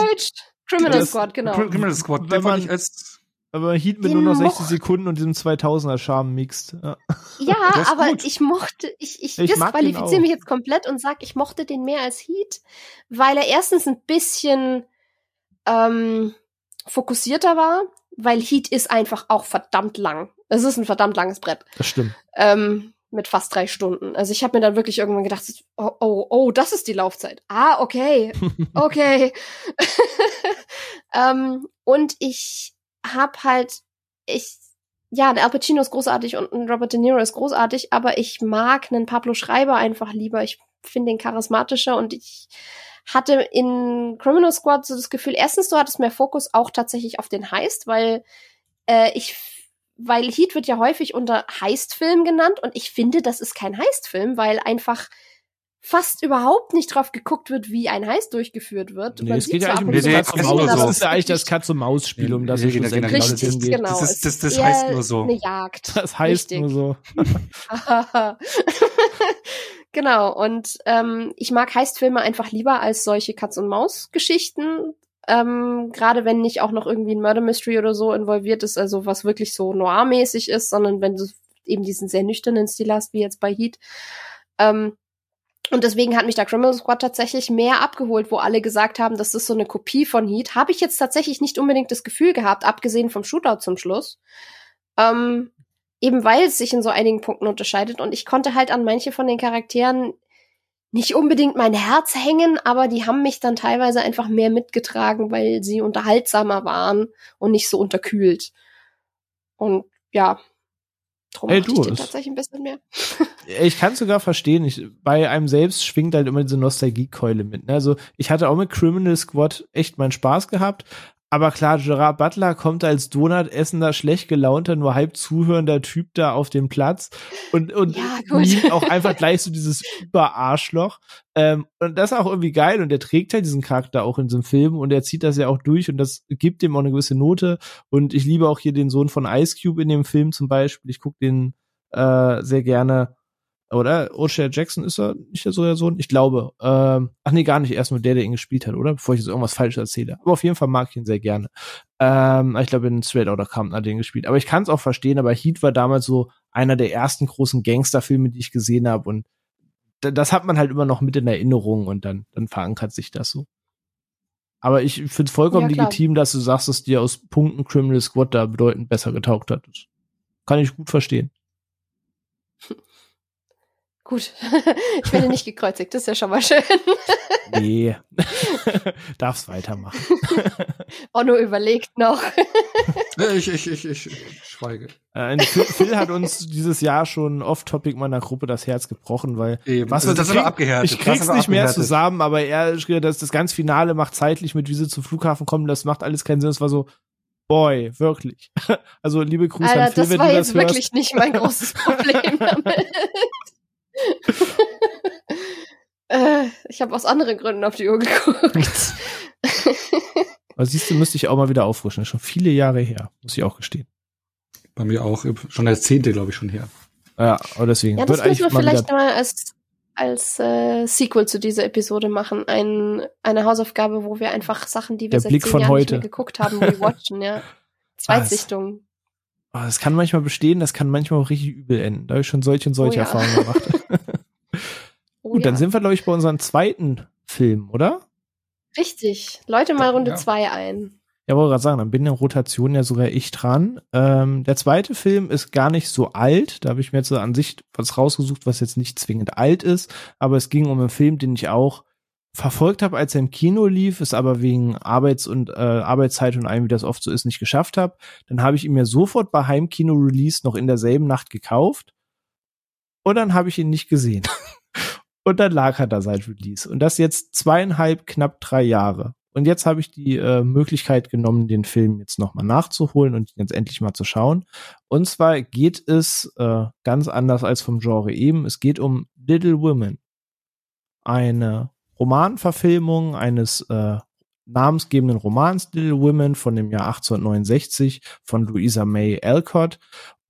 Criminal Squad, genau. Criminal Squad, der fand ich als aber Heat mit nur noch 60 Sekunden und diesem 2000er Charme mixt. Ja, ja aber gut. ich mochte, ich, ich, ich disqualifiziere mich jetzt komplett und sag, ich mochte den mehr als Heat, weil er erstens ein bisschen ähm, fokussierter war, weil Heat ist einfach auch verdammt lang. Es ist ein verdammt langes Brett. Das stimmt. Ähm, mit fast drei Stunden. Also ich habe mir dann wirklich irgendwann gedacht, oh, oh, oh, das ist die Laufzeit. Ah, okay, okay. ähm, und ich hab halt, ich, ja, der Al Pacino ist großartig und ein Robert De Niro ist großartig, aber ich mag einen Pablo Schreiber einfach lieber. Ich finde ihn charismatischer und ich hatte in Criminal Squad so das Gefühl, erstens, du hattest mehr Fokus auch tatsächlich auf den Heist, weil äh, ich weil Heat wird ja häufig unter Heistfilm genannt und ich finde, das ist kein Heistfilm, weil einfach fast überhaupt nicht drauf geguckt wird, wie ein Heist durchgeführt wird. Nee, es geht ja eigentlich um das Katz und Maus. Das ist ja eigentlich das Katz und Maus Spiel, um das es genau, genau, Richtig, geht. genau. Das, ist, das, das heißt nur so. Eine Jagd. Das heißt Richtig. nur so. genau. Und ähm, ich mag Heistfilme einfach lieber als solche Katz und Maus Geschichten. Ähm, Gerade wenn nicht auch noch irgendwie ein Murder Mystery oder so involviert ist, also was wirklich so noir-mäßig ist, sondern wenn du eben diesen sehr nüchternen Stil hast, wie jetzt bei Heat. Ähm, und deswegen hat mich da Criminal Squad tatsächlich mehr abgeholt, wo alle gesagt haben, das ist so eine Kopie von Heat. Habe ich jetzt tatsächlich nicht unbedingt das Gefühl gehabt, abgesehen vom Shootout zum Schluss. Ähm, eben weil es sich in so einigen Punkten unterscheidet. Und ich konnte halt an manche von den Charakteren nicht unbedingt mein Herz hängen, aber die haben mich dann teilweise einfach mehr mitgetragen, weil sie unterhaltsamer waren und nicht so unterkühlt. Und ja, Drum hey, du, ich den tatsächlich ein bisschen mehr. ich kann sogar verstehen. Ich, bei einem selbst schwingt halt immer diese Nostalgiekeule mit. Ne? Also ich hatte auch mit Criminal Squad echt meinen Spaß gehabt, Aber klar, Gerard Butler kommt als Donut essender, schlecht gelaunter, nur halb zuhörender Typ da auf dem Platz und, und Ja, nimmt auch einfach gleich so dieses Überarschloch. Ähm, und das ist auch irgendwie geil und er trägt halt diesen Charakter auch in diesem Film und er zieht das ja auch durch und das gibt ihm auch eine gewisse Note. Und ich liebe auch hier den Sohn von Ice Cube in dem Film zum Beispiel. Ich gucke den äh, sehr gerne. Oder? O'Shea Jackson ist er nicht so der Sohn? Ich glaube. Ähm, ach nee, gar nicht. Erst nur der, der ihn gespielt hat, oder? Bevor ich jetzt irgendwas Falsches erzähle. Aber auf jeden Fall mag ich ihn sehr gerne. Ähm, ich glaube, in Straight Outta Compton hat er ihn gespielt. Aber ich kann es auch verstehen, aber Heat war damals so einer der ersten großen Gangsterfilme, die ich gesehen habe. Und das hat man halt immer noch mit in Erinnerung und dann, dann verankert sich das so. Aber ich finde es vollkommen Ja, legitim, dass du sagst, dass dir aus Punkten Criminal Squad da bedeutend besser getaugt hat. Das kann ich gut verstehen. Gut. ich werde nicht gekreuzigt, das ist ja schon mal schön. Nee. Darf's weitermachen. Nur überlegt noch. Ich, ich, ich, ich, ich schweige. Äh, Phil, Phil hat uns dieses Jahr schon off-topic meiner Gruppe das Herz gebrochen, weil Eben. was Also das ich ist krieg- abgehärtet. Ich krieg's nicht mehr abgehärtet. zusammen, aber er schrieb, dass das ganze Finale macht zeitlich mit, wie sie zum Flughafen kommen, das macht alles keinen Sinn. Es war so, boy, wirklich. Also liebe Grüße an Alter, Phil, das wenn war du jetzt das hörst. wirklich nicht mein großes Problem damit. äh, ich habe aus anderen Gründen auf die Uhr geguckt. Aber siehst du, müsste ich auch mal wieder auffrischen. Das ist schon viele Jahre her, muss ich auch gestehen. Bei mir auch. Schon der zehnte, glaube ich, schon her. Ja, aber deswegen. ja, wird das müssen wir mal vielleicht mal als, als äh, Sequel zu dieser Episode machen. Ein, eine Hausaufgabe, wo wir einfach Sachen, die wir Der seit Blick zehn von Jahren nicht heute. mehr geguckt haben, rewatchen, ja. Zweitsichtung. Oh, das kann manchmal bestehen, das kann manchmal auch richtig übel enden. Da habe ich schon solche und solche Oh ja. Erfahrungen gemacht. Oh, Gut, ja. dann sind wir, glaube ich, bei unserem zweiten Film, oder? Richtig. Leute mal Runde Ja. zwei ein. Ja, wollte gerade sagen, dann bin in der Rotation ja sogar ich dran. Ähm, der zweite Film ist gar nicht so alt. Da habe ich mir jetzt so an sich was rausgesucht, was jetzt nicht zwingend alt ist. Aber es ging um einen Film, den ich auch verfolgt habe, als er im Kino lief, es aber wegen Arbeits- und äh, Arbeitszeit und allem, wie das oft so ist, nicht geschafft habe. Dann habe ich ihn mir sofort bei Heimkino-Release noch in derselben Nacht gekauft. Und dann habe ich ihn nicht gesehen. und dann lag er da seit Release. Und das jetzt zweieinhalb, knapp drei Jahre. Und jetzt habe ich die äh, Möglichkeit genommen, den Film jetzt nochmal nachzuholen und ihn jetzt endlich mal zu schauen. Und zwar geht es äh, ganz anders als vom Genre eben. Es geht um Little Women. Eine Romanverfilmung eines äh, namensgebenden Romans Little Women von dem Jahr 1869 von Louisa May Alcott.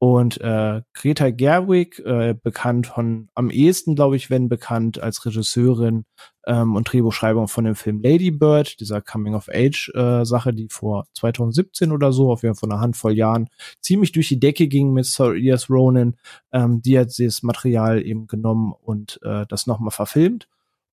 Und äh, Greta Gerwig, äh, bekannt von, am ehesten, glaube ich, wenn bekannt als Regisseurin ähm, und Drehbuchschreibung von dem Film Lady Bird, dieser Coming-of-Age-Sache, die vor 2017 oder so, auf jeden Fall vor einer Handvoll Jahren, ziemlich durch die Decke ging mit Saoirse Ronan. Ähm, die hat das Material eben genommen und äh, das nochmal verfilmt.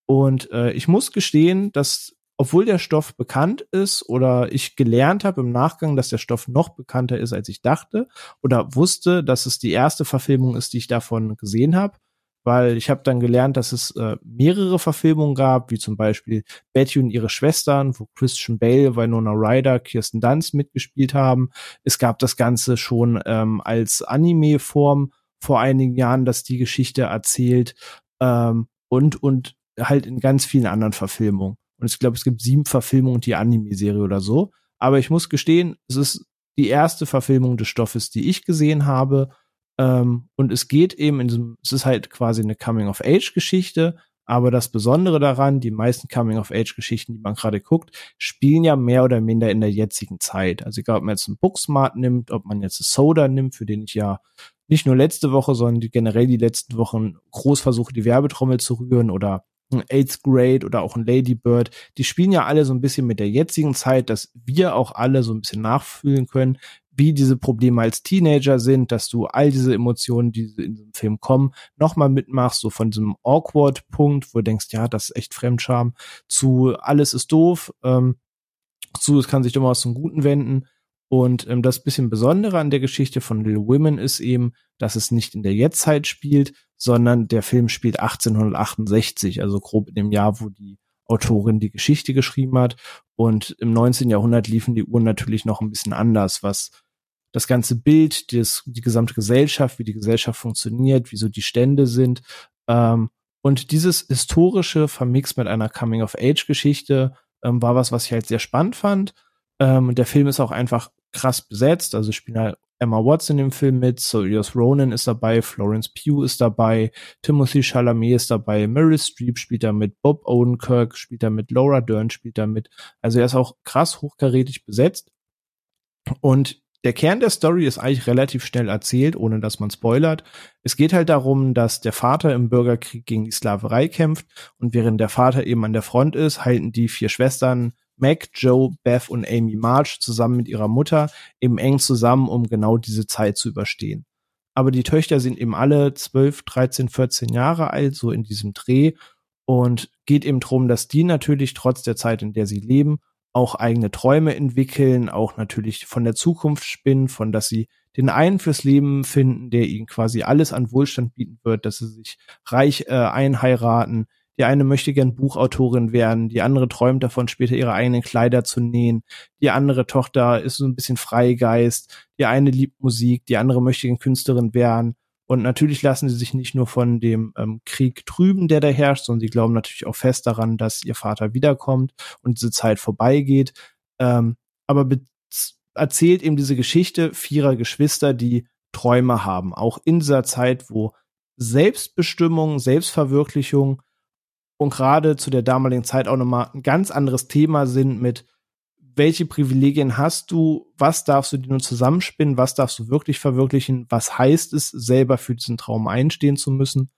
Und äh, ich muss gestehen, dass obwohl der Stoff bekannt ist oder ich gelernt habe im Nachgang, dass der Stoff noch bekannter ist, als ich dachte oder wusste, dass es die erste Verfilmung ist, die ich davon gesehen habe, weil ich habe dann gelernt, dass es äh, mehrere Verfilmungen gab, wie zum Beispiel Betty und ihre Schwestern, wo Christian Bale, Winona Ryder, Kirsten Dunst mitgespielt haben. Es gab das Ganze schon ähm, als Anime-Form vor einigen Jahren, dass die Geschichte erzählt ähm, und und halt in ganz vielen anderen Verfilmungen. Und ich glaube, es gibt sieben Verfilmungen die Anime-Serie oder so. Aber ich muss gestehen, es ist die erste Verfilmung des Stoffes, die ich gesehen habe. Ähm, und es geht eben in diesem, es ist halt quasi eine Coming-of-Age-Geschichte. Aber das Besondere daran, die meisten Coming-of-Age-Geschichten, die man gerade guckt, spielen ja mehr oder minder in der jetzigen Zeit. Also egal, ob man jetzt einen Booksmart nimmt, ob man jetzt einen Soda nimmt, für den ich ja nicht nur letzte Woche, sondern generell die letzten Wochen groß versuche, die Werbetrommel zu rühren oder ein Eighth Grade oder auch ein Lady Bird, die spielen ja alle so ein bisschen mit der jetzigen Zeit, dass wir auch alle so ein bisschen nachfühlen können, wie diese Probleme als Teenager sind, dass du all diese Emotionen, die in diesem Film kommen, nochmal mitmachst, so von diesem Awkward-Punkt, wo du denkst, ja, das ist echt Fremdscham, zu alles ist doof, ähm, zu es kann sich doch mal was zum Guten wenden. Und ähm, das bisschen Besondere an der Geschichte von Little Women ist eben, dass es nicht in der Jetztzeit spielt, sondern der Film spielt 1868, also grob in dem Jahr, wo die Autorin die Geschichte geschrieben hat. Und im 19. Jahrhundert liefen die Uhren natürlich noch ein bisschen anders, was das ganze Bild, das, die gesamte Gesellschaft, wie die Gesellschaft funktioniert, wie so die Stände sind. Ähm, und dieses historische vermixt mit einer Coming-of-Age-Geschichte ähm, war was, was ich halt sehr spannend fand. Ähm, der Film ist auch einfach krass besetzt. Also spielen halt Emma Watson im Film mit, Saoirse Ronan ist dabei, Florence Pugh ist dabei, Timothy Chalamet ist dabei, Meryl Streep spielt da mit, Bob Odenkirk spielt da mit, Laura Dern spielt da mit. Also er ist auch krass hochkarätig besetzt. Und der Kern der Story ist eigentlich relativ schnell erzählt, ohne dass man spoilert. Es geht halt darum, dass der Vater im Bürgerkrieg gegen die Sklaverei kämpft und während der Vater eben an der Front ist, halten die vier Schwestern Mac, Joe, Beth und Amy March zusammen mit ihrer Mutter eben eng zusammen, um genau diese Zeit zu überstehen. Aber die Töchter sind eben alle 12, 13, 14 Jahre alt, so in diesem Dreh. Und geht eben darum, dass die natürlich trotz der Zeit, in der sie leben, auch eigene Träume entwickeln, auch natürlich von der Zukunft spinnen, von dass sie den einen fürs Leben finden, der ihnen quasi alles an Wohlstand bieten wird, dass sie sich reich äh, einheiraten, die eine möchte gern Buchautorin werden, die andere träumt davon, später ihre eigenen Kleider zu nähen, die andere Tochter ist so ein bisschen Freigeist, die eine liebt Musik, die andere möchte gern Künstlerin werden. Und natürlich lassen sie sich nicht nur von dem ähm, Krieg trüben, der da herrscht, sondern sie glauben natürlich auch fest daran, dass ihr Vater wiederkommt und diese Zeit vorbeigeht. Ähm, aber erzählt eben diese Geschichte vierer Geschwister, die Träume haben, auch in dieser Zeit, wo Selbstbestimmung, Selbstverwirklichung und gerade zu der damaligen Zeit auch nochmal ein ganz anderes Thema sind mit welche Privilegien hast du, was darfst du dir nur zusammenspinnen, was darfst du wirklich verwirklichen, was heißt es, selber für diesen Traum einstehen zu müssen.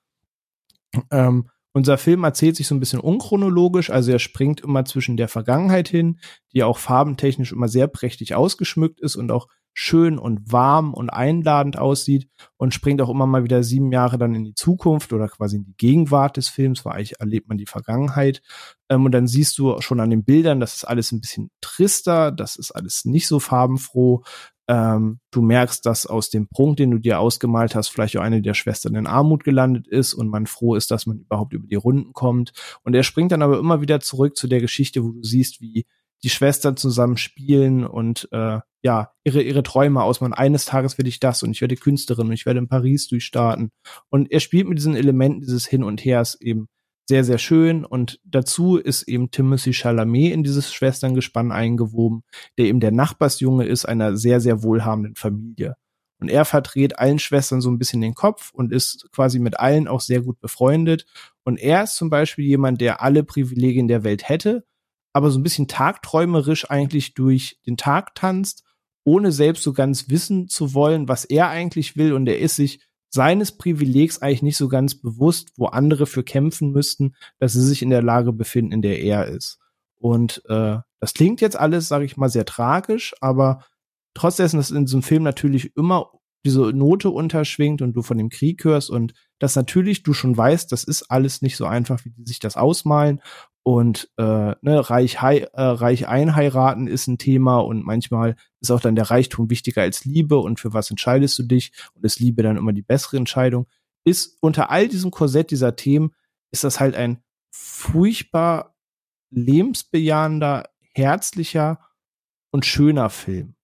Ähm, unser Film erzählt sich so ein bisschen unchronologisch, also er springt immer zwischen der Vergangenheit hin, die auch farbentechnisch immer sehr prächtig ausgeschmückt ist und auch schön und warm und einladend aussieht und springt auch immer mal wieder sieben Jahre dann in die Zukunft oder quasi in die Gegenwart des Films, weil eigentlich erlebt man die Vergangenheit. Ähm, und dann siehst du schon an den Bildern, das ist alles ein bisschen trister, das ist alles nicht so farbenfroh. Ähm, du merkst, dass aus dem Prunk, den du dir ausgemalt hast, vielleicht auch eine der Schwestern in Armut gelandet ist und man froh ist, dass man überhaupt über die Runden kommt. Und er springt dann aber immer wieder zurück zu der Geschichte, wo du siehst, wie die Schwestern zusammen spielen und äh, ja, ihre, ihre Träume ausmachen. Eines Tages werde ich das und ich werde Künstlerin und ich werde in Paris durchstarten. Und er spielt mit diesen Elementen dieses Hin und Hers eben sehr, sehr schön. Und dazu ist eben Timothy Chalamet in dieses Schwesterngespann eingewoben, der eben der Nachbarsjunge ist einer sehr, sehr wohlhabenden Familie. Und er verdreht allen Schwestern so ein bisschen den Kopf und ist quasi mit allen auch sehr gut befreundet. Und er ist zum Beispiel jemand, der alle Privilegien der Welt hätte, aber so ein bisschen tagträumerisch eigentlich durch den Tag tanzt, ohne selbst so ganz wissen zu wollen, was er eigentlich will. Und er ist sich seines Privilegs eigentlich nicht so ganz bewusst, wo andere für kämpfen müssten, dass sie sich in der Lage befinden, in der er ist. Und äh, das klingt jetzt alles, sage ich mal, sehr tragisch, aber trotz dessen, dass in diesem Film natürlich immer diese Note unterschwingt und du von dem Krieg hörst und dass natürlich du schon weißt, das ist alles nicht so einfach, wie die sich das ausmalen und äh, ne, reich, hei, äh, reich einheiraten ist ein Thema und manchmal ist auch dann der Reichtum wichtiger als Liebe und für was entscheidest du dich und ist Liebe dann immer die bessere Entscheidung. Ist unter all diesem Korsett dieser Themen ist das halt ein furchtbar lebensbejahender, herzlicher und schöner Film.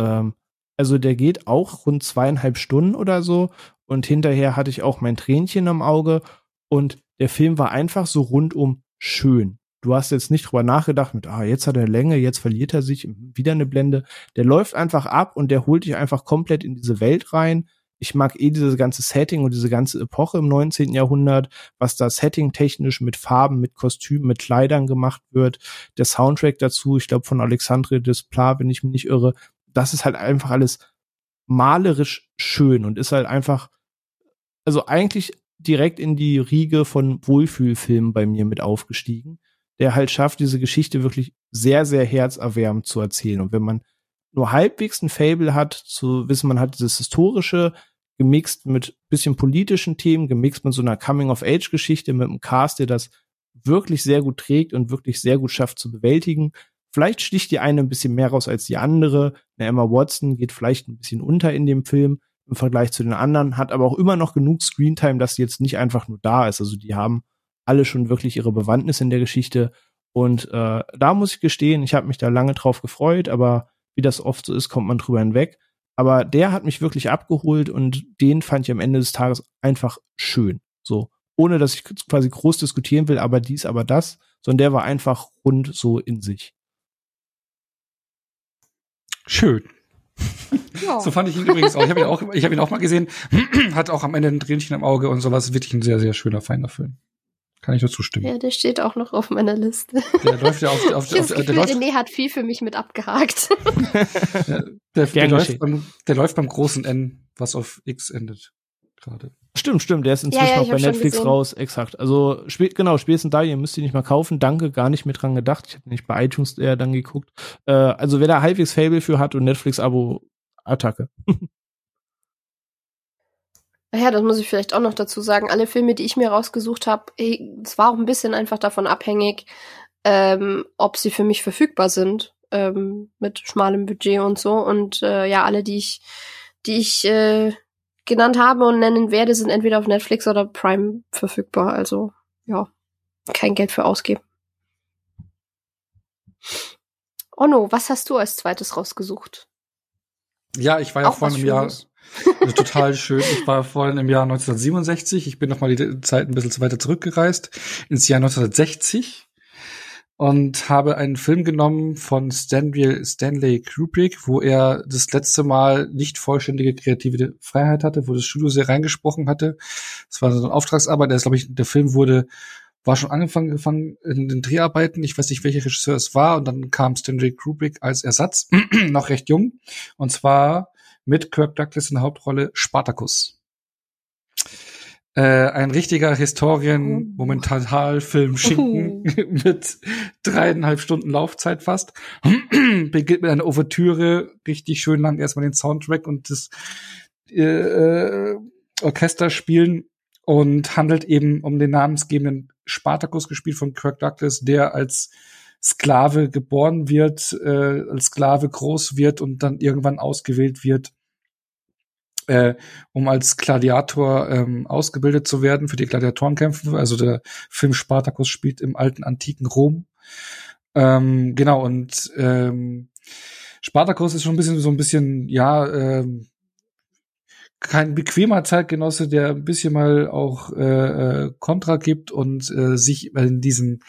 Ähm, also der geht auch rund zweieinhalb Stunden oder so und hinterher hatte ich auch mein Tränchen im Auge und der Film war einfach so rundum schön. Du hast jetzt nicht drüber nachgedacht mit, ah, jetzt hat er Länge, jetzt verliert er sich, wieder eine Blende. Der läuft einfach ab und der holt dich einfach komplett in diese Welt rein. Ich mag eh dieses ganze Setting und diese ganze Epoche im 19. Jahrhundert, was da Setting technisch mit Farben, mit Kostümen, mit Kleidern gemacht wird. Der Soundtrack dazu, ich glaube von Alexandre Desplat, wenn ich mich nicht irre, das ist halt einfach alles malerisch schön und ist halt einfach, also eigentlich direkt in die Riege von Wohlfühlfilmen bei mir mit aufgestiegen, der halt schafft, diese Geschichte wirklich sehr, sehr herzerwärmend zu erzählen. Und wenn man nur halbwegs ein Fable hat, zu wissen, man hat dieses historische gemixt mit bisschen politischen Themen, gemixt mit so einer Coming-of-Age-Geschichte, mit einem Cast, der das wirklich sehr gut trägt und wirklich sehr gut schafft zu bewältigen. Vielleicht sticht die eine ein bisschen mehr raus als die andere. Eine Emma Watson geht vielleicht ein bisschen unter in dem Film im Vergleich zu den anderen, hat aber auch immer noch genug Screentime, dass sie jetzt nicht einfach nur da ist. Also die haben alle schon wirklich ihre Bewandtnis in der Geschichte. Und äh, da muss ich gestehen, ich habe mich da lange drauf gefreut, aber wie das oft so ist, kommt man drüber hinweg. Aber der hat mich wirklich abgeholt und den fand ich am Ende des Tages einfach schön. So, ohne dass ich quasi groß diskutieren will, aber dies, aber das, sondern der war einfach rund so in sich. Schön. Ja. So fand ich ihn übrigens auch. Ich habe ihn auch, ich habe ihn auch mal gesehen. Hat auch am Ende ein Tränchen im Auge und sowas. Wirklich ein sehr, sehr schöner, feiner Film. Kann ich nur zustimmen. Ja, der steht auch noch auf meiner Liste. Der läuft ja auf, auf, auf, auf der Gefühl, läuft. René hat viel für mich mit abgehakt. der, der, der läuft beim, der läuft beim großen N, was auf X endet. Gerade. Stimmt, stimmt. Der ist inzwischen ja, ja, auch bei Netflix raus, exakt. Also spät, genau, spätestens da, ihr müsst ihn nicht mal kaufen. Danke, gar nicht mit dran gedacht. Ich habe nicht bei iTunes eher dann geguckt. Äh, also wer da halbwegs Fable für hat und Netflix-Abo, Attacke. Ja, das muss ich vielleicht auch noch dazu sagen. Alle Filme, die ich mir rausgesucht habe, es war auch ein bisschen einfach davon abhängig, ähm, ob sie für mich verfügbar sind ähm, mit schmalem Budget und so. Und äh, ja, alle, die ich, die ich äh, genannt habe und nennen werde, sind entweder auf Netflix oder Prime verfügbar. Also ja, kein Geld für ausgeben. Onno, was hast du als zweites rausgesucht? Ja, ich war ja vor einem Jahr also total schön. Ich war vorhin im Jahr 1967. Ich bin noch mal die Zeit ein bisschen weiter zurückgereist ins Jahr 1960 und habe einen Film genommen von Stanley, Stanley Kubrick, wo er das letzte Mal nicht vollständige kreative Freiheit hatte, wo das Studio sehr reingesprochen hatte. Es war so eine Auftragsarbeit. Der, ist, glaube ich, der Film wurde war schon angefangen gefangen in den Dreharbeiten. Ich weiß nicht, welcher Regisseur es war. Und dann kam Stanley Kubrick als Ersatz, noch recht jung. Und zwar mit Kirk Douglas in der Hauptrolle Spartacus. Äh, ein richtiger Historien momentan Film Schinken mit dreieinhalb Stunden Laufzeit fast. Beginnt mit einer Ouvertüre, richtig schön lang erstmal den Soundtrack und das äh, äh, Orchester spielen und handelt eben um den namensgebenden Spartacus, gespielt von Kirk Douglas, der als Sklave geboren wird, äh, als Sklave groß wird und dann irgendwann ausgewählt wird, äh, um als Gladiator ähm, ausgebildet zu werden für die Gladiatorenkämpfe. Also der Film Spartacus spielt im alten antiken Rom. Ähm, genau, und ähm, Spartacus ist schon ein bisschen so ein bisschen, ja, ähm, kein bequemer Zeitgenosse, der ein bisschen mal auch äh, äh, Kontra gibt und äh, sich in diesem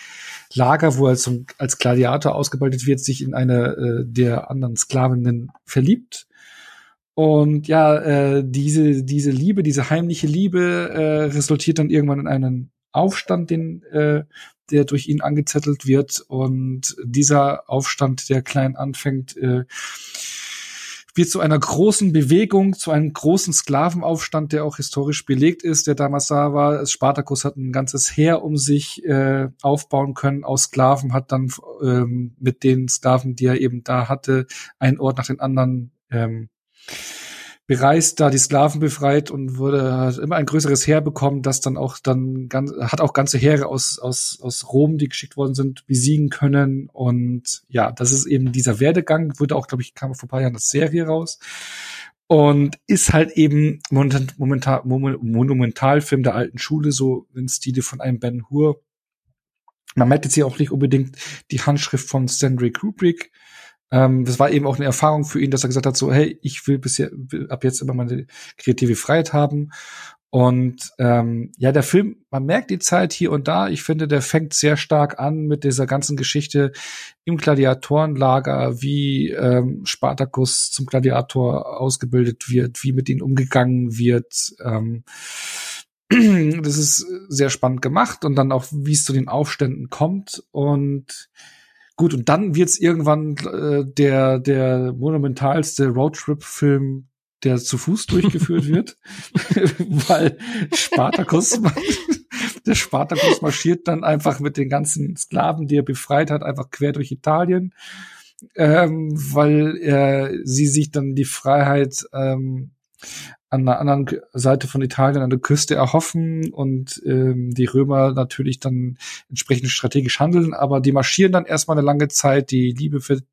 Lager, wo er zum, als Gladiator ausgebildet wird, sich in eine äh, der anderen Sklavinnen verliebt. Und ja, äh, diese, diese Liebe, diese heimliche Liebe äh, resultiert dann irgendwann in einen Aufstand, den, äh, der durch ihn angezettelt wird. Und dieser Aufstand, der klein anfängt, äh, wird zu einer großen Bewegung, zu einem großen Sklavenaufstand, der auch historisch belegt ist, der damals da war. Spartacus hat ein ganzes Heer um sich äh, aufbauen können aus Sklaven, hat dann ähm, mit den Sklaven, die er eben da hatte, einen Ort nach den anderen ähm, bereist, da die Sklaven befreit und wurde hat immer ein größeres Heer bekommen, das dann auch dann ganz, hat auch ganze Heere aus aus aus Rom, die geschickt worden sind, besiegen können. Und ja, das ist eben dieser Werdegang, wurde auch glaube ich kam vor ein paar Jahren das Serie raus. Und ist halt eben momentan Monumentalfilm der alten Schule so im Stile von einem Ben Hur. Man merkt jetzt hier auch nicht unbedingt die Handschrift von Stanley Kubrick, ähm, das war eben auch eine Erfahrung für ihn, dass er gesagt hat, so, hey, ich will bisher ab jetzt immer meine kreative Freiheit haben. Und ähm, ja, der Film, man merkt die Zeit hier und da. Ich finde, der fängt sehr stark an mit dieser ganzen Geschichte im Gladiatorenlager, wie ähm, Spartacus zum Gladiator ausgebildet wird, wie mit ihnen umgegangen wird. Ähm, das ist sehr spannend gemacht und dann auch, wie es zu den Aufständen kommt. Und Gut, und dann wird's irgendwann äh, der, der monumentalste Roadtrip-Film, der zu Fuß durchgeführt wird, weil Spartacus, der Spartacus marschiert dann einfach mit den ganzen Sklaven, die er befreit hat, einfach quer durch Italien, ähm, weil er sie sich dann die Freiheit ähm, an der anderen Seite von Italien an der Küste erhoffen und ähm, die Römer natürlich dann entsprechend strategisch handeln, aber die marschieren dann erstmal eine lange Zeit, die Liebe vertieft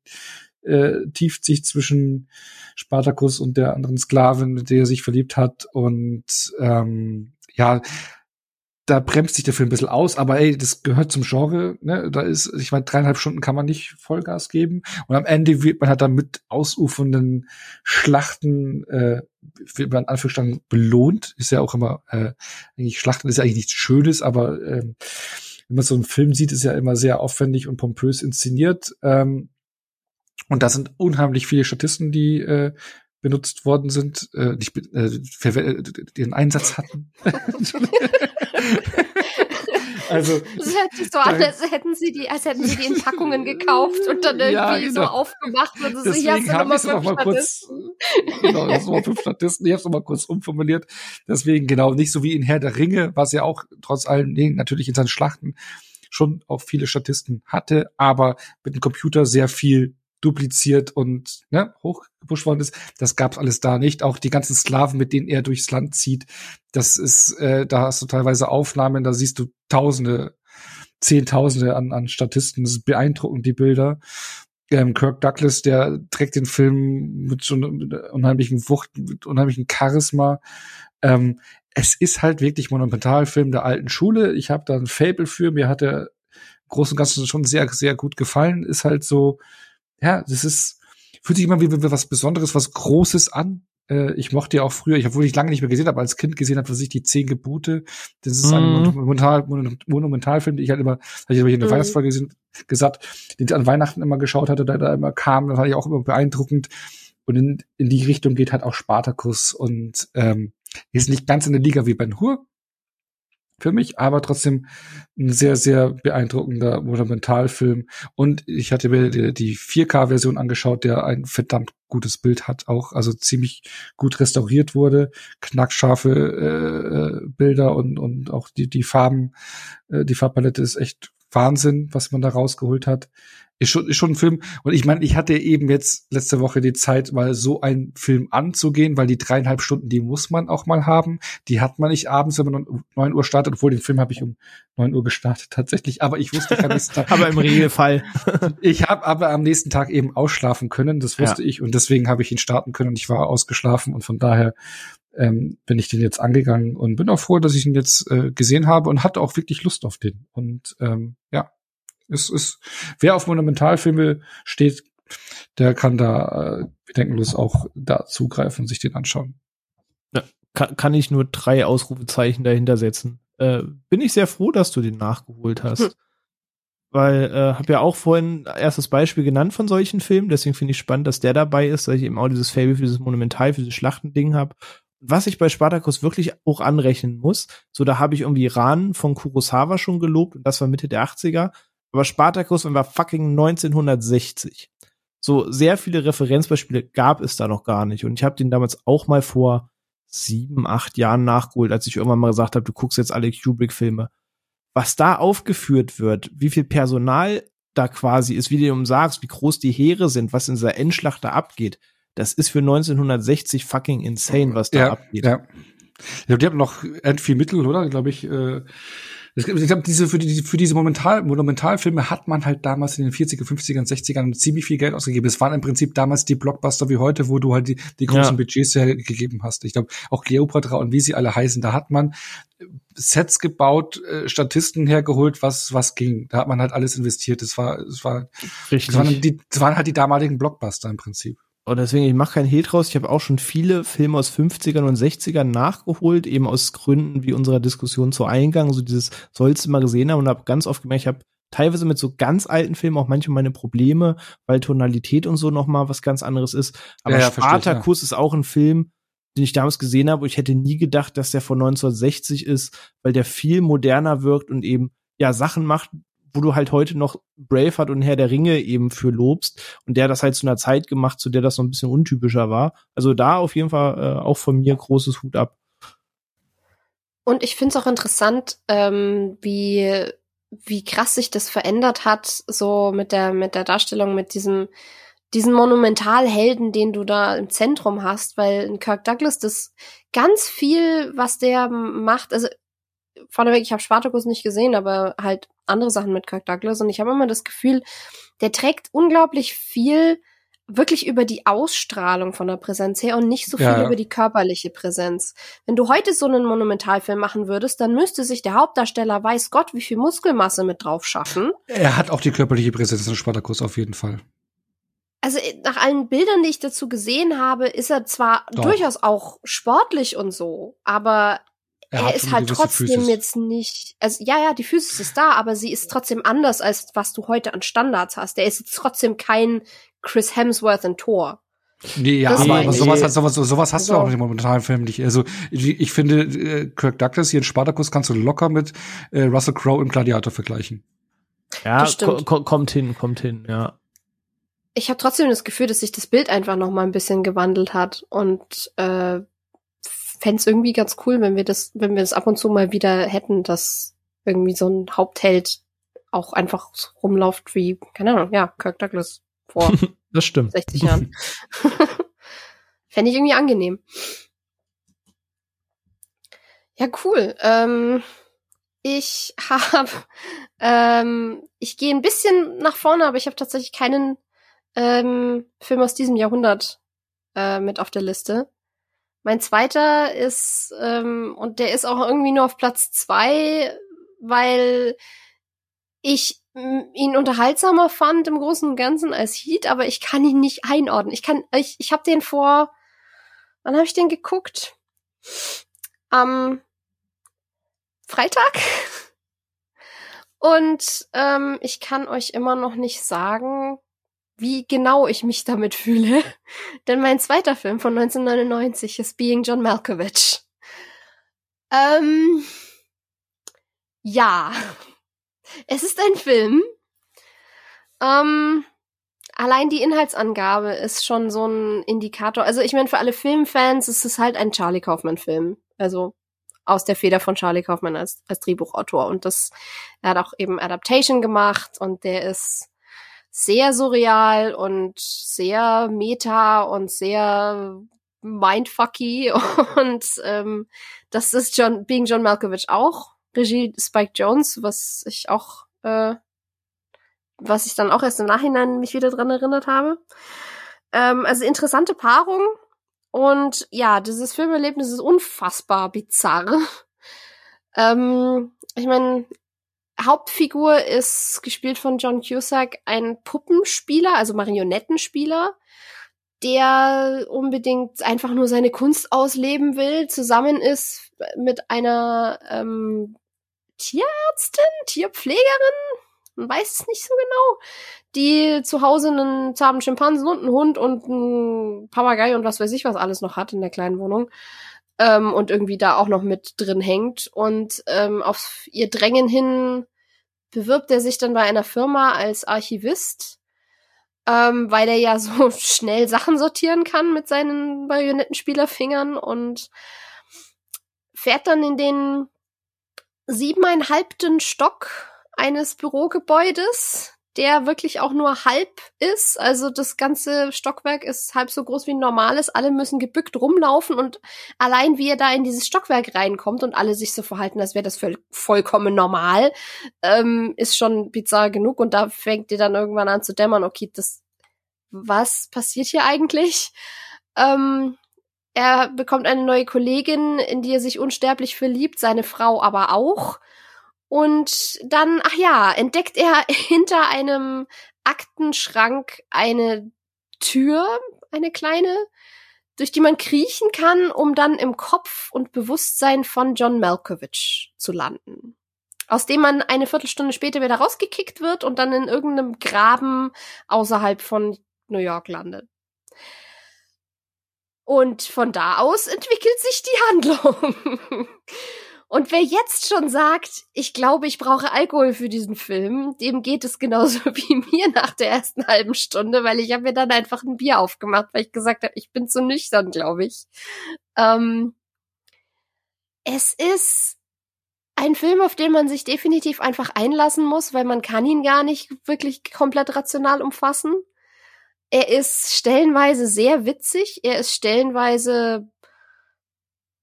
äh, sich zwischen Spartacus und der anderen Sklavin, mit der er sich verliebt hat. Und ähm, ja, da bremst sich der Film ein bisschen aus, aber ey, das gehört zum Genre, ne? Da ist, ich meine, dreieinhalb Stunden kann man nicht Vollgas geben. Und am Ende wird man halt dann mit ausufernden Schlachten, äh, wird man in Anführungsstrichen belohnt. Ist ja auch immer, äh, eigentlich Schlachten ist ja eigentlich nichts Schönes, aber ähm, wenn man so einen Film sieht, ist ja immer sehr aufwendig und pompös inszeniert. Ähm, Und da sind unheimlich viele Statisten, die äh, benutzt worden sind, äh, nicht, äh, den Einsatz hatten. also das hört sich so an, als hätten sie die, als hätten sie die in Packungen gekauft und dann irgendwie ja, genau. so aufgemacht und so Deswegen habe ich noch mal kurz, genau, das sind fünf Statisten. Ich habe es noch mal kurz umformuliert. Deswegen genau nicht so wie in Herr der Ringe, was ja auch trotz allen Dingen natürlich in seinen Schlachten schon auch viele Statisten hatte, aber mit dem Computer sehr viel dupliziert und ne, hochgepusht worden ist. Das gab's alles da nicht. Auch die ganzen Sklaven, mit denen er durchs Land zieht, das ist, äh, da hast du teilweise Aufnahmen, da siehst du Tausende, Zehntausende an, an Statisten. Das ist beeindruckend, die Bilder. Ähm, Kirk Douglas, der trägt den Film mit so einem unheimlichen Wucht, mit unheimlichen Charisma. Ähm, es ist halt wirklich Monumentalfilm der alten Schule. Ich habe da ein Fable für. Mir hat der Großen und Ganzen schon sehr, sehr gut gefallen. Ist halt so, ja, das ist, fühlt sich immer wie, wie was Besonderes, was Großes an. Äh, ich mochte ja auch früher, ich obwohl ich lange nicht mehr gesehen habe, als Kind gesehen habe, was ich die zehn Gebote. Das ist mhm. ein Monumental, Monumentalfilm, den ich halt immer, habe ich in der mhm. Weihnachtsfolge gesehen, gesagt, den ich an Weihnachten immer geschaut hatte, der da immer kam, das fand ich auch immer beeindruckend. Und in, in die Richtung geht halt auch Spartacus und ähm, ist nicht ganz in der Liga wie Ben Hur, für mich, aber trotzdem ein sehr, sehr beeindruckender Monumentalfilm. Und ich hatte mir die, die 4K-Version angeschaut, der ein verdammt gutes Bild hat, auch also ziemlich gut restauriert wurde, knackscharfe äh, Bilder und und auch die die Farben, äh, die Farbpalette ist echt Wahnsinn, was man da rausgeholt hat ist schon, ist schon ein Film. Und ich meine, ich hatte eben jetzt letzte Woche die Zeit, mal so einen Film anzugehen, weil die dreieinhalb Stunden, die muss man auch mal haben. Die hat man nicht abends, wenn man um neun Uhr startet, obwohl den Film habe ich um neun Uhr gestartet tatsächlich. Aber ich wusste, am nächsten Tag. aber im Regelfall. ich habe aber am nächsten Tag eben ausschlafen können. Das wusste ja. ich und deswegen habe ich ihn starten können und ich war ausgeschlafen und von daher ähm, bin ich den jetzt angegangen und bin auch froh, dass ich ihn jetzt äh, gesehen habe und hatte auch wirklich Lust auf den. Und ähm, ja, es ist, wer auf Monumentalfilme steht, der kann da äh, bedenkenlos auch da zugreifen und sich den anschauen. Ja, kann, kann ich nur drei Ausrufezeichen dahinter setzen. Äh, bin ich sehr froh, dass du den nachgeholt hast. Hm. Weil, äh, habe ja auch vorhin erstes Beispiel genannt von solchen Filmen, deswegen finde ich spannend, dass der dabei ist, dass ich eben auch dieses Fable für dieses Monumental, für dieses Schlachtending habe. Was ich bei Spartacus wirklich auch anrechnen muss, so da habe ich irgendwie Iran von Kurosawa schon gelobt und das war Mitte der 80er. Aber Spartacus war fucking 1960. So sehr viele Referenzbeispiele gab es da noch gar nicht. Und ich habe den damals auch mal vor sieben, acht Jahren nachgeholt, als ich irgendwann mal gesagt habe, du guckst jetzt alle Kubrick-Filme. Was da aufgeführt wird, wie viel Personal da quasi ist, wie du eben sagst, wie groß die Heere sind, was in dieser Endschlacht da abgeht, das ist für 1960 fucking insane, was da ja, abgeht. Ja. ja, die haben noch end viel Mittel, oder? Glaube ich. Äh ich glaube, diese, für, die, für diese Momental, Monumentalfilme hat man halt damals in den 40er, 50er 60ern ziemlich viel Geld ausgegeben. Es waren im Prinzip damals die Blockbuster wie heute, wo du halt die, die großen ja. Budgets hergegeben hast. Ich glaube, auch Cleopatra und wie sie alle heißen, da hat man Sets gebaut, äh, Statisten hergeholt, was, was ging. Da hat man halt alles investiert. Das war, das war, Richtig. Das waren, die, das waren halt die damaligen Blockbuster im Prinzip. Und deswegen, ich mache keinen Hehl draus. Ich habe auch schon viele Filme aus 50ern und 60ern nachgeholt, eben aus Gründen wie unserer Diskussion zu Eingang, so dieses sollst du mal gesehen haben und habe ganz oft gemerkt, ich habe teilweise mit so ganz alten Filmen auch manchmal meine Probleme, weil Tonalität und so noch mal was ganz anderes ist. Aber ja, ja, Spartacus ja. ist auch ein Film, den ich damals gesehen habe, wo ich hätte nie gedacht, dass der von 1960 ist, weil der viel moderner wirkt und eben ja Sachen macht, wo du halt heute noch Braveheart und Herr der Ringe eben für lobst und der das halt zu einer Zeit gemacht, zu der das so ein bisschen untypischer war. Also da auf jeden Fall äh, auch von mir großes Hut ab. Und ich finde es auch interessant, ähm, wie wie krass sich das verändert hat, so mit der mit der Darstellung, mit diesem diesen Monumentalhelden, den du da im Zentrum hast, weil in Kirk Douglas das ganz viel, was der macht, also vorneweg, ich habe Spartacus nicht gesehen, aber halt andere Sachen mit Kirk Douglas und ich habe immer das Gefühl, der trägt unglaublich viel wirklich über die Ausstrahlung von der Präsenz her und nicht so viel ja. über die körperliche Präsenz. Wenn du heute so einen Monumentalfilm machen würdest, dann müsste sich der Hauptdarsteller, weiß Gott, wie viel Muskelmasse mit drauf schaffen. Er hat auch die körperliche Präsenz in Spartacus auf jeden Fall. Also äh, nach allen Bildern, die ich dazu gesehen habe, ist er zwar Doch. durchaus auch sportlich und so, aber er, er ist halt trotzdem Physis. jetzt nicht, also ja, ja, die Physis ist da, aber sie ist trotzdem anders, als was du heute an Standards hast. Er ist jetzt trotzdem kein Chris Hemsworth in Thor. Nee, ja, das aber, aber sowas, hat, sowas, sowas hast so. du auch nicht im momentanen Film nicht. Also ich, ich finde, äh, Kirk Douglas hier in Spartacus kannst du locker mit äh, Russell Crowe im Gladiator vergleichen. Ja, ko kommt hin, kommt hin, ja. Ich habe trotzdem das Gefühl, dass sich das Bild einfach noch mal ein bisschen gewandelt hat und äh, fände irgendwie ganz cool, wenn wir das, wenn wir das ab und zu mal wieder hätten, dass irgendwie so ein Hauptheld auch einfach rumläuft wie, keine Ahnung, ja, Kirk Douglas vor das stimmt. 60 Jahren. Fände ich irgendwie angenehm. Ja, cool. Ähm, ich habe, ähm, ich gehe ein bisschen nach vorne, aber ich habe tatsächlich keinen ähm, Film aus diesem Jahrhundert äh, mit auf der Liste. Mein zweiter ist, ähm, und der ist auch irgendwie nur auf Platz zwei, weil ich ihn unterhaltsamer fand im Großen und Ganzen als Heat, aber ich kann ihn nicht einordnen. Ich kann, ich, ich habe den vor, wann habe ich den geguckt? Am Freitag. Und ähm, ich kann euch immer noch nicht sagen, wie genau ich mich damit fühle. Denn mein zweiter Film von 1999 ist Being John Malkovich. Ähm, ja. Es ist ein Film. Ähm, allein die Inhaltsangabe ist schon so ein Indikator. Also ich meine, für alle Filmfans ist es halt ein Charlie Kaufman-Film. Also aus der Feder von Charlie Kaufman als, als Drehbuchautor. Und das, er hat auch eben Adaptation gemacht und der ist sehr surreal und sehr meta und sehr mindfucky und ähm, das ist John Being John Malkovich auch Regie Spike Jones, was ich auch äh, was ich dann auch erst im Nachhinein mich wieder dran erinnert habe. Ähm, also interessante Paarung und ja, dieses Filmerlebnis ist unfassbar bizarr. ähm, ich meine, Hauptfigur ist gespielt von John Cusack, ein Puppenspieler, also Marionettenspieler, der unbedingt einfach nur seine Kunst ausleben will, zusammen ist mit einer ähm, Tierärztin, Tierpflegerin, man weiß es nicht so genau, die zu Hause einen zahmen Schimpansen und einen Hund und einen Papagei und was weiß ich was alles noch hat in der kleinen Wohnung ähm, und irgendwie da auch noch mit drin hängt. Und ähm, auf ihr Drängen hin bewirbt er sich dann bei einer Firma als Archivist, ähm, weil er ja so schnell Sachen sortieren kann mit seinen Marionettenspielerfingern und fährt dann in den siebeneinhalbten Stock eines Bürogebäudes, der wirklich auch nur halb ist. Also das ganze Stockwerk ist halb so groß wie ein normales. Alle müssen gebückt rumlaufen und allein wie er da in dieses Stockwerk reinkommt und alle sich so verhalten, als wäre das vollkommen normal, ähm, ist schon bizarr genug. Und da fängt ihr dann irgendwann an zu dämmern, okay, das, was passiert hier eigentlich? Ähm, er bekommt eine neue Kollegin, in die er sich unsterblich verliebt, seine Frau aber auch. Und dann, ach ja, entdeckt er hinter einem Aktenschrank eine Tür, eine kleine, durch die man kriechen kann, um dann im Kopf und Bewusstsein von John Malkovich zu landen. Aus dem man eine Viertelstunde später wieder rausgekickt wird und dann in irgendeinem Graben außerhalb von New York landet. Und von da aus entwickelt sich die Handlung. Und wer jetzt schon sagt, ich glaube, ich brauche Alkohol für diesen Film, dem geht es genauso wie mir nach der ersten halben Stunde, weil ich habe mir dann einfach ein Bier aufgemacht, weil ich gesagt habe, ich bin zu nüchtern, glaube ich. Ähm, es ist ein Film, auf den man sich definitiv einfach einlassen muss, weil man kann ihn gar nicht wirklich komplett rational umfassen. Er ist stellenweise sehr witzig, er ist stellenweise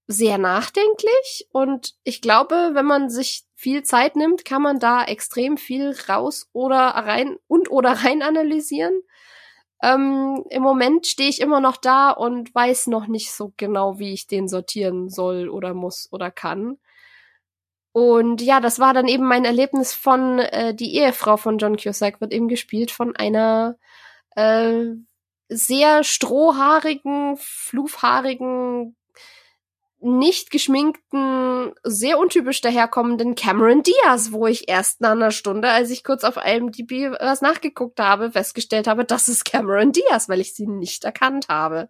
sehr nachdenklich und ich glaube, wenn man sich viel Zeit nimmt, kann man da extrem viel raus oder rein und oder rein analysieren. Ähm, Im Moment stehe ich immer noch da und weiß noch nicht so genau, wie ich den sortieren soll oder muss oder kann. Und ja, das war dann eben mein Erlebnis von äh, die Ehefrau von John Cusack wird eben gespielt von einer äh, sehr strohhaarigen, flufhaarigen nicht geschminkten, sehr untypisch daherkommenden Cameron Diaz, wo ich erst nach einer Stunde, als ich kurz auf IMDb was nachgeguckt habe, festgestellt habe, das ist Cameron Diaz, weil ich sie nicht erkannt habe.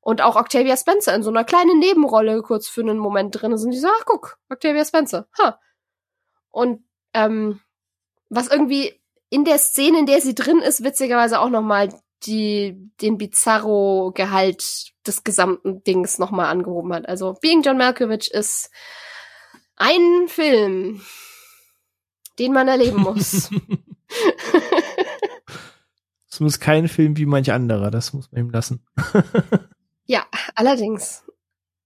Und auch Octavia Spencer in so einer kleinen Nebenrolle kurz für einen Moment drin ist und ich so, ach guck, Octavia Spencer. Ha. Und ähm, was irgendwie in der Szene, in der sie drin ist, witzigerweise auch nochmal die, den Bizarro-Gehalt des gesamten Dings nochmal angehoben hat. Also Being John Malkovich ist ein Film, den man erleben muss. Es muss kein Film wie manch anderer, das muss man ihm lassen. ja, allerdings.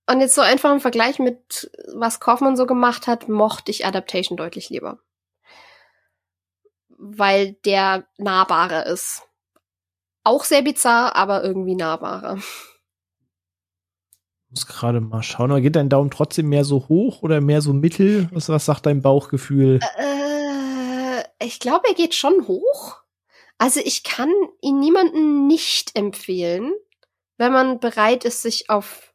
Und jetzt so einfach im Vergleich mit was Kaufmann so gemacht hat, mochte ich Adaptation deutlich lieber. Weil der nahbarer ist. Auch sehr bizarr, aber irgendwie nahbarer. Ich muss gerade mal schauen. Aber geht dein Daumen trotzdem mehr so hoch oder mehr so mittel? Was, was sagt dein Bauchgefühl? Äh, ich glaube, er geht schon hoch. Also ich kann ihn niemanden nicht empfehlen, wenn man bereit ist, sich auf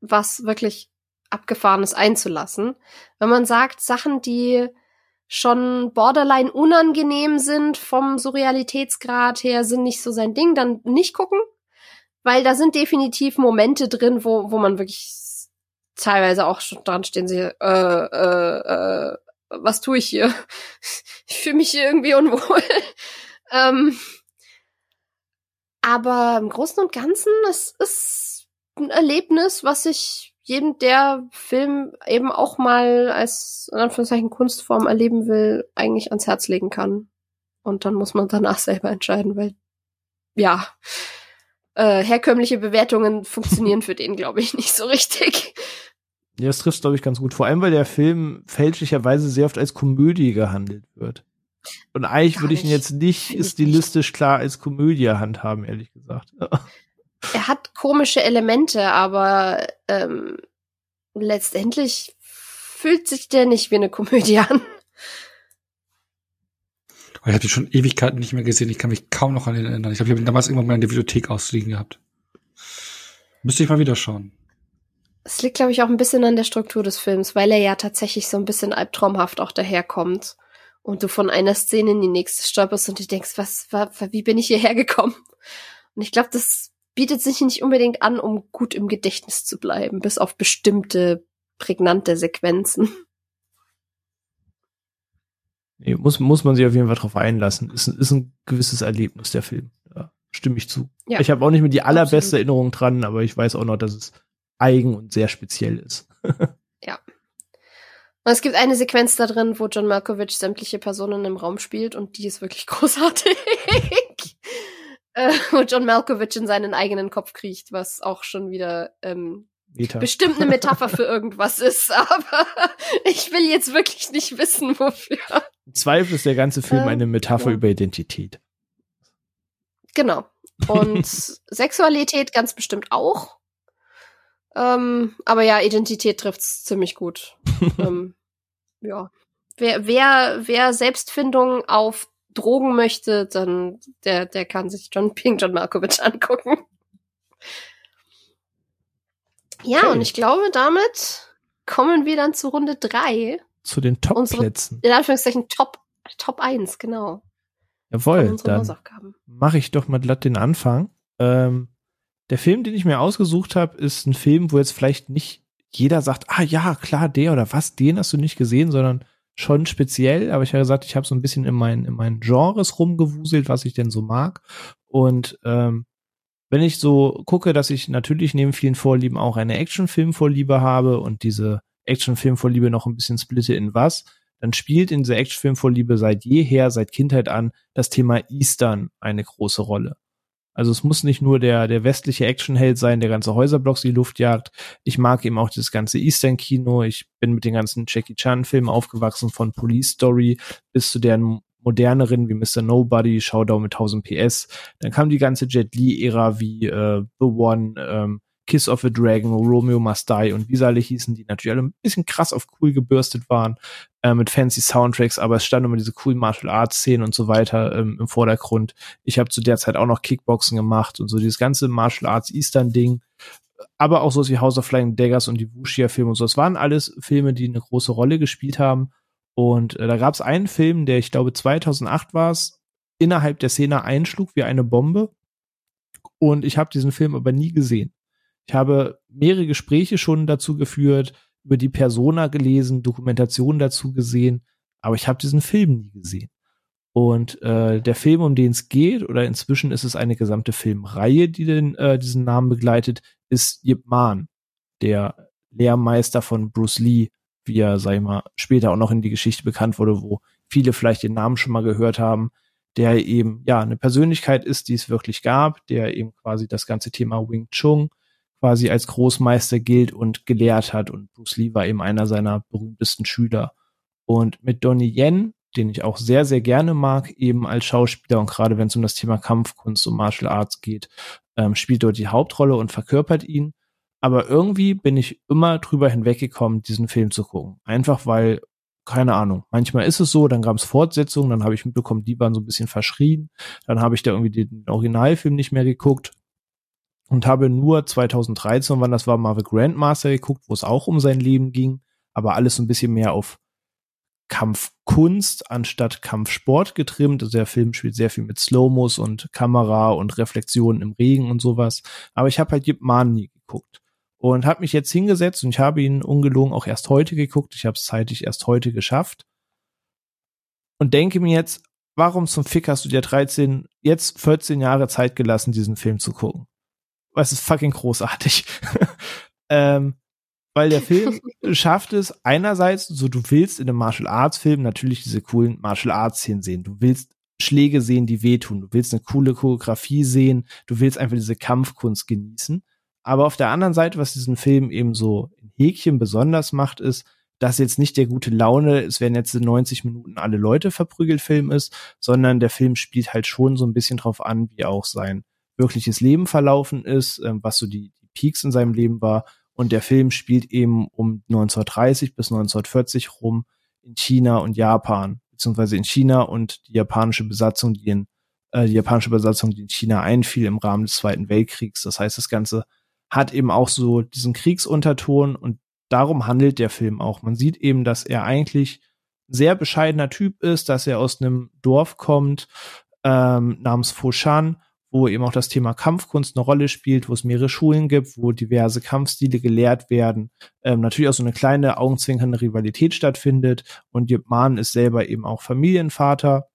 was wirklich Abgefahrenes einzulassen. Wenn man sagt, Sachen, die schon borderline unangenehm sind vom Surrealitätsgrad her, sind nicht so sein Ding, dann nicht gucken. Weil da sind definitiv Momente drin, wo, wo man wirklich teilweise auch schon dran stehen sehe, äh, äh, äh, was tue ich hier? Ich fühle mich hier irgendwie unwohl. ähm, aber im Großen und Ganzen, es ist ein Erlebnis, was ich jedem, der Film eben auch mal als in Anführungszeichen Kunstform erleben will, eigentlich ans Herz legen kann. Und dann muss man danach selber entscheiden, weil ja, äh, herkömmliche Bewertungen funktionieren für den, glaube ich, nicht so richtig. Ja, das trifft, glaube ich, ganz gut. Vor allem, weil der Film fälschlicherweise sehr oft als Komödie gehandelt wird. Und eigentlich würde ich ihn jetzt nicht stilistisch klar als Komödie handhaben, ehrlich gesagt. er hat komische Elemente, aber ähm, letztendlich fühlt sich der nicht wie eine Komödie an. Ich habe ihn schon Ewigkeiten nicht mehr gesehen. Ich kann mich kaum noch an ihn erinnern. Ich habe ihn damals irgendwann mal in der Bibliothek ausliegen gehabt. Müsste ich mal wieder schauen. Es liegt, glaube ich, auch ein bisschen an der Struktur des Films, weil er ja tatsächlich so ein bisschen albtraumhaft auch daherkommt. Und du von einer Szene in die nächste stolperst und du denkst, was, was wie bin ich hierher gekommen? Und ich glaube, das bietet sich nicht unbedingt an, um gut im Gedächtnis zu bleiben, bis auf bestimmte prägnante Sequenzen. Nee, muss, muss man sich auf jeden Fall drauf einlassen. Ist, ist ein gewisses Erlebnis, der Film. Ja, stimme ich zu. Ja, ich habe auch nicht mehr die allerbeste absolut. Erinnerung dran, aber ich weiß auch noch, dass es eigen und sehr speziell ist. ja. Und es gibt eine Sequenz da drin, wo John Malkovich sämtliche Personen im Raum spielt und die ist wirklich großartig äh, wo John Malkovich in seinen eigenen Kopf kriecht, was auch schon wieder ähm, bestimmt eine Metapher für irgendwas ist, aber ich will jetzt wirklich nicht wissen, wofür. Zweifel ist der ganze Film äh, eine Metapher ja. über Identität. Genau. Und Sexualität ganz bestimmt auch. Ähm, aber ja, Identität trifft's ziemlich gut. ähm, ja. Wer, wer, wer Selbstfindung auf Drogen möchte, dann der, der kann sich John Ping, John Malkovich angucken. Ja, okay. und ich glaube, damit kommen wir dann zu Runde drei. Zu den Top-Plätzen. In Anführungszeichen Top, Top 1, genau. Jawohl, dann mache ich doch mal glatt den Anfang. Ähm, der Film, den ich mir ausgesucht habe, ist ein Film, wo jetzt vielleicht nicht jeder sagt, ah ja, klar, der oder was, den hast du nicht gesehen, sondern schon speziell, aber ich habe gesagt, ich habe so ein bisschen in meinen in meinen Genres rumgewuselt, was ich denn so mag. Und ähm, wenn ich so gucke, dass ich natürlich neben vielen Vorlieben auch eine Actionfilmvorliebe habe und diese Actionfilmvorliebe noch ein bisschen splitte in was, dann spielt in dieser Actionfilmvorliebe seit jeher, seit Kindheit an, das Thema Eastern eine große Rolle. Also es muss nicht nur der, der westliche Actionheld sein, der ganze Häuserblocks die Luft jagt. Ich mag eben auch das ganze Eastern-Kino. Ich bin mit den ganzen Jackie Chan-Filmen aufgewachsen, von Police Story bis zu deren moderneren wie Mr. Nobody, Showdown mit 1000 PS. Dann kam die ganze Jet Li-Ära wie äh, The One, ähm, Kiss of a Dragon, Romeo Must Die und wie sie alle hießen, die natürlich alle ein bisschen krass auf cool gebürstet waren, äh, mit fancy Soundtracks, aber es standen immer diese coolen Martial Arts Szenen und so weiter ähm, im Vordergrund. Ich habe zu der Zeit auch noch Kickboxen gemacht und so dieses ganze Martial Arts Eastern Ding aber auch so wie House of Flying Daggers und die Wuxia-Filme und so. Es waren alles Filme, die eine große Rolle gespielt haben. Und äh, da gab es einen Film, der ich glaube 2008 war es, innerhalb der Szene einschlug wie eine Bombe. Und ich habe diesen Film aber nie gesehen. Ich habe mehrere Gespräche schon dazu geführt, über die Persona gelesen, Dokumentationen dazu gesehen, aber ich habe diesen Film nie gesehen. Und äh, der Film, um den es geht, oder inzwischen ist es eine gesamte Filmreihe, die den, äh, diesen Namen begleitet, ist Yip Man, der Lehrmeister von Bruce Lee, wie er, sag ich mal, später auch noch in die Geschichte bekannt wurde, wo viele vielleicht den Namen schon mal gehört haben, der eben, ja, eine Persönlichkeit ist, die es wirklich gab, der eben quasi das ganze Thema Wing Chun quasi als Großmeister gilt und gelehrt hat. Und Bruce Lee war eben einer seiner berühmtesten Schüler. Und mit Donnie Yen, den ich auch sehr, sehr gerne mag, eben als Schauspieler und gerade wenn es um das Thema Kampfkunst und Martial Arts geht, ähm, spielt dort die Hauptrolle und verkörpert ihn. Aber irgendwie bin ich immer drüber hinweggekommen, diesen Film zu gucken. Einfach weil, keine Ahnung, manchmal ist es so, dann gab es Fortsetzungen, dann habe ich mitbekommen, die waren so ein bisschen verschrien. Dann habe ich da irgendwie den Originalfilm nicht mehr geguckt und habe nur 2013, wann das war, Marvel Grandmaster geguckt, wo es auch um sein Leben ging, aber alles ein bisschen mehr auf Kampfkunst anstatt Kampfsport getrimmt. Also der Film spielt sehr viel mit Slow-Mos und Kamera und Reflexionen im Regen und sowas. Aber ich habe halt Yip Man nie geguckt und habe mich jetzt hingesetzt und ich habe ihn ungelogen auch erst heute geguckt. Ich habe es zeitig erst heute geschafft und denke mir jetzt, warum zum Fick hast du dir 13, jetzt 14 Jahre Zeit gelassen, diesen Film zu gucken? Es ist fucking großartig. ähm, weil der Film schafft es einerseits, so du willst in einem Martial Arts Film natürlich diese coolen Martial Arts Szenen sehen. Du willst Schläge sehen, die wehtun. Du willst eine coole Choreografie sehen. Du willst einfach diese Kampfkunst genießen. Aber auf der anderen Seite, was diesen Film eben so in Häkchen besonders macht, ist, dass jetzt nicht der gute Laune, es werden jetzt in 90 Minuten alle Leute verprügelt Film ist, sondern der Film spielt halt schon so ein bisschen drauf an, wie auch sein wirkliches Leben verlaufen ist, ähm, was so die, die Peaks in seinem Leben war und der Film spielt eben um 1930 bis 1940 rum in China und Japan, beziehungsweise in China und die japanische Besatzung, die in äh, die japanische Besatzung, die in China einfiel im Rahmen des Zweiten Weltkriegs. Das heißt, das Ganze hat eben auch so diesen Kriegsunterton und darum handelt der Film auch. Man sieht eben, dass er eigentlich sehr bescheidener Typ ist, dass er aus einem Dorf kommt ähm, namens Foshan wo eben auch das Thema Kampfkunst eine Rolle spielt, wo es mehrere Schulen gibt, wo diverse Kampfstile gelehrt werden, ähm, natürlich auch so eine kleine augenzwinkernde Rivalität stattfindet. Und Jip ist selber eben auch Familienvater,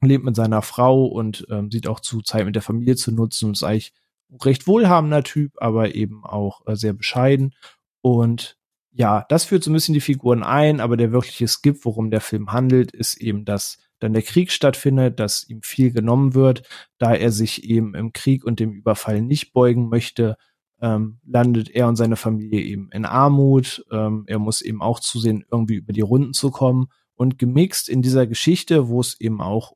lebt mit seiner Frau und ähm, sieht auch zu, Zeit mit der Familie zu nutzen. Und ist eigentlich ein recht wohlhabender Typ, aber eben auch äh, sehr bescheiden. Und ja, das führt so ein bisschen die Figuren ein, aber der wirkliche Skip, worum der Film handelt, ist eben, dass dann der Krieg stattfindet, dass ihm viel genommen wird, da er sich eben im Krieg und dem Überfall nicht beugen möchte, ähm, landet er und seine Familie eben in Armut. Ähm, er muss eben auch zusehen, irgendwie über die Runden zu kommen. Und gemixt in dieser Geschichte, wo es eben auch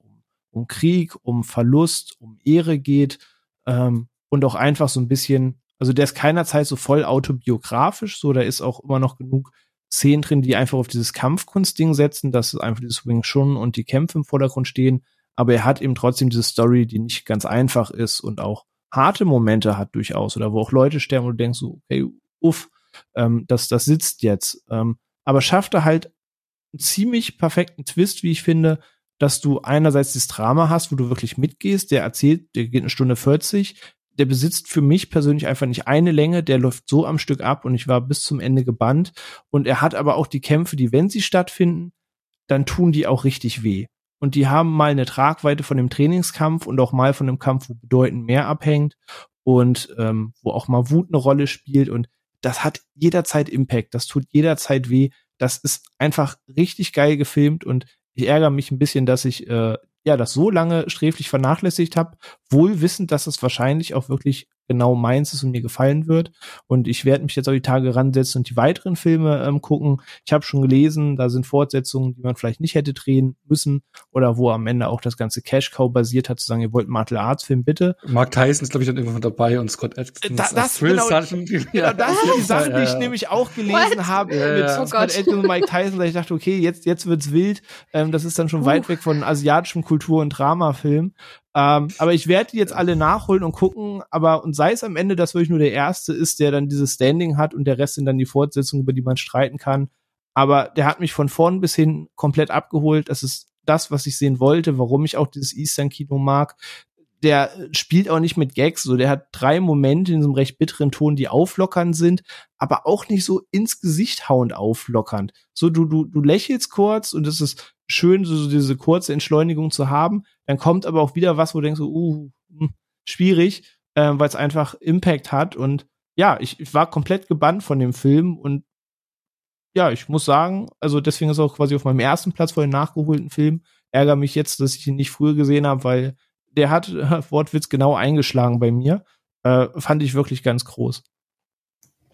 um, Krieg, um Verlust, um Ehre geht ähm, und auch einfach so ein bisschen, also der ist keinerzeit so voll autobiografisch, so da ist auch immer noch genug Szenen drin, die einfach auf dieses Kampfkunstding setzen, dass einfach dieses Wing Chun und die Kämpfe im Vordergrund stehen. Aber er hat eben trotzdem diese Story, die nicht ganz einfach ist und auch harte Momente hat durchaus oder wo auch Leute sterben und du denkst so, okay, uff, ähm, das, das sitzt jetzt. Ähm, aber schafft er halt einen ziemlich perfekten Twist, wie ich finde, dass du einerseits das Drama hast, wo du wirklich mitgehst, der erzählt, der geht eine Stunde 40, der besitzt für mich persönlich einfach nicht eine Länge, der läuft so am Stück ab und ich war bis zum Ende gebannt. Und er hat aber auch die Kämpfe, die, wenn sie stattfinden, dann tun die auch richtig weh. Und die haben mal eine Tragweite von dem Trainingskampf und auch mal von dem Kampf, wo bedeutend mehr abhängt und ähm, wo auch mal Wut eine Rolle spielt. Und das hat jederzeit Impact, das tut jederzeit weh. Das ist einfach richtig geil gefilmt und ich ärgere mich ein bisschen, dass ich äh, ja das so lange sträflich vernachlässigt habe, wohl wissend, dass es wahrscheinlich auch wirklich genau meins ist und mir gefallen wird. Und ich werde mich jetzt auch die Tage ransetzen und die weiteren Filme ähm, gucken. Ich habe schon gelesen, da sind Fortsetzungen, die man vielleicht nicht hätte drehen müssen oder wo am Ende auch das ganze Cash Cow basiert hat, zu sagen, ihr wollt Martial Arts Film, bitte. Mark Tyson ist, glaube ich, dann irgendwann dabei und Scott Adkins. Da, das, genau, genau, das sind die Sachen, die ich ja. nämlich auch gelesen habe ja, mit ja. Scott oh Adkins und Mike Tyson, da ich dachte, okay, jetzt, jetzt wird's wild. Ähm, das ist dann schon uh. weit weg von asiatischem Kultur- und Dramafilm. Ähm, aber ich werde die jetzt alle nachholen und gucken, aber und sei es am Ende, dass wirklich nur der erste ist, der dann dieses Standing hat und der Rest sind dann die Fortsetzungen, über die man streiten kann. Aber der hat mich von vorn bis hin komplett abgeholt. Das ist das, was ich sehen wollte, warum ich auch dieses Eastern-Kino mag der spielt auch nicht mit Gags, so der hat drei Momente in so einem recht bitteren Ton, die auflockernd sind, aber auch nicht so ins Gesicht hauend auflockernd. So du du du lächelst kurz und es ist schön so, so diese kurze Entschleunigung zu haben, dann kommt aber auch wieder was, wo du denkst uh, hm, schwierig, äh, weil es einfach Impact hat und ja, ich, ich war komplett gebannt von dem Film und ja, ich muss sagen, also deswegen ist auch quasi auf meinem ersten Platz vor den nachgeholten Film. Ärger mich jetzt, dass ich ihn nicht früher gesehen habe, weil der hat Wortwitz genau eingeschlagen bei mir. Äh, fand ich wirklich ganz groß.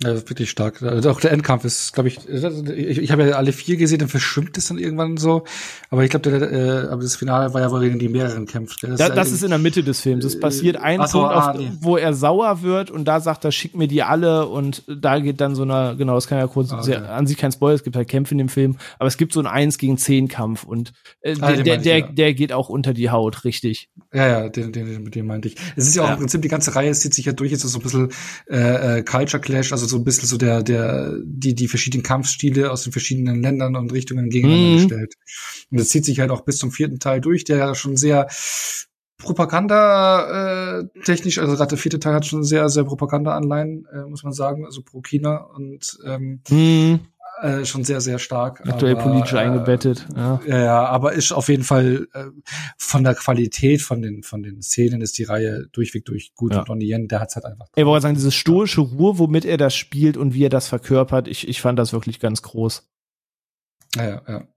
Ja, das ist wirklich stark. Also auch der Endkampf ist, glaube ich, ich, ich habe ja alle vier gesehen, dann verschwimmt es dann irgendwann so. Aber ich glaube, äh, aber das Finale war ja, wo er gegen die mehreren kämpft. Das, da, das ist in der Mitte des Films. Es passiert ein Punkt, so, ah, nee. wo er sauer wird und da sagt er, schick mir die alle und da geht dann so eine, genau, das kann ja kurz, ah, okay. an sich kein Spoiler, es gibt halt Kämpfe in dem Film, aber es gibt so einen Eins gegen zehn Kampf und äh, ah, der, der, der, ja. der geht auch unter die Haut, richtig. Ja, ja, den, den, den meinte ich. Es ist ja auch ja. im Prinzip, die ganze Reihe zieht sich ja durch, jetzt so ein bisschen äh, äh, Culture Clash, also so ein bisschen so der, der, die, die verschiedenen Kampfstile aus den verschiedenen Ländern und Richtungen gegeneinander mhm. gestellt. Und das zieht sich halt auch bis zum vierten Teil durch, der ja schon sehr Propaganda äh, technisch, also gerade der vierte Teil hat schon sehr, sehr Propaganda-Anleihen, äh, muss man sagen, also pro China und ähm, mhm äh, schon sehr, sehr stark. Aktuell aber, politisch äh, eingebettet. Ja. ja, aber ist auf jeden Fall äh, von der Qualität von den von den Szenen ist die Reihe durchweg durch gut ja. und Donnie Yen, der hat's halt einfach. Ich wollte sagen, diese stoische Ruhe, womit er das spielt und wie er das verkörpert, ich, ich fand das wirklich ganz groß. Ja, ja, ja.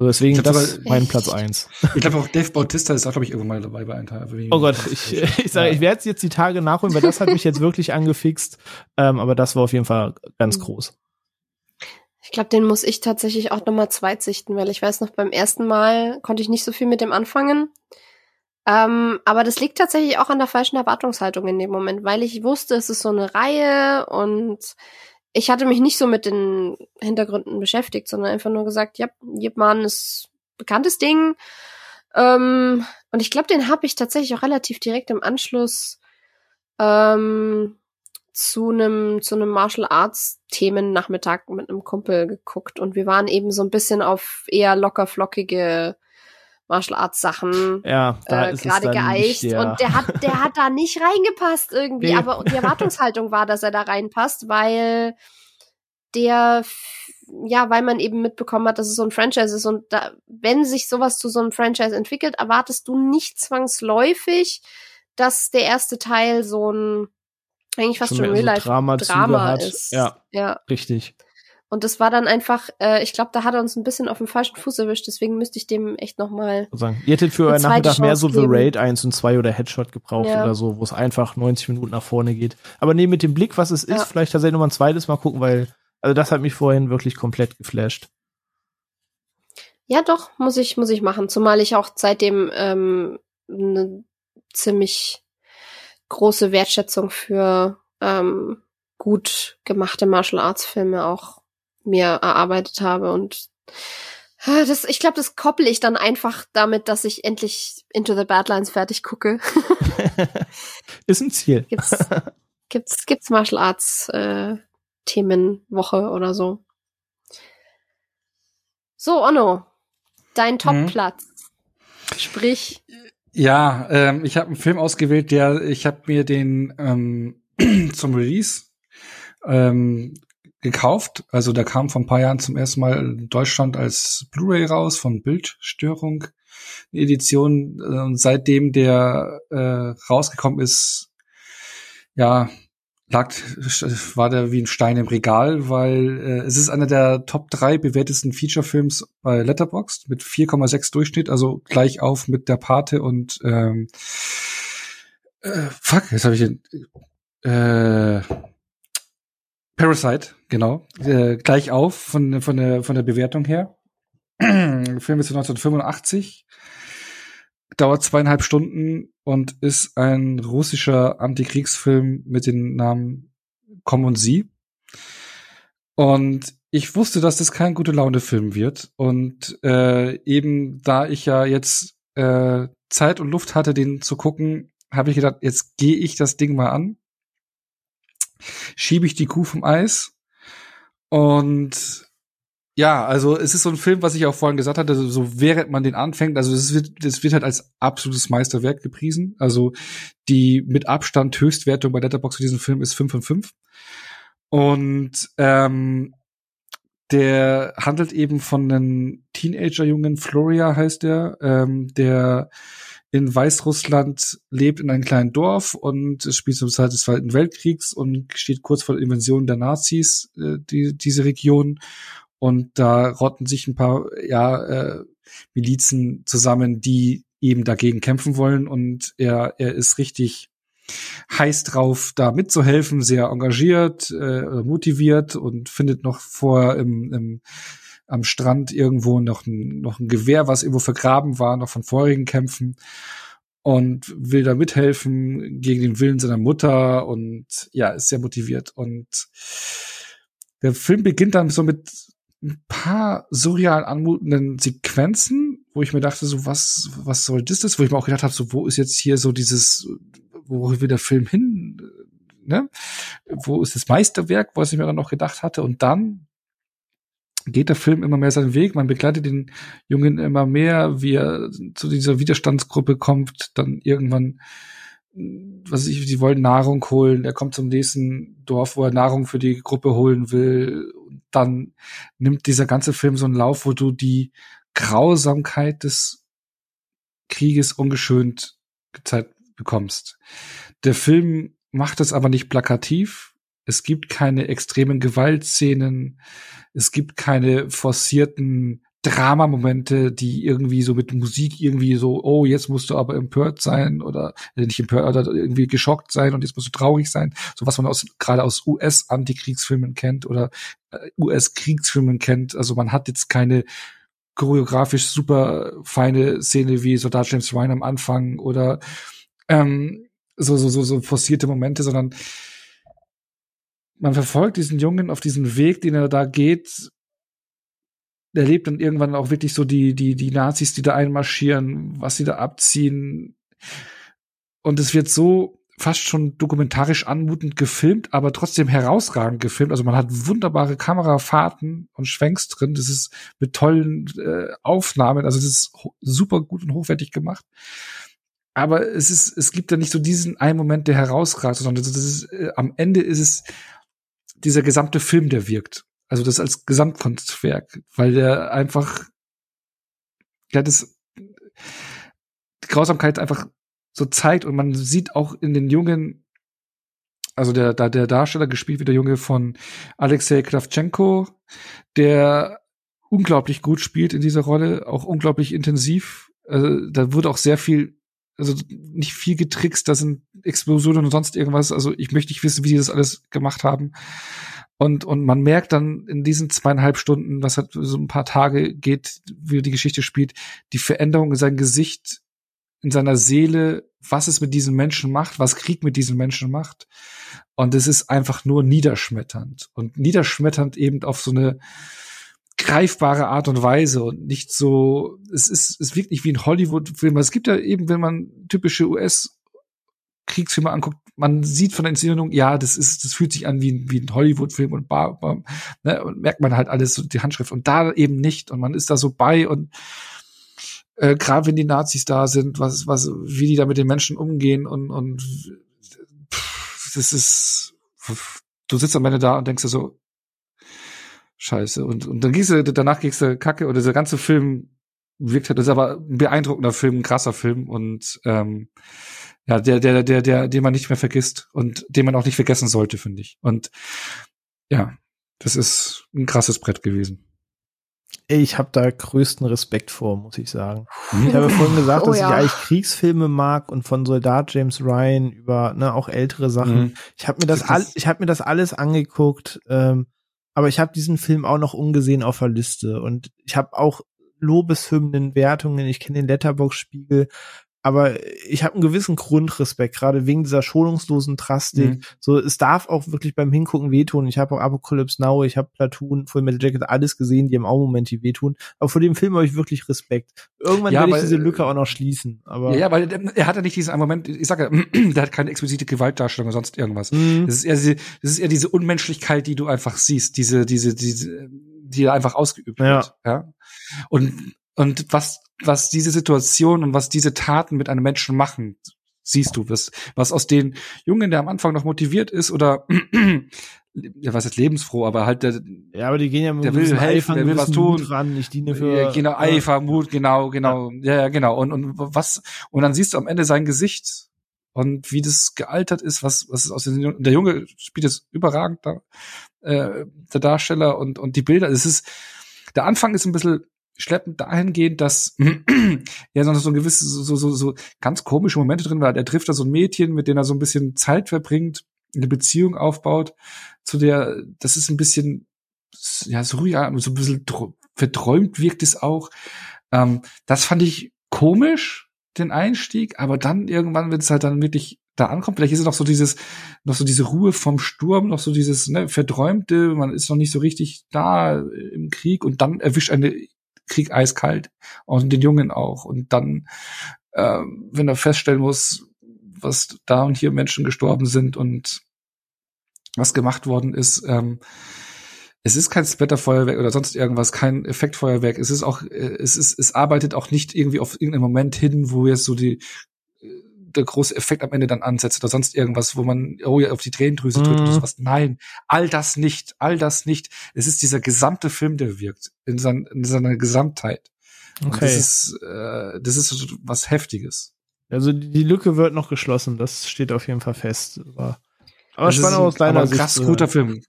So deswegen das aber, mein Platz eins. Ich glaube auch Dave Bautista ist auch, glaube ich, irgendwann mal dabei bei einem Teil. Oh Gott, ich, ich sage, ja. ich werde jetzt die Tage nachholen, weil das hat mich jetzt wirklich angefixt. Ähm, aber das war auf jeden Fall ganz mhm. groß. Ich glaube, den muss ich tatsächlich auch nochmal zweitsichten, weil ich weiß noch, beim ersten Mal konnte ich nicht so viel mit dem anfangen. Ähm, aber das liegt tatsächlich auch an der falschen Erwartungshaltung in dem Moment, weil ich wusste, es ist so eine Reihe und ich hatte mich nicht so mit den Hintergründen beschäftigt, sondern einfach nur gesagt, ja, Jip Man ist bekanntes Ding. Ähm, und ich glaube, den habe ich tatsächlich auch relativ direkt im Anschluss ähm, zu einem zu einem Martial Arts Themen Nachmittag mit einem Kumpel geguckt und wir waren eben so ein bisschen auf eher locker flockige Martial Arts Sachen ja, äh, gerade geeicht nicht, ja. und der hat der hat da nicht reingepasst irgendwie, nee. aber die Erwartungshaltung war, dass er da reinpasst, weil der ja, weil man eben mitbekommen hat, dass es so ein Franchise ist und da, wenn sich sowas zu so einem Franchise entwickelt, erwartest du nicht zwangsläufig, dass der erste Teil so ein eigentlich fast schon Real Life Drama, Drama ist. Ja, ja, richtig. Und das war dann einfach, äh, ich glaube, da hat er uns ein bisschen auf dem falschen Fuß erwischt, deswegen müsste ich dem echt nochmal. Ihr hättet für euren Nachmittag mehr so The Raid 1 und 2 oder Headshot gebraucht ja. oder so, wo es einfach 90 Minuten nach vorne geht. Aber nee, mit dem Blick, was es ist, ja. vielleicht tatsächlich nochmal ein zweites Mal gucken, weil, also das hat mich vorhin wirklich komplett geflasht. Ja, doch, muss ich, muss ich machen. Zumal ich auch seitdem ähm, eine ziemlich große Wertschätzung für ähm, gut gemachte Martial Arts Filme auch mir erarbeitet habe und äh, das, ich glaube, das koppel ich dann einfach damit, dass ich endlich Into the Badlands fertig gucke. Ist ein Ziel. Gibt's, gibt's, gibt's Martial Arts äh, Themenwoche oder so. So, Onno, dein mhm. Top-Platz. Mhm. Sprich. Ja, ähm, ich habe einen Film ausgewählt, der ich habe mir den ähm, zum Release ähm, gekauft. Also der kam vor ein paar Jahren zum ersten Mal in Deutschland als Blu-ray raus von Bildstörung Edition. Und seitdem der äh, rausgekommen ist, ja, lag, war der wie ein Stein im Regal, weil äh, es ist einer der Top 3 bewertesten Feature-Films bei Letterboxd mit 4,6 Durchschnitt, also gleich auf mit der Pate und ähm, äh, fuck, jetzt habe ich den äh, Parasite, genau, äh, gleich auf von von der von der Bewertung her. der Film ist 1985 dauert zweieinhalb Stunden und ist ein russischer Antikriegsfilm mit dem Namen Komm und Sie. Und ich wusste, dass das kein gute Laune-Film wird. Und äh, eben da ich ja jetzt äh, Zeit und Luft hatte, den zu gucken, habe ich gedacht, jetzt gehe ich das Ding mal an, schiebe ich die Kuh vom Eis und ja, also es ist so ein Film, was ich auch vorhin gesagt hatte, so während man den anfängt, also es wird, das wird halt als absolutes Meisterwerk gepriesen. Also die mit Abstand Höchstwertung bei Letterboxd für diesen Film ist 5 von 5. Und ähm, der handelt eben von einem Teenager-Jungen, Floria heißt der, ähm, der in Weißrussland lebt in einem kleinen Dorf und es spielt zur Zeit des Zweiten Weltkriegs und steht kurz vor der Invasion der Nazis, äh, die, diese Region. Und da rotten sich ein paar ja, äh, Milizen zusammen, die eben dagegen kämpfen wollen. Und er, er ist richtig heiß drauf, da mitzuhelfen, sehr engagiert, äh, motiviert und findet noch vor im, im am Strand irgendwo noch ein, noch ein Gewehr, was irgendwo vergraben war, noch von vorigen Kämpfen und will da mithelfen gegen den Willen seiner Mutter und ja, ist sehr motiviert. Und der Film beginnt dann so mit ein paar surreal anmutenden Sequenzen, wo ich mir dachte, so was, was soll das? das? Wo ich mir auch gedacht habe, so wo ist jetzt hier so dieses, wo will der Film hin? Ne? Wo ist das Meisterwerk, was ich mir dann noch gedacht hatte? Und dann geht der Film immer mehr seinen Weg. Man begleitet den Jungen immer mehr, wie er zu dieser Widerstandsgruppe kommt, dann irgendwann was weiß ich, die wollen Nahrung holen, er kommt zum nächsten Dorf, wo er Nahrung für die Gruppe holen will. Dann nimmt dieser ganze Film so einen Lauf, wo du die Grausamkeit des Krieges ungeschönt gezeigt bekommst. Der Film macht es aber nicht plakativ. Es gibt keine extremen Gewaltszenen. Es gibt keine forcierten Dramamomente, die irgendwie so mit Musik irgendwie so, oh, jetzt musst du aber empört sein oder äh, nicht empört, oder irgendwie geschockt sein und jetzt musst du traurig sein. So was man aus, gerade aus US-Antikriegsfilmen kennt oder US-Kriegsfilmen kennt. Also man hat jetzt keine choreografisch super feine Szene wie Soldat James Ryan am Anfang oder ähm, so, so, so, so forcierte Momente, sondern man verfolgt diesen Jungen auf diesem Weg, den er da geht, erlebt dann irgendwann auch wirklich so die, die, die Nazis, die da einmarschieren, was sie da abziehen. Und es wird so fast schon dokumentarisch anmutend gefilmt, aber trotzdem herausragend gefilmt. Also man hat wunderbare Kamerafahrten und Schwenks drin. Das ist mit tollen äh, Aufnahmen. Also das ist super gut und hochwertig gemacht. Aber es ist, es gibt ja nicht so diesen einen Moment, der herausragt, sondern das ist, äh, am Ende ist es dieser gesamte Film, der wirkt. Also das als Gesamtkunstwerk, weil der einfach, ja, das, die Grausamkeit einfach so zeigt und man sieht auch in den Jungen, also der, da der Darsteller gespielt wie der Junge von Alexei Kravchenko, der unglaublich gut spielt in dieser Rolle, auch unglaublich intensiv. Also, da wurde auch sehr viel, also nicht viel getrickst, da sind Explosionen und sonst irgendwas. Also ich möchte nicht wissen, wie die das alles gemacht haben. Und, und man merkt dann in diesen zweieinhalb Stunden, was halt so ein paar Tage geht, wie die Geschichte spielt, die Veränderung in seinem Gesicht, in seiner Seele, was es mit diesen Menschen macht, was Krieg mit diesen Menschen macht. Und es ist einfach nur niederschmetternd. Und niederschmetternd eben auf so eine greifbare Art und Weise und nicht so, es ist, es wirkt nicht wie ein Hollywood-Film. Es gibt ja eben, wenn man typische US- Kriegsfilme anguckt, man sieht von der Inszenierung, ja, das ist, das fühlt sich an wie ein, wie ein Hollywood-Film und, bar, bar, ne, und merkt man halt alles so die Handschrift und da eben nicht und man ist da so bei und äh, gerade wenn die Nazis da sind, was, was, wie die da mit den Menschen umgehen und und pff, das ist, du sitzt am Ende da und denkst dir so, Scheiße und und dann gehst du danach gehst du Kacke oder dieser ganze Film wirkt halt, das ist aber ein beeindruckender Film, ein krasser Film und ähm, ja, der, der, der, der, den man nicht mehr vergisst und den man auch nicht vergessen sollte, finde ich. Und ja, das ist ein krasses Brett gewesen. Ich habe da größten Respekt vor, muss ich sagen. Ich habe vorhin gesagt, oh, dass ja. ich eigentlich Kriegsfilme mag und von Soldat James Ryan über ne, auch ältere Sachen. Mhm. Ich habe mir das, all, ich habe mir das alles angeguckt, ähm, aber ich habe diesen Film auch noch ungesehen auf der Liste und ich habe auch Lobeshymnen, Wertungen. Ich kenne den Letterbox-Spiegel aber ich habe einen gewissen Grundrespekt, gerade wegen dieser schonungslosen Drastik. Mhm. So, es darf auch wirklich beim Hingucken wehtun. Ich habe auch Apocalypse Now, ich habe Platoon, Full Metal Jacket, alles gesehen, die im Augenmoment die wehtun. Aber vor dem Film habe ich wirklich Respekt. Irgendwann ja, werde ich diese Lücke auch noch schließen. Aber ja, weil er hat ja nicht diesen Moment, ich sage ja, der hat keine explizite Gewaltdarstellung oder sonst irgendwas. Mhm. Das ist eher diese, das ist eher diese Unmenschlichkeit, die du einfach siehst, diese, diese, diese, die einfach ausgeübt ja. wird. Ja. Und und was, was diese Situation und was diese Taten mit einem Menschen machen, siehst du, was, was aus den Jungen, der am Anfang noch motiviert ist oder ja, was ist lebensfroh, aber halt der, ja, aber die gehen ja mit der will helfen, der will was tun, Mut ran, nicht diene für ja, genau Eifer, Mut, genau, genau, ja. ja, genau. Und und was und dann siehst du am Ende sein Gesicht und wie das gealtert ist, was was ist aus den der Junge spielt es überragend da, äh, der Darsteller und und die Bilder, es ist der Anfang ist ein bisschen schleppend dahingehend, dass ja so, so ein gewisses, so, so, so ganz komische Momente drin war. Er trifft da so ein Mädchen, mit dem er so ein bisschen Zeit verbringt, eine Beziehung aufbaut, zu der, das ist ein bisschen, ja, so, ja, so ein bisschen verträumt wirkt es auch. Ähm, das fand ich komisch, den Einstieg, aber dann irgendwann, wenn es halt dann wirklich da ankommt, vielleicht ist es noch so dieses, noch so diese Ruhe vom Sturm, noch so dieses ne, Verträumte, man ist noch nicht so richtig da im Krieg und dann erwischt eine Krieg eiskalt und den Jungen auch. Und dann, äh, wenn er feststellen muss, was da und hier Menschen gestorben sind und was gemacht worden ist, ähm, es ist kein Splatterfeuerwerk oder sonst irgendwas, kein Effektfeuerwerk. Es ist auch, äh, es ist, es arbeitet auch nicht irgendwie auf irgendeinen Moment hin, wo jetzt so die der große Effekt am Ende dann ansetzt oder sonst irgendwas, wo man oh ja auf die Tränendrüse drückt mhm. oder sowas. Nein, all das nicht, all das nicht. Es ist dieser gesamte Film, der wirkt in, sein, in seiner Gesamtheit. Okay. Und das ist, äh, das ist was Heftiges. Also die Lücke wird noch geschlossen, das steht auf jeden Fall fest. Aber aber spannend aus deiner Sicht. Krass guter Film.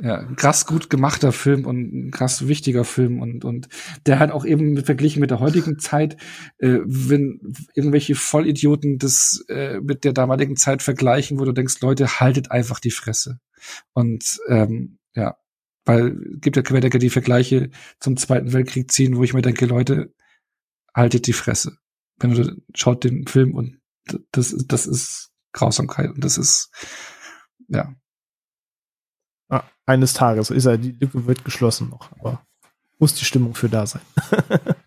Ja, krass gut gemachter Film und ein krass wichtiger Film und und der hat auch eben verglichen mit der heutigen Zeit, äh, wenn irgendwelche Vollidioten das äh, mit der damaligen Zeit vergleichen, wo du denkst, Leute, haltet einfach die Fresse. Und ähm, ja, weil gibt ja Querdecker die Vergleiche zum Zweiten Weltkrieg ziehen, wo ich mir denke, Leute, haltet die Fresse. Wenn du schaut den Film und das das ist Grausamkeit und das ist ja. Ah, eines Tages ist er, die Lücke wird geschlossen noch, aber muss die Stimmung für da sein.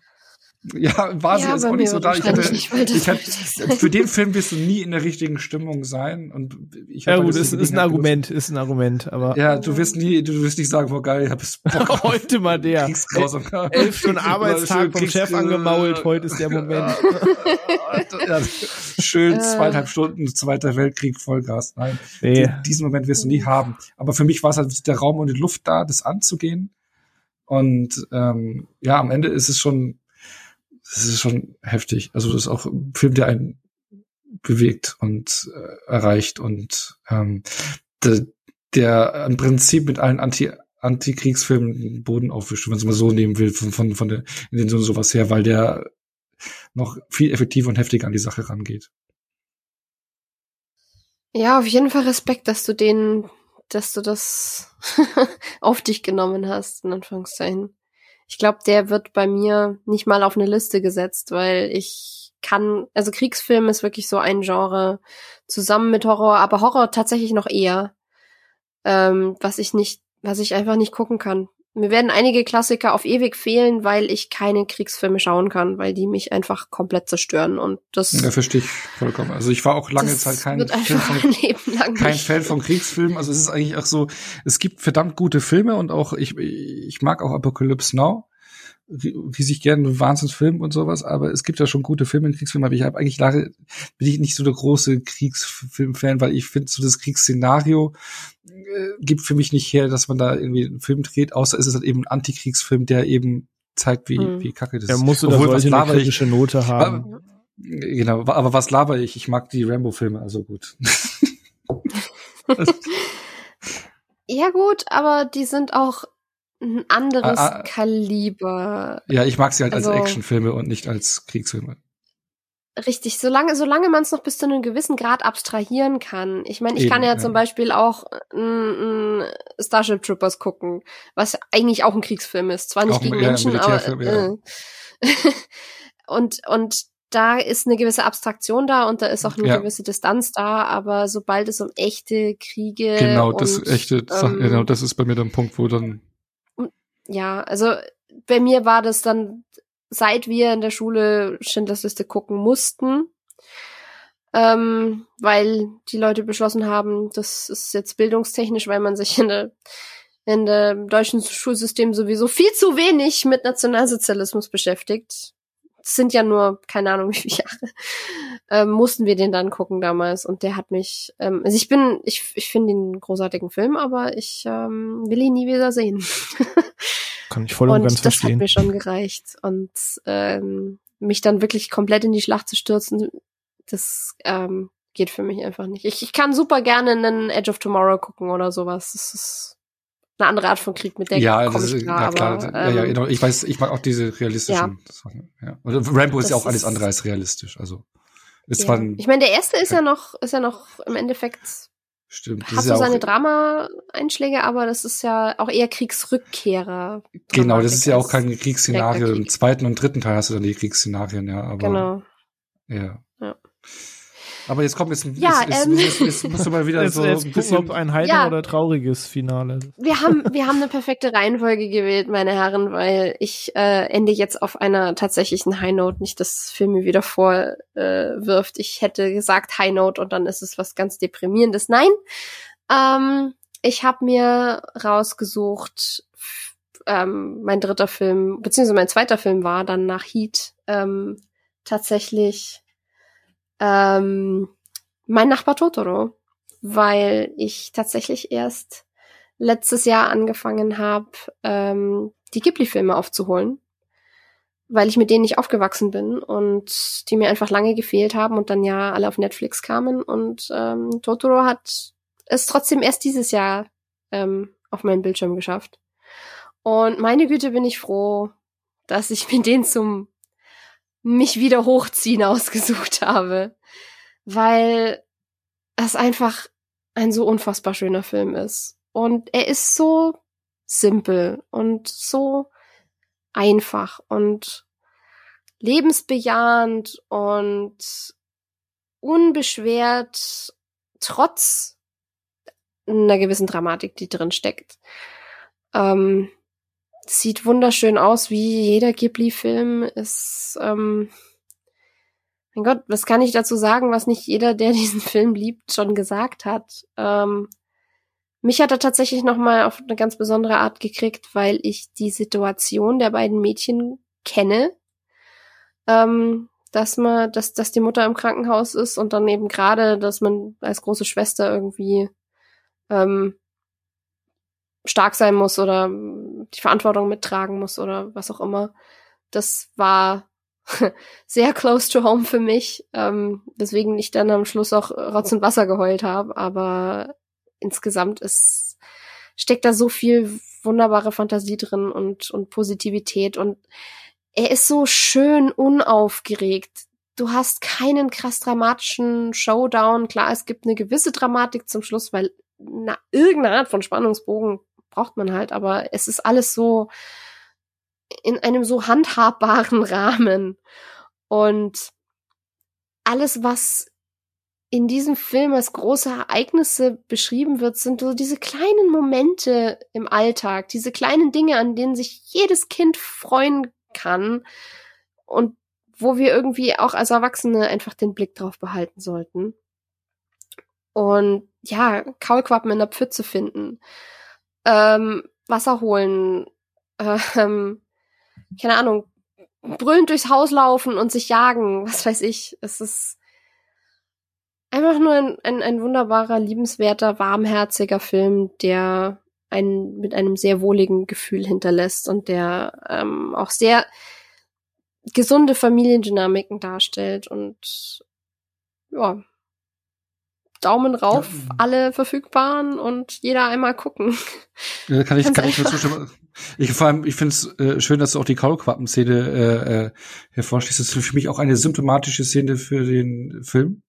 Ja, war sie ja, jetzt auch nicht so da. Ich hatte, nicht, ich hatte, für den Film wirst du nie in der richtigen Stimmung sein. Und ich ja gut, ist, ist ein Argument, ist ein Argument, aber. Ja, du wirst nie, du wirst nicht sagen, boah geil, ich hab es Bock Heute mal der. Elf Stunden Arbeitstag vom Chef angemault, heute ist der Moment. ja, schön zweieinhalb Stunden, Zweiter Weltkrieg, Vollgas. Nein, nee. diesen Moment wirst du nie haben. Aber für mich war es halt der Raum und die Luft da, das anzugehen. Und ähm, ja, am Ende ist es schon das ist schon heftig. Also das ist auch ein Film, der einen bewegt und äh, erreicht und ähm, der, der im Prinzip mit allen Anti Antikriegsfilmen den Boden aufwischt, wenn man es mal so nehmen will, von, von, von der, in den sowas her, weil der noch viel effektiver und heftiger an die Sache rangeht. Ja, auf jeden Fall Respekt, dass du den, dass du das auf dich genommen hast, in Anführungszeichen. Ich glaube, der wird bei mir nicht mal auf eine Liste gesetzt, weil ich kann, also Kriegsfilm ist wirklich so ein Genre zusammen mit Horror, aber Horror tatsächlich noch eher, ähm, was ich nicht, was ich einfach nicht gucken kann. Mir werden einige Klassiker auf ewig fehlen, weil ich keine Kriegsfilme schauen kann, weil die mich einfach komplett zerstören und das. Ja, verstehe ich vollkommen. Also ich war auch lange Zeit kein, Fan von, kein Fan von Kriegsfilmen. Also es ist eigentlich auch so, es gibt verdammt gute Filme und auch ich, ich mag auch Apocalypse Now wie sich gerne Wahnsinnsfilm und sowas, aber es gibt ja schon gute Filme in Kriegsfilmen, aber ich habe eigentlich lange, bin ich nicht so der große Kriegsfilm-Fan, weil ich finde, so das Kriegsszenario gibt für mich nicht her, dass man da irgendwie einen Film dreht, außer es ist halt eben ein Antikriegsfilm, der eben zeigt, wie, hm. wie kacke das ist. Ja, musst du da solche eine kritische ich, Note haben. Aber, genau, aber was laber ich? Ich mag die Rambo-Filme, also gut. ja gut, aber die sind auch ein anderes ah, ah, Kaliber. Ja, ich mag sie halt also, als Actionfilme und nicht als Kriegsfilme. Richtig, solange, solange man es noch bis zu einem gewissen Grad abstrahieren kann. Ich meine, ich Eben, kann ja, ja, zum Beispiel auch n, n Starship Troopers gucken, was eigentlich auch ein Kriegsfilm ist. Zwar nicht auch gegen Menschen, aber. Ja. Äh. und, und da ist eine gewisse Abstraktion da und da ist auch eine ja. gewisse Distanz da, aber sobald es um echte Kriege genau das und, echte ähm, genau das ist bei mir der Punkt, wo dann ja also bei mir war das dann seit wir in der Schule Schindlers Liste gucken mussten, ähm, weil die Leute beschlossen haben, das ist jetzt bildungstechnisch, weil man sich in der in dem deutschen Schulsystem sowieso viel zu wenig mit Nationalsozialismus beschäftigt. Das sind ja nur, keine Ahnung, wie viele Jahre. Ähm, mussten wir den dann gucken damals. Und der hat mich, ähm, also ich bin, ich, ich finde einen großartigen Film, aber ich ähm, will ihn nie wieder sehen. Kann ich voll und, und ganz das verstehen. hat mir schon gereicht. Und ähm, mich dann wirklich komplett in die Schlacht zu stürzen, das ähm, geht für mich einfach nicht. Ich, ich kann super gerne einen Edge of Tomorrow gucken oder sowas. Das ist eine andere Art von Krieg, mit der ja, das ist, klar, ja, klar. Aber, ja, ja, ähm, genau. Ich weiß, ich mag auch diese realistischen ja. Sachen. Ja. Und Rambo ist ja auch alles andere als realistisch. Also ist ja. zwar ein, Ich meine, der erste ist ja noch, ist ja noch im Endeffekt Stimmt. Hat so seine Drama-Einschläge, aber das ist ja auch eher Kriegsrückkehrer. Genau, das ist ja auch kein Kriegsszenario. Im zweiten und dritten Teil hast du dann die Kriegsszenarien, ja. Aber, genau. Ja. ja. Aber jetzt kommt jetzt, ja, jetzt, ähm, jetzt, jetzt, musst du mal wieder jetzt, so jetzt ein bisschen ob ein heiter ja. oder trauriges Finale. Wir haben wir haben eine perfekte Reihenfolge gewählt, meine Herren, weil ich äh, ende jetzt auf einer tatsächlichen High Note, nicht das Film mir wieder vorwirft. Äh, ich hätte gesagt High Note und dann ist es was ganz deprimierendes. Nein, ähm, ich habe mir rausgesucht. Ähm, mein dritter Film, beziehungsweise mein zweiter Film war dann nach Heat ähm, tatsächlich ähm, mein Nachbar Totoro, weil ich tatsächlich erst letztes Jahr angefangen habe, ähm, die Ghibli-Filme aufzuholen, weil ich mit denen nicht aufgewachsen bin und die mir einfach lange gefehlt haben und dann ja alle auf Netflix kamen und ähm, Totoro hat es trotzdem erst dieses Jahr ähm, auf meinen Bildschirm geschafft. Und meine Güte bin ich froh, dass ich mir den zum mich wieder hochziehen ausgesucht habe, weil es einfach ein so unfassbar schöner Film ist. Und er ist so simpel und so einfach und lebensbejahend und unbeschwert, trotz einer gewissen Dramatik, die drin steckt. Ähm, sieht wunderschön aus, wie jeder Ghibli-Film. Ist, ähm, mein Gott, was kann ich dazu sagen, was nicht jeder, der diesen Film liebt, schon gesagt hat? Ähm, mich hat er tatsächlich noch mal auf eine ganz besondere Art gekriegt, weil ich die Situation der beiden Mädchen kenne. Ähm, dass man, dass, dass die Mutter im Krankenhaus ist und dann eben gerade, dass man als große Schwester irgendwie ähm, stark sein muss oder die Verantwortung mittragen muss oder was auch immer. Das war sehr close to home für mich, ähm, weswegen ich dann am Schluss auch Rotz und Wasser geheult habe. Aber insgesamt ist, steckt da so viel wunderbare Fantasie drin und, und Positivität und er ist so schön unaufgeregt. Du hast keinen krass dramatischen Showdown. Klar, es gibt eine gewisse Dramatik zum Schluss, weil na, irgendeine Art von Spannungsbogen braucht man halt, aber es ist alles so in einem so handhabbaren Rahmen. Und alles, was in diesem Film als große Ereignisse beschrieben wird, sind so diese kleinen Momente im Alltag, diese kleinen Dinge, an denen sich jedes Kind freuen kann und wo wir irgendwie auch als Erwachsene einfach den Blick drauf behalten sollten. Und ja, Kaulquappen in der Pfütze finden ähm, Wasser holen, ähm, keine Ahnung, brüllend durchs Haus laufen und sich jagen, was weiß ich. Es ist einfach nur ein, ein, ein wunderbarer, liebenswerter, warmherziger Film, der einen mit einem sehr wohligen Gefühl hinterlässt und der ähm, auch sehr gesunde Familiendynamiken darstellt und ja, Daumen rauf, ja. alle verfügbaren und jeder einmal gucken. Ja, kann ich, kann ich nur zustimmen. Ich, vor allem, ich finde es äh, schön, dass du auch die Kaulquappen-Szene äh, äh, hervorstehst. Das ist für mich auch eine symptomatische Szene für den Film.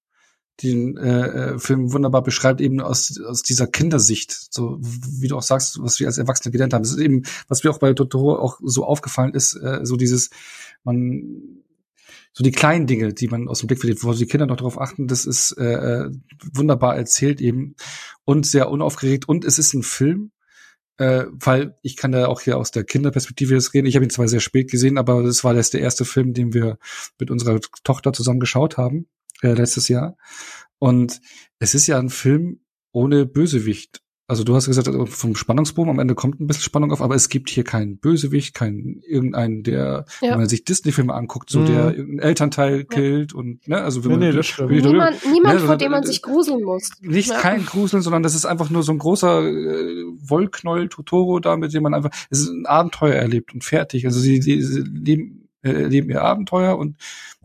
Den äh, äh, Film wunderbar beschreibt, eben aus, aus dieser Kindersicht, so wie du auch sagst, was wir als Erwachsene gelernt haben. Das ist eben, was mir auch bei Totoro auch so aufgefallen ist, äh, so dieses, man so die kleinen Dinge, die man aus dem Blick verliert, wo die Kinder noch darauf achten, das ist äh, äh, wunderbar erzählt eben und sehr unaufgeregt. Und es ist ein Film, äh, weil ich kann da auch hier aus der Kinderperspektive jetzt reden. Ich habe ihn zwar sehr spät gesehen, aber das war das der erste Film, den wir mit unserer Tochter zusammen geschaut haben, äh, letztes Jahr. Und es ist ja ein Film ohne Bösewicht. Also du hast gesagt, also vom Spannungsbogen am Ende kommt ein bisschen Spannung auf, aber es gibt hier keinen Bösewicht, keinen irgendeinen, der, ja. wenn man sich Disney-Filme anguckt, so mhm. der irgendeinen Elternteil ja. killt und ne, also wenn nee, man, nee, das niemand, niemand ne, vor dem man sich gruseln muss. Nicht ja. kein Gruseln, sondern das ist einfach nur so ein großer äh, Wollknäuel Totoro da, mit dem man einfach, es ist ein Abenteuer erlebt und fertig. Also sie, sie, sie leben, äh, leben ihr Abenteuer und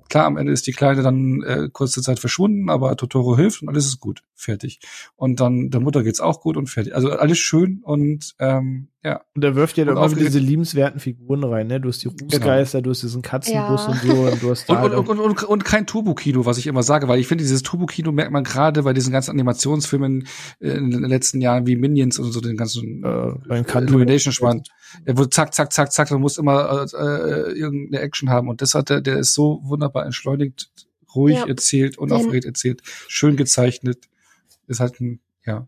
Klar, am Ende ist die Kleine dann äh, kurze Zeit verschwunden, aber Totoro hilft und alles ist gut, fertig. Und dann der Mutter geht's auch gut und fertig. Also alles schön und ähm, ja. Und er wirft ja dann auch diese liebenswerten Figuren rein, ne? Du hast die Rußgeister, genau. du hast diesen Katzenbus ja. und so und du hast da und, und, und, und, und kein Turbo-Kino, was ich immer sage, weil ich finde, dieses Turbo-Kino merkt man gerade bei diesen ganzen Animationsfilmen in den letzten Jahren wie Minions und so den ganzen äh, Illumination spannend. Er wird zack, zack, zack, zack, du musst immer äh, äh, irgendeine Action haben und das hat der, der ist so wunderbar entschleunigt, ruhig ja. erzählt, unaufgeregt erzählt, schön gezeichnet. Ist halt ein, ja.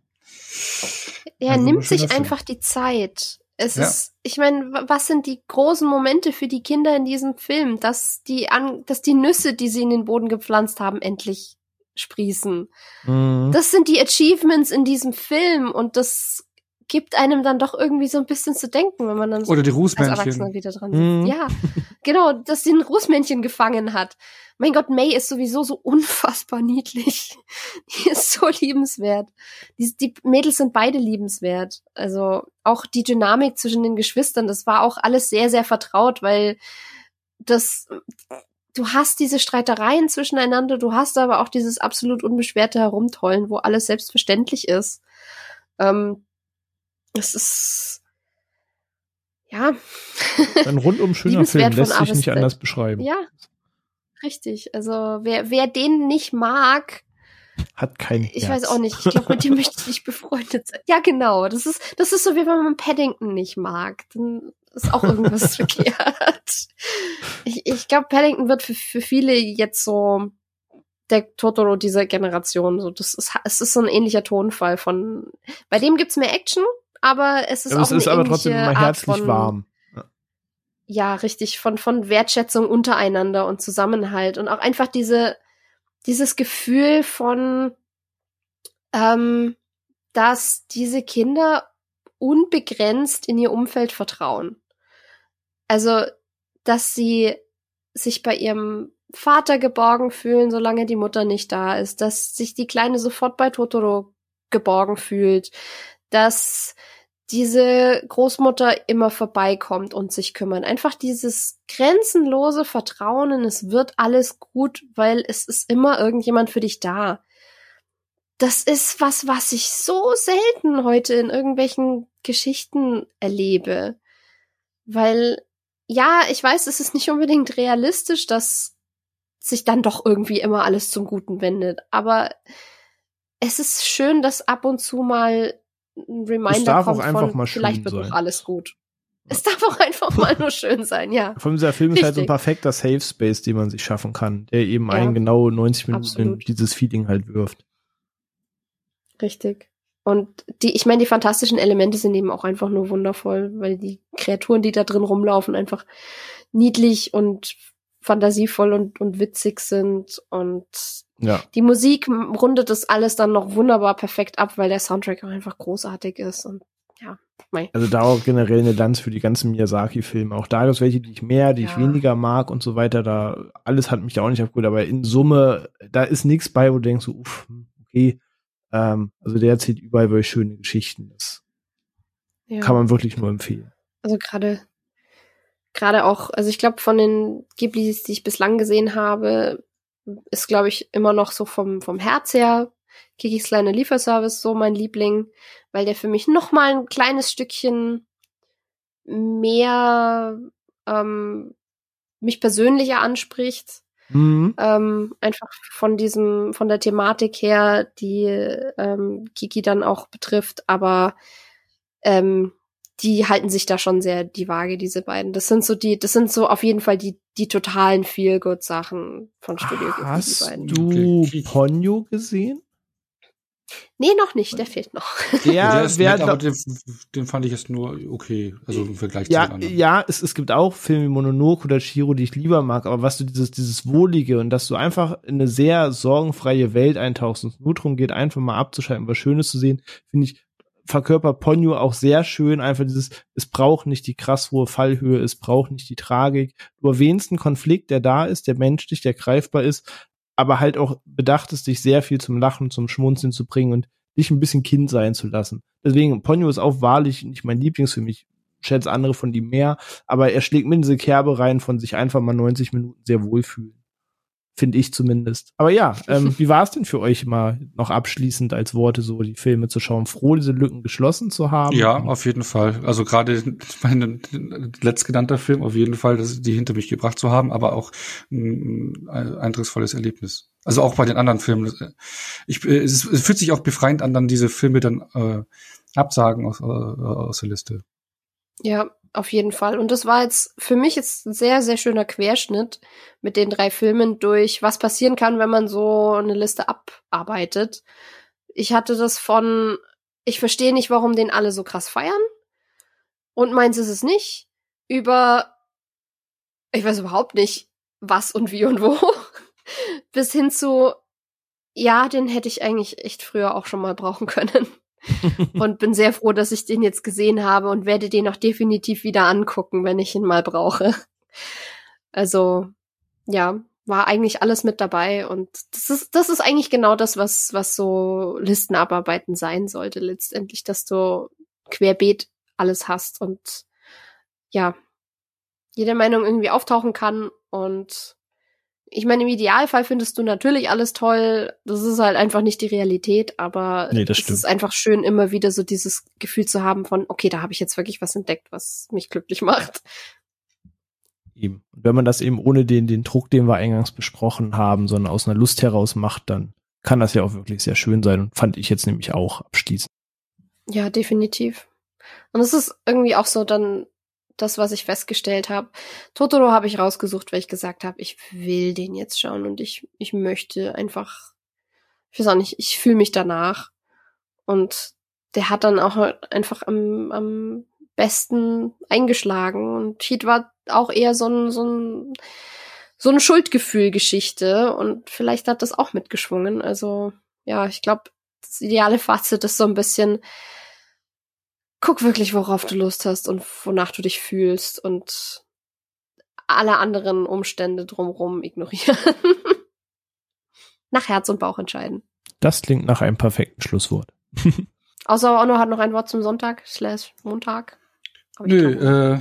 Er also nimmt sich einfach die Zeit. Es ja. ist, ich meine, was sind die großen Momente für die Kinder in diesem Film, dass die an, dass die Nüsse, die sie in den Boden gepflanzt haben, endlich sprießen. Mhm. Das sind die Achievements in diesem Film und das gibt einem dann doch irgendwie so ein bisschen zu denken, wenn man dann so Oder die Rußmännchen. wieder dran sitzt. Mhm. Ja, genau, dass sie ein Rußmännchen gefangen hat. Mein Gott, May ist sowieso so unfassbar niedlich. Die ist so liebenswert. Die, die Mädels sind beide liebenswert. Also auch die Dynamik zwischen den Geschwistern, das war auch alles sehr, sehr vertraut, weil das du hast diese Streitereien zwischeneinander, du hast aber auch dieses absolut unbeschwerte Herumtollen, wo alles selbstverständlich ist. Ähm, es ist ja ein rundum schöner Film lässt sich nicht anders beschreiben. Ja, richtig. Also wer wer den nicht mag, hat kein Ich Herz. weiß auch nicht. Ich glaube, mit dem möchte ich nicht befreundet sein. Ja, genau. Das ist das ist so wie wenn man Paddington nicht mag. Dann ist auch irgendwas verkehrt. Ich, ich glaube, Paddington wird für, für viele jetzt so der Totoro dieser Generation. So, das ist, es ist so ein ähnlicher Tonfall von. Bei dem gibt's mehr Action, aber es ist ja, auch es ist aber trotzdem immer herzlich warm. Ja. richtig, von, von Wertschätzung untereinander und Zusammenhalt und auch einfach diese, dieses Gefühl von, ähm, dass diese Kinder unbegrenzt in ihr Umfeld vertrauen. Also, dass sie sich bei ihrem Vater geborgen fühlen, solange die Mutter nicht da ist, dass sich die Kleine sofort bei Totoro geborgen fühlt, dass diese Großmutter immer vorbeikommt und sich kümmern. Einfach dieses grenzenlose Vertrauen in es wird alles gut, weil es ist immer irgendjemand für dich da. Das ist was, was ich so selten heute in irgendwelchen Geschichten erlebe. Weil, ja, ich weiß, es ist nicht unbedingt realistisch, dass sich dann doch irgendwie immer alles zum Guten wendet. Aber es ist schön, dass ab und zu mal ein Reminder kommt von, vielleicht wird noch alles gut. Es darf auch einfach mal nur schön sein, ja. Von dieser Film Richtig. ist halt so ein perfekter Safe Space, den man sich schaffen kann, der eben ja. einen genau 90 Minuten Absolut. dieses Feeling halt wirft. Richtig. Und die, ich meine, die fantastischen Elemente sind eben auch einfach nur wundervoll, weil die Kreaturen, die da drin rumlaufen, einfach niedlich und fantasievoll und, und witzig sind und ja. die Musik rundet das alles dann noch wunderbar perfekt ab, weil der Soundtrack auch einfach großartig ist und ja. Mei. Also da auch generell eine Lanz für die ganzen Miyazaki-Filme. Auch da gibt es welche, die ich mehr, die ja. ich weniger mag und so weiter. Da alles hat mich da auch nicht abgeholt, aber in Summe, da ist nichts bei, wo du denkst, so, uff, okay. Ähm, also der erzählt überall wirklich schöne Geschichten. Das ja. kann man wirklich nur empfehlen. Also gerade gerade auch, also ich glaube, von den Ghiblis, die ich bislang gesehen habe, ist, glaube ich, immer noch so vom, vom Herz her Kikis kleine Lieferservice so mein Liebling, weil der für mich noch mal ein kleines Stückchen mehr ähm, mich persönlicher anspricht. Mhm. Ähm, einfach von diesem, von der Thematik her, die ähm, Kiki dann auch betrifft, aber ähm, die halten sich da schon sehr die Waage, diese beiden. Das sind so die, das sind so auf jeden Fall die, die totalen Feel-Good-Sachen von Studio Ghibli. Hast du Ponyo gesehen? Nee, noch nicht, der fehlt noch. Der, der ist nett, aber den, den, fand ich jetzt nur okay, also im Vergleich ja, zu den anderen. Ja, es, es gibt auch Filme wie Mononoke oder Shiro, die ich lieber mag, aber was du dieses, dieses Wohlige und dass du einfach in eine sehr sorgenfreie Welt eintauchst und es nur darum geht, einfach mal abzuschalten, was Schönes zu sehen, finde ich, verkörpert Ponyo auch sehr schön, einfach dieses, es braucht nicht die krass hohe Fallhöhe, es braucht nicht die Tragik. Du erwähnst einen Konflikt, der da ist, der menschlich, der greifbar ist, aber halt auch bedacht ist, dich sehr viel zum Lachen, zum Schmunzeln zu bringen und dich ein bisschen Kind sein zu lassen. Deswegen, Ponyo ist auch wahrlich nicht mein Lieblingsfilm. Ich schätze andere von ihm mehr, aber er schlägt mir diese Kerbe rein von sich einfach mal 90 Minuten sehr wohlfühlen finde ich zumindest. Aber ja, ähm, wie war es denn für euch mal noch abschließend als Worte so die Filme zu schauen? Froh, diese Lücken geschlossen zu haben? Ja, auf jeden Fall. Also gerade mein letztgenannter Film, auf jeden Fall, das, die hinter mich gebracht zu haben, aber auch ein, ein eindrucksvolles Erlebnis. Also auch bei den anderen Filmen. Ich, es, es fühlt sich auch befreiend an, dann diese Filme dann äh, absagen aus, äh, aus der Liste. Ja, auf jeden Fall. Und das war jetzt für mich jetzt ein sehr, sehr schöner Querschnitt mit den drei Filmen durch, was passieren kann, wenn man so eine Liste abarbeitet. Ich hatte das von, ich verstehe nicht, warum den alle so krass feiern. Und meins ist es nicht. Über, ich weiß überhaupt nicht, was und wie und wo. Bis hin zu, ja, den hätte ich eigentlich echt früher auch schon mal brauchen können. und bin sehr froh, dass ich den jetzt gesehen habe und werde den auch definitiv wieder angucken, wenn ich ihn mal brauche. Also, ja, war eigentlich alles mit dabei und das ist, das ist eigentlich genau das, was, was so Listenabarbeiten sein sollte, letztendlich, dass du querbeet alles hast und ja, jede Meinung irgendwie auftauchen kann und ich meine, im Idealfall findest du natürlich alles toll. Das ist halt einfach nicht die Realität, aber nee, es ist einfach schön, immer wieder so dieses Gefühl zu haben von, okay, da habe ich jetzt wirklich was entdeckt, was mich glücklich macht. Eben. Und wenn man das eben ohne den, den Druck, den wir eingangs besprochen haben, sondern aus einer Lust heraus macht, dann kann das ja auch wirklich sehr schön sein und fand ich jetzt nämlich auch abschließend. Ja, definitiv. Und es ist irgendwie auch so dann das, was ich festgestellt habe. Totoro habe ich rausgesucht, weil ich gesagt habe, ich will den jetzt schauen und ich, ich möchte einfach, ich weiß auch nicht, ich fühle mich danach. Und der hat dann auch einfach am, am besten eingeschlagen. Und Heat war auch eher so ein, so ein, so eine Schuldgefühl-Geschichte und vielleicht hat das auch mitgeschwungen. Also, ja, ich glaube, das ideale Fazit ist so ein bisschen, guck wirklich, worauf du Lust hast und wonach du dich fühlst und alle anderen Umstände drumherum ignorieren. nach Herz und Bauch entscheiden. Das klingt nach einem perfekten Schlusswort. Außer Onno hat noch ein Wort zum Sonntag slash Montag. Nö, äh,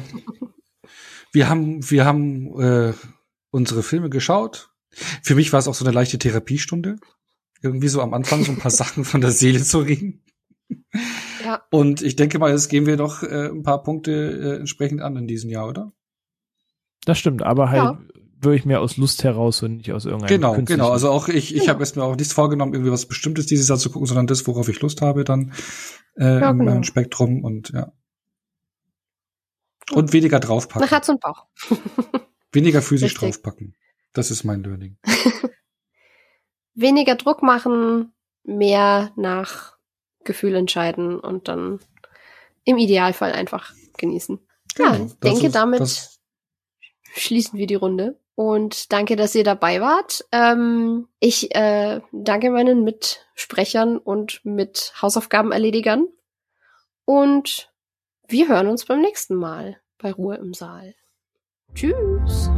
wir haben, wir haben äh, unsere Filme geschaut. Für mich war es auch so eine leichte Therapiestunde. Irgendwie so am Anfang so ein paar Sachen von der Seele zu reden. Ja. Und ich denke mal, jetzt gehen wir doch äh, ein paar Punkte äh, entsprechend an in diesem Jahr, oder? Das stimmt, aber halt ja. würde ich mir aus Lust heraus und nicht aus irgendeinem Genau, genau. Also auch ich, ich ja. habe es mir auch nicht vorgenommen, irgendwie was Bestimmtes dieses Jahr zu gucken, sondern das, worauf ich Lust habe, dann äh, ja, genau. im Spektrum und ja. Und weniger draufpacken. Nach Herz und Bauch. weniger physisch Richtig. draufpacken. Das ist mein Learning. weniger Druck machen, mehr nach Gefühl entscheiden und dann im Idealfall einfach genießen. Genau, ja, ich denke, ist, damit schließen wir die Runde. Und danke, dass ihr dabei wart. Ähm, ich äh, danke meinen Mitsprechern und mit Hausaufgabenerledigern. Und wir hören uns beim nächsten Mal bei Ruhe im Saal. Tschüss.